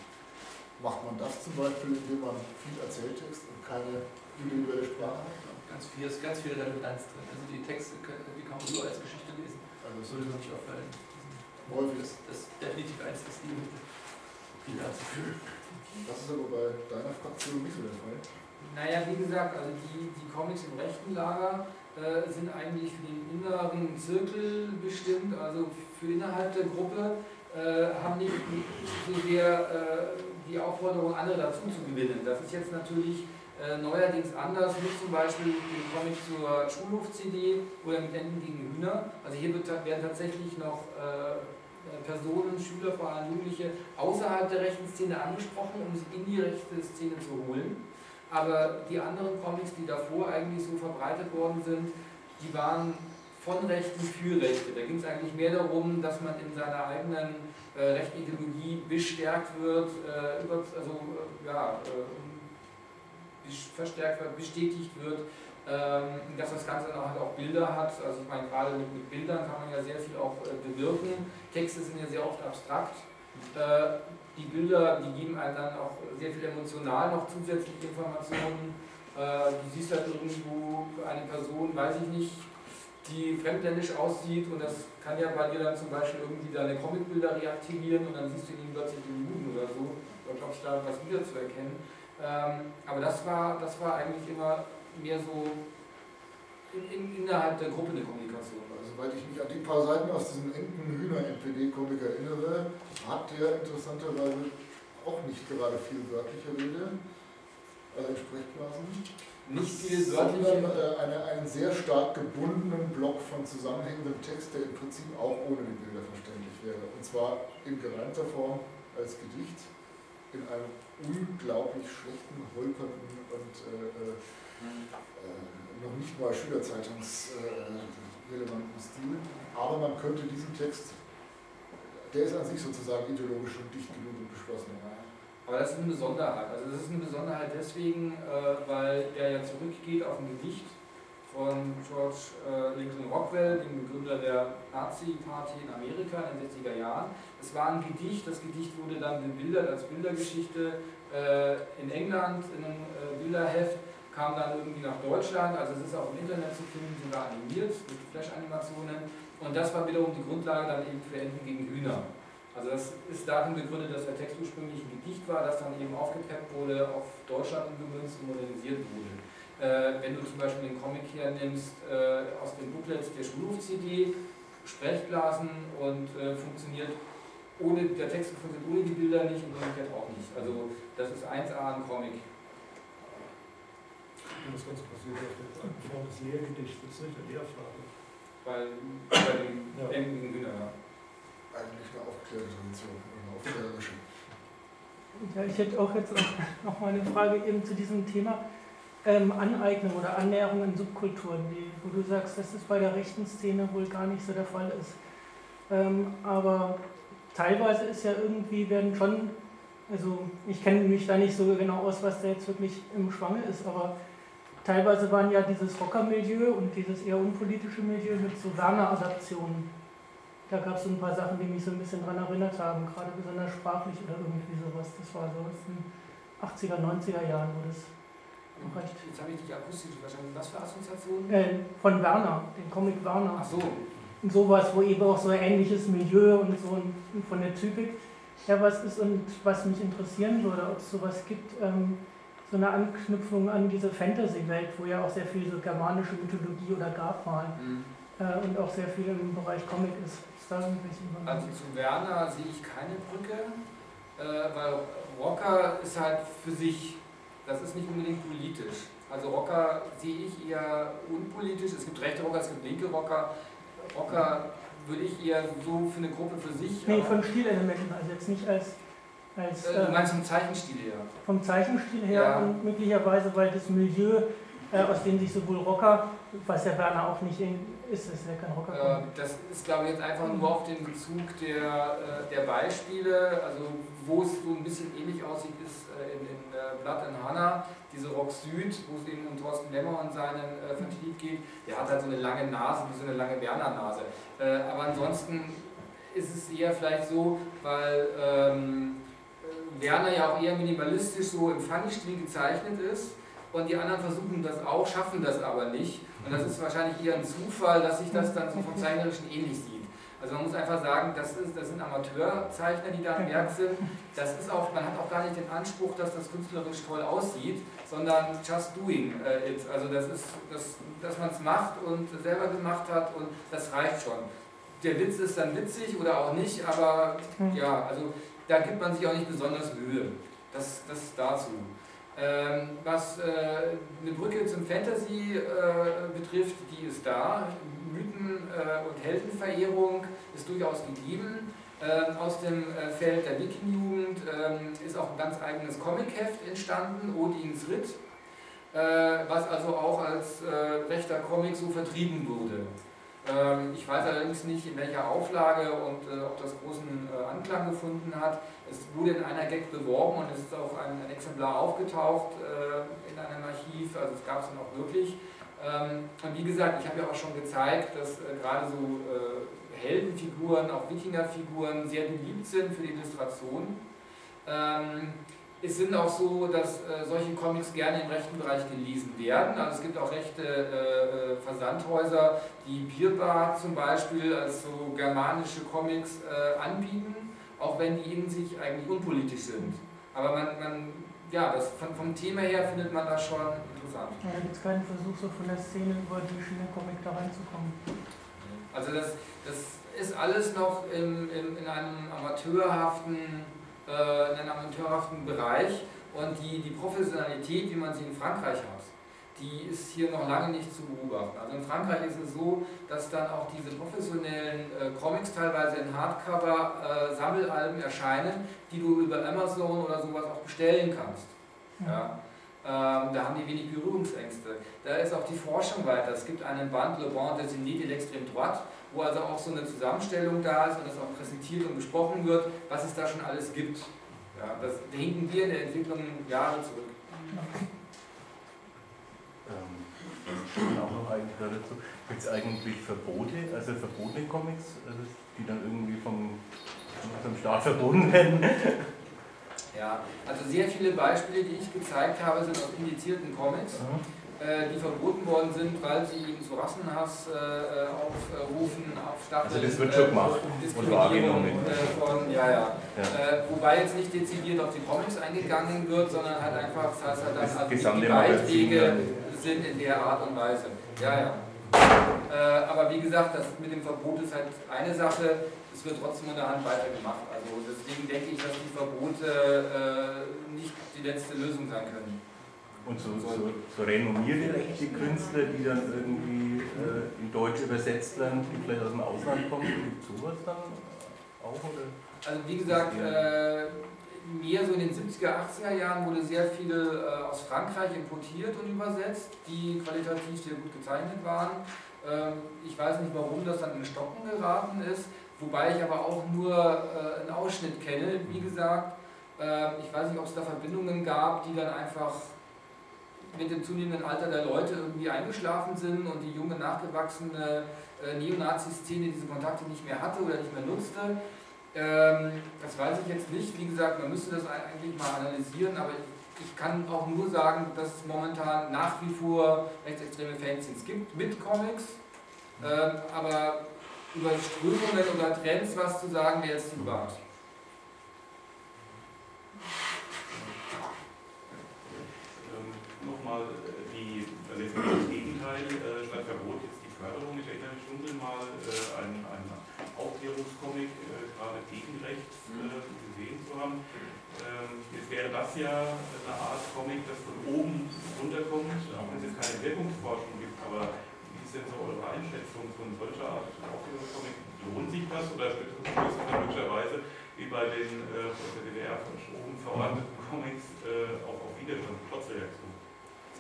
Macht man das zum Beispiel, indem man viel Erzähltext und keine individuelle Sprache hat? Ganz viel, ist ganz viel Redundanz drin. Also die Texte die kann man nur als Geschichte lesen. Also das würde man nicht auffallen. Häufig. Das, das ist definitiv eins des Stilmittel. Das ist aber bei deiner Fraktion nicht so der Fall. Naja, wie gesagt, also die, die Comics im rechten Lager äh, sind eigentlich für den inneren Zirkel bestimmt, also für innerhalb der Gruppe, äh, haben nicht, so sehr äh, die Aufforderung, andere dazu zu gewinnen. Das ist jetzt natürlich äh, neuerdings anders, mit zum Beispiel dem Comic zur Schulhof-CD oder mit Enden gegen Hühner. Also hier wird, werden tatsächlich noch Personen, Schüler, vor allem Jugendliche außerhalb der rechten Szene angesprochen, um sie in die rechte Szene zu holen. Aber die anderen Comics, die davor eigentlich so verbreitet worden sind, die waren von Rechten für Rechte. Da ging es eigentlich mehr darum, dass man in seiner eigenen äh, rechten Ideologie bestärkt wird, äh, über, also äh, ja, äh, verstärkt wird, bestätigt wird, ähm, dass das Ganze dann halt auch Bilder hat. Also ich meine, gerade mit, mit Bildern kann man ja sehr viel auch äh, bewirken. Texte sind ja sehr oft abstrakt. Die Bilder, die geben einem dann auch sehr viel emotional noch zusätzliche Informationen. Äh, du siehst halt irgendwo eine Person, weiß ich nicht, die fremdländisch aussieht und das kann ja bei dir dann zum Beispiel irgendwie deine Comicbilder reaktivieren und dann siehst du ihn plötzlich den Juden oder so. Glaube ich, da was wieder zu erkennen. Ähm, aber das war, das war eigentlich immer mehr so in, in, innerhalb der Gruppe eine Kommunikation. Also, weil ich mich an die paar Seiten aus diesem engen Hühner-NPD-Comic erinnere, hat der interessanterweise auch nicht gerade viel wörtliche Rede, also in Sprechblasen. Nicht viel wörtliche. Sondern äh, eine, einen sehr stark gebundenen Block von zusammenhängendem Text, der im Prinzip auch ohne die Bilder verständlich wäre. Und zwar in gereimter Form als Gedicht, in einem unglaublich schlechten, holpernden und äh, äh, äh noch nicht mal Schülerzeitungsrelevanten äh, Stil. Aber man könnte diesen Text, der ist an sich sozusagen ideologisch und dicht genug und geschlossen. Aber das ist eine Besonderheit. Also das ist eine Besonderheit deswegen, äh, weil er ja zurückgeht auf ein Gedicht von George äh, Lincoln Rockwell, dem Begründer der Nazi-Party in Amerika in den 60er Jahren. Es war ein Gedicht, das Gedicht wurde dann bebildert als Bildergeschichte äh, in England in einem Bilderheft, kam dann irgendwie nach Deutschland, also es ist auch im Internet zu finden, sogar animiert mit Flash-Animationen. Und das war wiederum die Grundlage dann eben für Enten gegen Hühner. Also das ist darin begründet, dass der Text ursprünglich ein Gedicht war, das dann eben aufgepeppt wurde, auf Deutschland umgemünzt und modernisiert wurde. Äh, wenn du zum Beispiel den Comic hernimmst äh, aus den Booklets der Schulhof-CD, Sprechblasen und äh, funktioniert ohne, der Text funktioniert ohne die Bilder nicht und umgekehrt auch nicht. Also das ist 1A ein Comic. Das Ganze passiert auf der Form des Lehrgedichtes, nicht der Lehrfrage. Bei, bei den ja. engen Hühner, eigentlich eine aufgeklärte Tradition, eine aufklärerische. Ja, ich hätte auch jetzt noch mal eine Frage eben zu diesem Thema ähm, Aneignung oder Annäherung an Subkulturen, die, wo du sagst, dass das bei der rechten Szene wohl gar nicht so der Fall ist. Ähm, aber teilweise ist ja irgendwie, werden schon, also ich kenne mich da nicht so genau aus, was da jetzt wirklich im Schwange ist, aber teilweise waren ja dieses Rocker-Milieu und dieses eher unpolitische Milieu mit so Werner-Adaptionen da gab es so ein paar Sachen, die mich so ein bisschen daran erinnert haben, gerade besonders sprachlich oder irgendwie sowas. Das war so aus den 80er, 90er Jahren, wo das noch recht. Jetzt habe ich dich akustisch verstanden. Was für Assoziationen? Äh, von Werner, den Comic Werner. Ach so. Und sowas, wo eben auch so ein ähnliches Milieu und so von der Typik ja was ist und was mich interessieren würde, ob es sowas gibt, ähm, so eine Anknüpfung an diese Fantasy-Welt, wo ja auch sehr viel so germanische Mythologie oder gab mal. Mhm. Äh, und auch sehr viel im Bereich Comic ist. Also zu Werner sehe ich keine Brücke, äh, weil Rocker ist halt für sich, das ist nicht unbedingt politisch. Also Rocker sehe ich eher unpolitisch. Es gibt rechte Rocker, es gibt linke Rocker. Rocker würde ich eher so für eine Gruppe für sich. Nee, von Stilelementen, also jetzt nicht als. Als äh, du meinst vom Zeichenstil her? Vom Zeichenstil her ja. und möglicherweise, weil das Milieu, äh, aus dem sich sowohl Rocker, was ja Werner auch nicht in, ist es ja kein Rocker. Äh, das ist, glaube ich, jetzt einfach nur auf den Bezug der, äh, der Beispiele. Also, wo es so ein bisschen ähnlich aussieht, ist äh, in, in äh, Blood and Hannah, diese Rock Süd, wo es eben um Thorsten Lemmer und seinen äh, Vertrieb geht. Der hat halt so eine lange Nase, wie so eine lange Werner-Nase. Äh, aber ansonsten ist es eher vielleicht so, weil ähm, Werner ja auch eher minimalistisch so im Funny-Stil gezeichnet ist und die anderen versuchen das auch, schaffen das aber nicht. Und das ist wahrscheinlich eher ein Zufall, dass sich das dann so vom Zeichnerischen ähnlich sieht. Also man muss einfach sagen, das, ist, das sind Amateurzeichner, die da am Werk sind. Das ist auch, man hat auch gar nicht den Anspruch, dass das künstlerisch toll aussieht, sondern just doing it. Also das ist, das, dass man es macht und selber gemacht hat und das reicht schon. Der Witz ist dann witzig oder auch nicht, aber ja, also da gibt man sich auch nicht besonders Mühe. Das, das dazu. Ähm, was äh, eine Brücke zum Fantasy äh, betrifft, die ist da. Mythen- äh, und Heldenverehrung ist durchaus gegeben. Ähm, aus dem äh, Feld der Wikingjugend ähm, ist auch ein ganz eigenes Comicheft entstanden, Odins Ritt, äh, was also auch als äh, rechter Comic so vertrieben wurde. Ähm, ich weiß allerdings nicht, in welcher Auflage und ob das großen Anklang gefunden hat. Es wurde in einer Gag beworben und es ist auch ein, ein Exemplar aufgetaucht äh, in einem Archiv, also es gab es dann auch wirklich. Ähm, und wie gesagt, ich habe ja auch schon gezeigt, dass äh, gerade so äh, Heldenfiguren, auch Wikingerfiguren sehr beliebt sind für die Illustration. Ähm, es sind auch so, dass äh, solche Comics gerne im rechten Bereich gelesen werden. Also es gibt auch rechte äh, äh Versandhäuser, die Bierbar zum Beispiel als so germanische Comics äh, anbieten auch wenn die in sich eigentlich unpolitisch sind. Aber man, man ja, das von, vom Thema her findet man das schon interessant. Ja, da gibt es keinen Versuch, so von der Szene über die Schiene Comic da reinzukommen. Also das, das ist alles noch im, im, in einem amateurhaften, äh, in einem amateurhaften Bereich und die, die Professionalität, wie man sie in Frankreich hat, die ist hier noch lange nicht zu beobachten. Also in Frankreich ist es so, dass dann auch diese professionellen äh, Comics teilweise in Hardcover-Sammelalben äh, erscheinen, die du über Amazon oder sowas auch bestellen kannst. Ja. Ähm, da haben die wenig Berührungsängste. Da ist auch die Forschung weiter. Es gibt einen Band Le Bon dessiné de l'extrême droite, wo also auch so eine Zusammenstellung da ist und das auch präsentiert und besprochen wird, was es da schon alles gibt. Ja, das, da hinken wir in der Entwicklung Jahre zurück. Ähm, auch noch eigentlich dazu. Gibt es eigentlich Verbote, also verbotene Comics, also die dann irgendwie vom, vom Staat verboten werden? Ja, also sehr viele Beispiele, die ich gezeigt habe, sind aus indizierten Comics, äh, die verboten worden sind, weil sie zu Rassenhass äh, aufrufen, auf Stachel. Also das wird schon gemacht äh, und wahrgenommen. Äh, von, ja, ja. ja. Äh, wobei jetzt nicht dezidiert auf die Comics eingegangen wird, sondern halt einfach, das heißt halt dann, also die Beiträge sind in der Art und Weise. Ja, ja. Äh, aber wie gesagt, das mit dem Verbot ist halt eine Sache es wird trotzdem in der Hand weitergemacht. Also deswegen denke ich, dass die Verbote äh, nicht die letzte Lösung sein können. Und so, so, so renommierte Künstler, die dann irgendwie äh, in Deutsch übersetzt werden, die vielleicht aus dem Ausland kommen, gibt es sowas dann auch? Oder? Also wie gesagt, äh, mehr so in den 70er, 80er Jahren wurde sehr viel äh, aus Frankreich importiert und übersetzt, die qualitativ sehr gut gezeichnet waren. Ähm, ich weiß nicht, warum das dann in Stocken geraten ist. Wobei ich aber auch nur äh, einen Ausschnitt kenne. Wie gesagt, äh, ich weiß nicht, ob es da Verbindungen gab, die dann einfach mit dem zunehmenden Alter der Leute irgendwie eingeschlafen sind und die junge, nachgewachsene äh, Neonazi-Szene diese Kontakte nicht mehr hatte oder nicht mehr nutzte. Ähm, das weiß ich jetzt nicht. Wie gesagt, man müsste das eigentlich mal analysieren, aber ich, ich kann auch nur sagen, dass es momentan nach wie vor rechtsextreme Fanzines gibt mit Comics. Ähm, aber über Strömungen oder Trends was zu sagen, wäre jetzt zu weit. Ähm, Nochmal äh, die, also jetzt das Gegenteil äh, statt Verbot jetzt die Förderung. Ich erinnere mich dunkel mal äh, an einen Aufklärungscomic, äh, gerade gegen rechts, äh, gesehen zu haben. Ähm, jetzt wäre das ja eine Art Comic, das von oben runterkommt, auch wenn es jetzt keine Wirkungsforschung gibt, aber denn so eure Einschätzung von solcher Art Aufklärungscomic? Lohnt sich das oder ist es möglicherweise wie bei den äh, aus der DDR verschoben verordneten Comics äh, auch auf Widerstand, Trotzreaktion?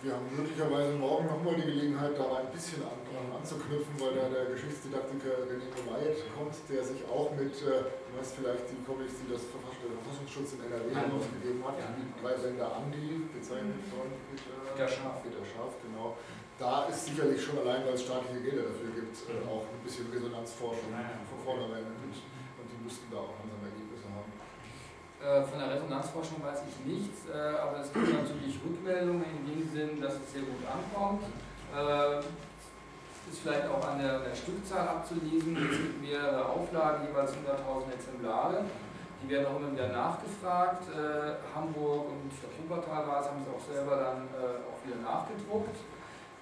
Wir haben möglicherweise morgen nochmal die Gelegenheit, da ein bisschen an, anzuknüpfen, weil da der Geschichtsdidaktiker René Mayet kommt, der sich auch mit, äh, du weißt vielleicht die Comics, die das Verfassungsschutz in NRW herausgegeben hat, ja. die drei Bände Andi, gezeichnet von Peter Scharf, Peter Scharf, genau. Da ist sicherlich schon allein, weil es staatliche Gelder dafür gibt, äh, auch ein bisschen Resonanzforschung von vornherein und, und die müssten da auch. Äh, von der Resonanzforschung weiß ich nichts, äh, aber es gibt natürlich Rückmeldungen in dem Sinn, dass es sehr gut ankommt. Ist vielleicht auch an der, der Stückzahl abzulesen. Es gibt mehrere Auflagen, jeweils 100.000 Exemplare. Die werden auch immer wieder nachgefragt. Hamburg und ich glaube Wuppertal war es, haben sie auch selber dann auch wieder nachgedruckt.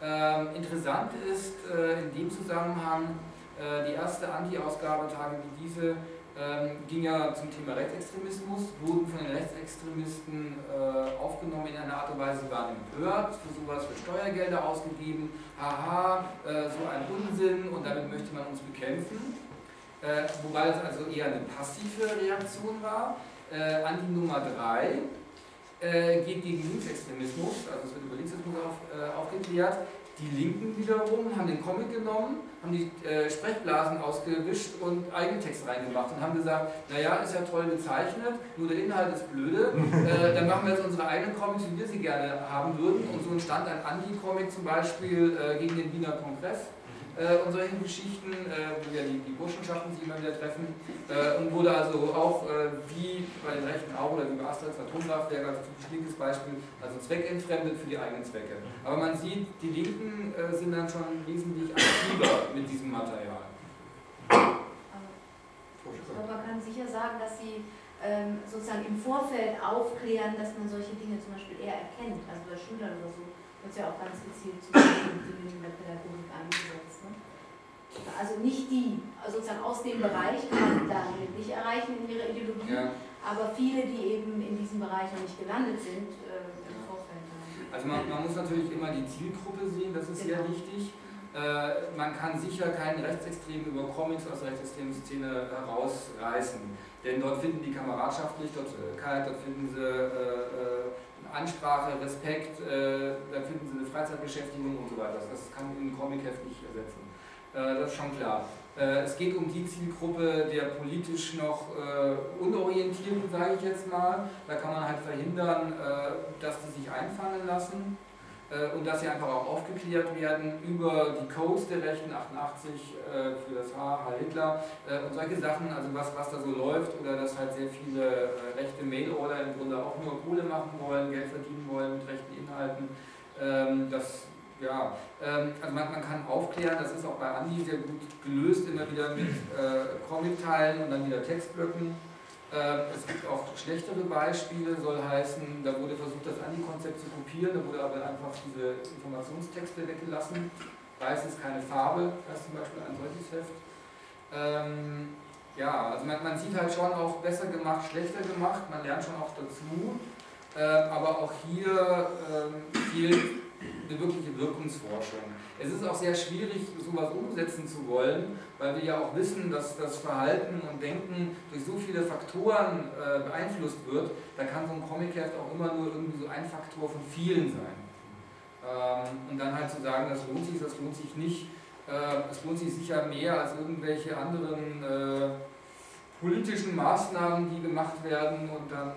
Ähm, interessant ist äh, in dem Zusammenhang, äh, die erste Anti-Ausgabe Tage wie diese ähm, ging ja zum Thema Rechtsextremismus, wurden von den Rechtsextremisten äh, aufgenommen in einer Art und Weise, waren empört, für sowas für Steuergelder ausgegeben, haha, äh, so ein Unsinn und damit möchte man uns bekämpfen. Äh, wobei das also eher eine passive Reaktion war. Äh, Anti Nummer 3 äh, geht gegen Linksextremismus, also es wird über Linksextremismus auf, äh, aufgeklärt. Die Linken wiederum haben den Comic genommen, haben die äh, Sprechblasen ausgewischt und Eigentext reingemacht und haben gesagt, naja, ist ja toll gezeichnet, nur der Inhalt ist blöde, äh, dann machen wir jetzt unsere eigenen Comics, wie wir sie gerne haben würden. Und so entstand ein Anti-Comic zum Beispiel äh, gegen den Wiener Kongress und solchen Geschichten, äh, wo ja die, die Burschenschaften sich immer wieder treffen äh, und wurde also auch äh, wie bei den Rechten auch oder wie bei Asterix Atomkraftwerk als typisches Beispiel, also zweckentfremdet für die eigenen Zwecke. Aber man sieht, die Linken äh, sind dann schon wesentlich aktiver mit diesem Material. Aber man kann sicher sagen, dass sie ähm, sozusagen im Vorfeld aufklären, dass man solche Dinge zum Beispiel eher erkennt, also bei Schülern oder so, wird ja auch ganz gezielt zu der Pädagogik eingesetzt. Also nicht die, also sozusagen aus dem Bereich kann man da nicht erreichen in ihrer Ideologie, ja. aber viele, die eben in diesem Bereich noch nicht gelandet sind, äh, im Vorfeld. Also man, man, muss natürlich immer die Zielgruppe sehen, das ist genau. sehr wichtig. Äh, man kann sicher keinen Rechtsextremen über Comics aus der rechtsextremen Szene herausreißen. Denn dort finden die kameradschaftlich, dort äh, dort finden sie äh, äh Ansprache, Respekt, äh, da finden sie eine Freizeitbeschäftigung und so weiter. Das kann ein Comicheft nicht ersetzen. Äh, das ist schon klar. Äh, es geht um die Zielgruppe der politisch noch äh, Unorientierten, sage ich jetzt mal. Da kann man halt verhindern, dass die sich einfangen lassen. Und dass sie einfach auch aufgeklärt werden über die Codes der Rechten 88 äh, für das H, Heil Hitler und solche Sachen, also was, was da so läuft oder dass halt sehr viele rechte Mailorder im Grunde auch nur Kohle machen wollen, Geld verdienen wollen mit rechten Inhalten. Ähm, das ja, ähm, also man, kann aufklären, das ist auch bei Andi sehr gut gelöst, immer wieder mit äh, Comic-Teilen und dann wieder Textblöcken. Ähm, es gibt auch schlechtere Beispiele, soll heißen, da wurde versucht, das Andi-Konzept zu kopieren, da wurde aber einfach diese Informationstexte weggelassen. Weiß ist keine Farbe, das ist zum Beispiel ein solches Heft. Ähm, ja, also man, sieht halt schon auch besser gemacht, schlechter gemacht, man lernt schon auch dazu, aber auch hier fehlt eine wirkliche Wirkungsforschung. Es ist auch sehr schwierig, sowas umsetzen zu wollen, weil wir ja auch wissen, dass das Verhalten und Denken durch so viele Faktoren äh, beeinflusst wird. Da kann so ein Comic-Heft auch immer nur irgendwie so ein Faktor von vielen sein. Ähm, und dann halt zu sagen, das lohnt sich, das lohnt sich nicht. Äh, es lohnt sich sicher mehr als irgendwelche anderen äh, politischen Maßnahmen, die gemacht werden und dann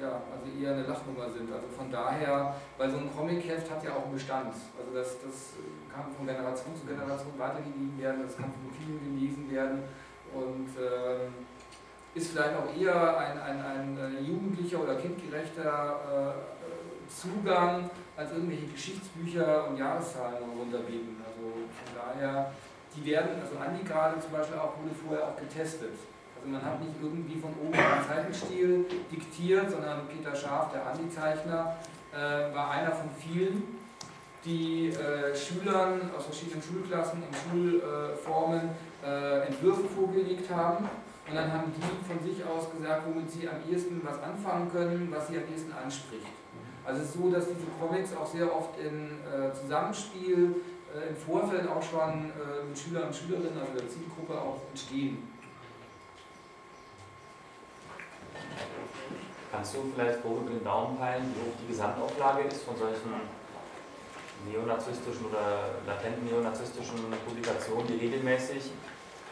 ja, also eher eine Lachnummer sind. Also von daher, weil so ein Comic-Heft hat ja auch einen Bestand. Also das, das kann von Generation zu Generation weitergegeben werden, das kann von vielen gelesen werden und ähm, ist vielleicht auch eher ein, ein, ein äh, jugendlicher oder kindgerechter äh, Zugang als irgendwelche Geschichtsbücher und Jahreszahlen runterbeten. Also von daher, die werden, also Andi gerade zum Beispiel auch wurde vorher auch getestet. Also man hat nicht irgendwie von oben einen Zeichenstil diktiert, sondern Peter Scharf, der Andi-Zeichner, äh, war einer von vielen, die äh, Schülern aus verschiedenen Schulklassen und Schulformen äh, Entwürfe vorgelegt haben. Und dann haben die von sich aus gesagt, womit sie am ehesten was anfangen können, was sie am ehesten anspricht. Also es ist so, dass diese Comics auch sehr oft in äh, Zusammenspiel äh, im Vorfeld auch schon äh, mit Schülern und Schülerinnen, also der Zielgruppe auch entstehen. Kannst du vielleicht grob über den Daumen peilen, wie hoch die Gesamtauflage ist von solchen neonazistischen oder latent neonazistischen Publikationen, die regelmäßig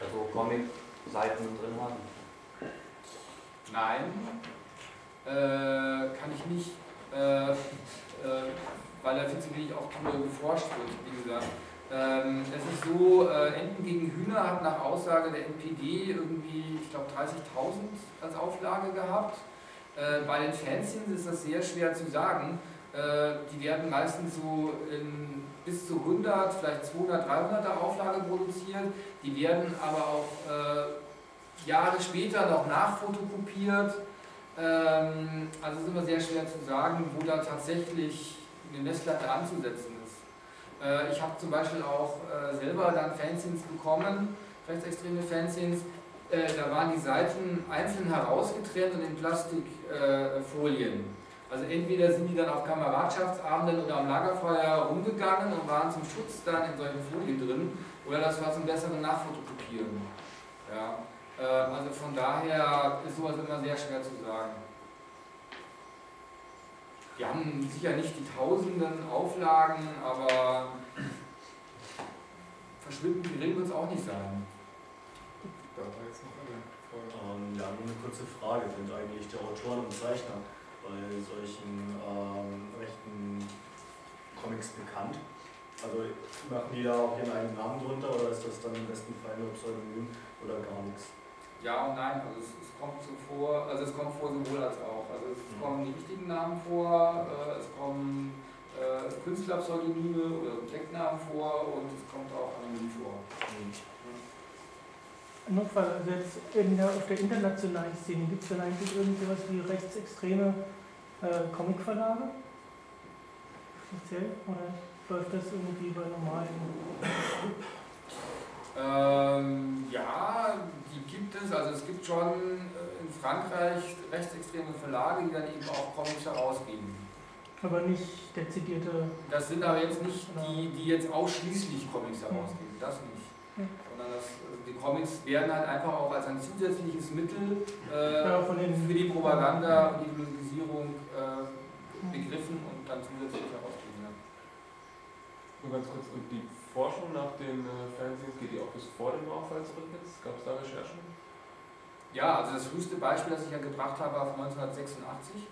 also Comic-Seiten drin haben? Nein, äh, kann ich nicht, äh, äh, weil da viel zu wenig auch drüber geforscht wird, wie gesagt. Ähm, es ist so, äh, Enten gegen Hühner hat nach Aussage der NPD irgendwie, ich glaube, 30.000 als Auflage gehabt. Äh, bei den Fanzines ist das sehr schwer zu sagen. Äh, die werden meistens so in bis zu 100, vielleicht 200, 300er Auflage produziert. Die werden aber auch Jahre später noch nachfotokopiert. Ähm, also es ist immer sehr schwer zu sagen, wo da tatsächlich eine Messlatte anzusetzen ist. Äh, ich habe zum Beispiel auch äh, selber dann Fanzines bekommen, rechtsextreme Fanzines, äh, da waren die Seiten einzeln herausgetrennt und in Plastikfolien. also entweder sind die dann auf Kameradschaftsabenden oder am Lagerfeuer rumgegangen und waren zum Schutz dann in solchen Folien drin, oder das war zum besseren Nachfotokopieren. Ja, also von daher ist sowas immer sehr schwer zu sagen. Wir haben sicher nicht die tausenden Auflagen, aber verschwindend gering wird es auch nicht sein. Da war jetzt noch eine Frage. Ähm, ja, nur eine kurze Frage. Sind eigentlich die Autoren und Zeichner bei solchen ähm, rechten Comics bekannt? Also machen die da auch ihren eigenen Namen drunter oder ist das dann im besten Fall nur Pseudonym oder gar nichts? Ja und nein, also es, es, kommt so vor, also es kommt vor sowohl als auch. Also es mhm. kommen die richtigen Namen vor, äh, es kommen äh, Künstlerpseudonyme oder Decknamen vor und es kommt auch anonym vor. Mhm. Notfall, also jetzt in der, auf der internationalen Szene, gibt es dann eigentlich irgendwas wie rechtsextreme äh, Comicverlage? Speziell? Oder läuft das irgendwie bei normalen? Ähm, ja, die gibt es. Also es gibt schon äh, in Frankreich rechtsextreme Verlage, die dann eben auch Comics herausgeben. Aber nicht dezidierte. Das sind aber jetzt nicht die, die jetzt ausschließlich Comics herausgeben. Das nicht. Sondern das, also die Comics werden halt einfach auch als ein zusätzliches Mittel äh, Ja, von den- für die Propaganda und Ideologisierung äh, begriffen und dann zusätzlich herausgegeben. Ja. Nur ganz kurz, und die Forschung nach den äh, Fernsehens, geht die auch bis vor dem Mauerfall zurück jetzt? Gab es da Recherchen? Ja, also das früheste Beispiel, das ich ja gebracht habe, war von 1986.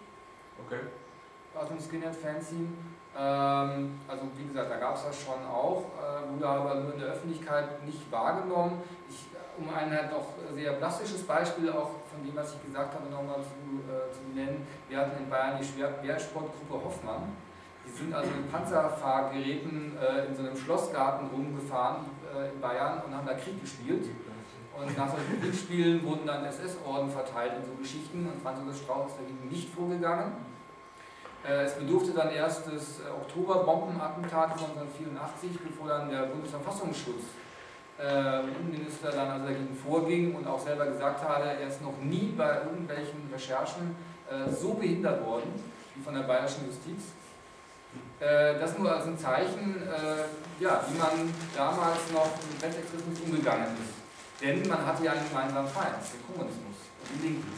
Okay. Aus dem Skinhead-Fanzine. Ähm, also wie gesagt, da gab es das schon auch, äh, wurde aber nur in der Öffentlichkeit nicht wahrgenommen. Ich, um ein halt noch sehr plastisches Beispiel auch von dem, was ich gesagt habe, nochmal zu, äh, zu nennen. Wir hatten in Bayern die Schwer Wehrsportgruppe Hoffmann. Die sind also mit Panzerfahrgeräten äh, in so einem Schlossgarten rumgefahren äh, in Bayern und haben da Krieg gespielt. Und nach solchen Kriegsspielen wurden dann SS-Orden verteilt in so Geschichten und Franz Josef Strauß ist dagegen nicht vorgegangen. Äh, Es bedurfte dann erst des äh, Oktoberbombenattentats 1984, bevor dann der Bundesverfassungsschutz äh, Innenminister dann also dagegen vorging und auch selber gesagt hatte, er ist noch nie bei irgendwelchen Recherchen äh, so behindert worden wie von der bayerischen Justiz. Äh, Das nur als ein Zeichen, äh, ja, wie man damals noch mit Rechtsextremismus umgegangen ist. Denn man hatte ja einen gemeinsamen Feind, den Kommunismus und die Linken.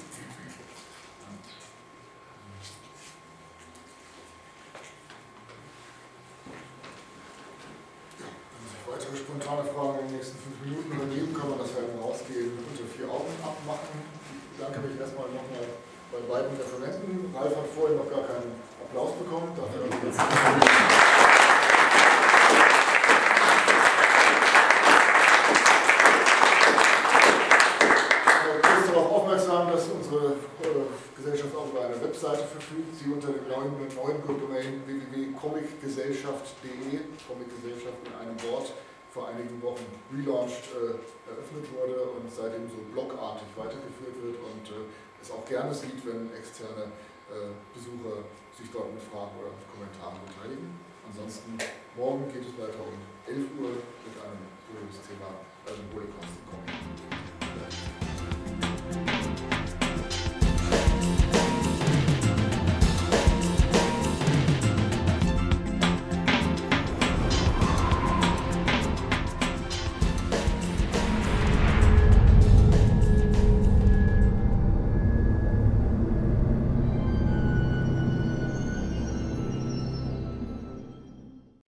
Weitere spontane Fragen in den nächsten fünf Minuten übergeben, kann man das ja Rausgehen unter vier Augen abmachen. Ich bedanke mich erstmal nochmal bei beiden Referenten. Ralf hat vorhin noch gar keinen Applaus bekommen. Dafür kurz darauf aufmerksam, dass unsere äh, Gesellschaft auch über eine Webseite verfügt. Sie unter dem neuen, neuen Domain www.comicgesellschaft.de, Comicgesellschaft in einem Wort, vor einigen Wochen relaunched äh, eröffnet wurde und seitdem so blogartig weitergeführt wird und äh, es auch gerne sieht, wenn externe äh, Besucher sich dort mit Fragen oder mit Kommentaren beteiligen. Ansonsten morgen geht es weiter um 11 Uhr mit einem Podiumsthema, also Holocaust-Kommen.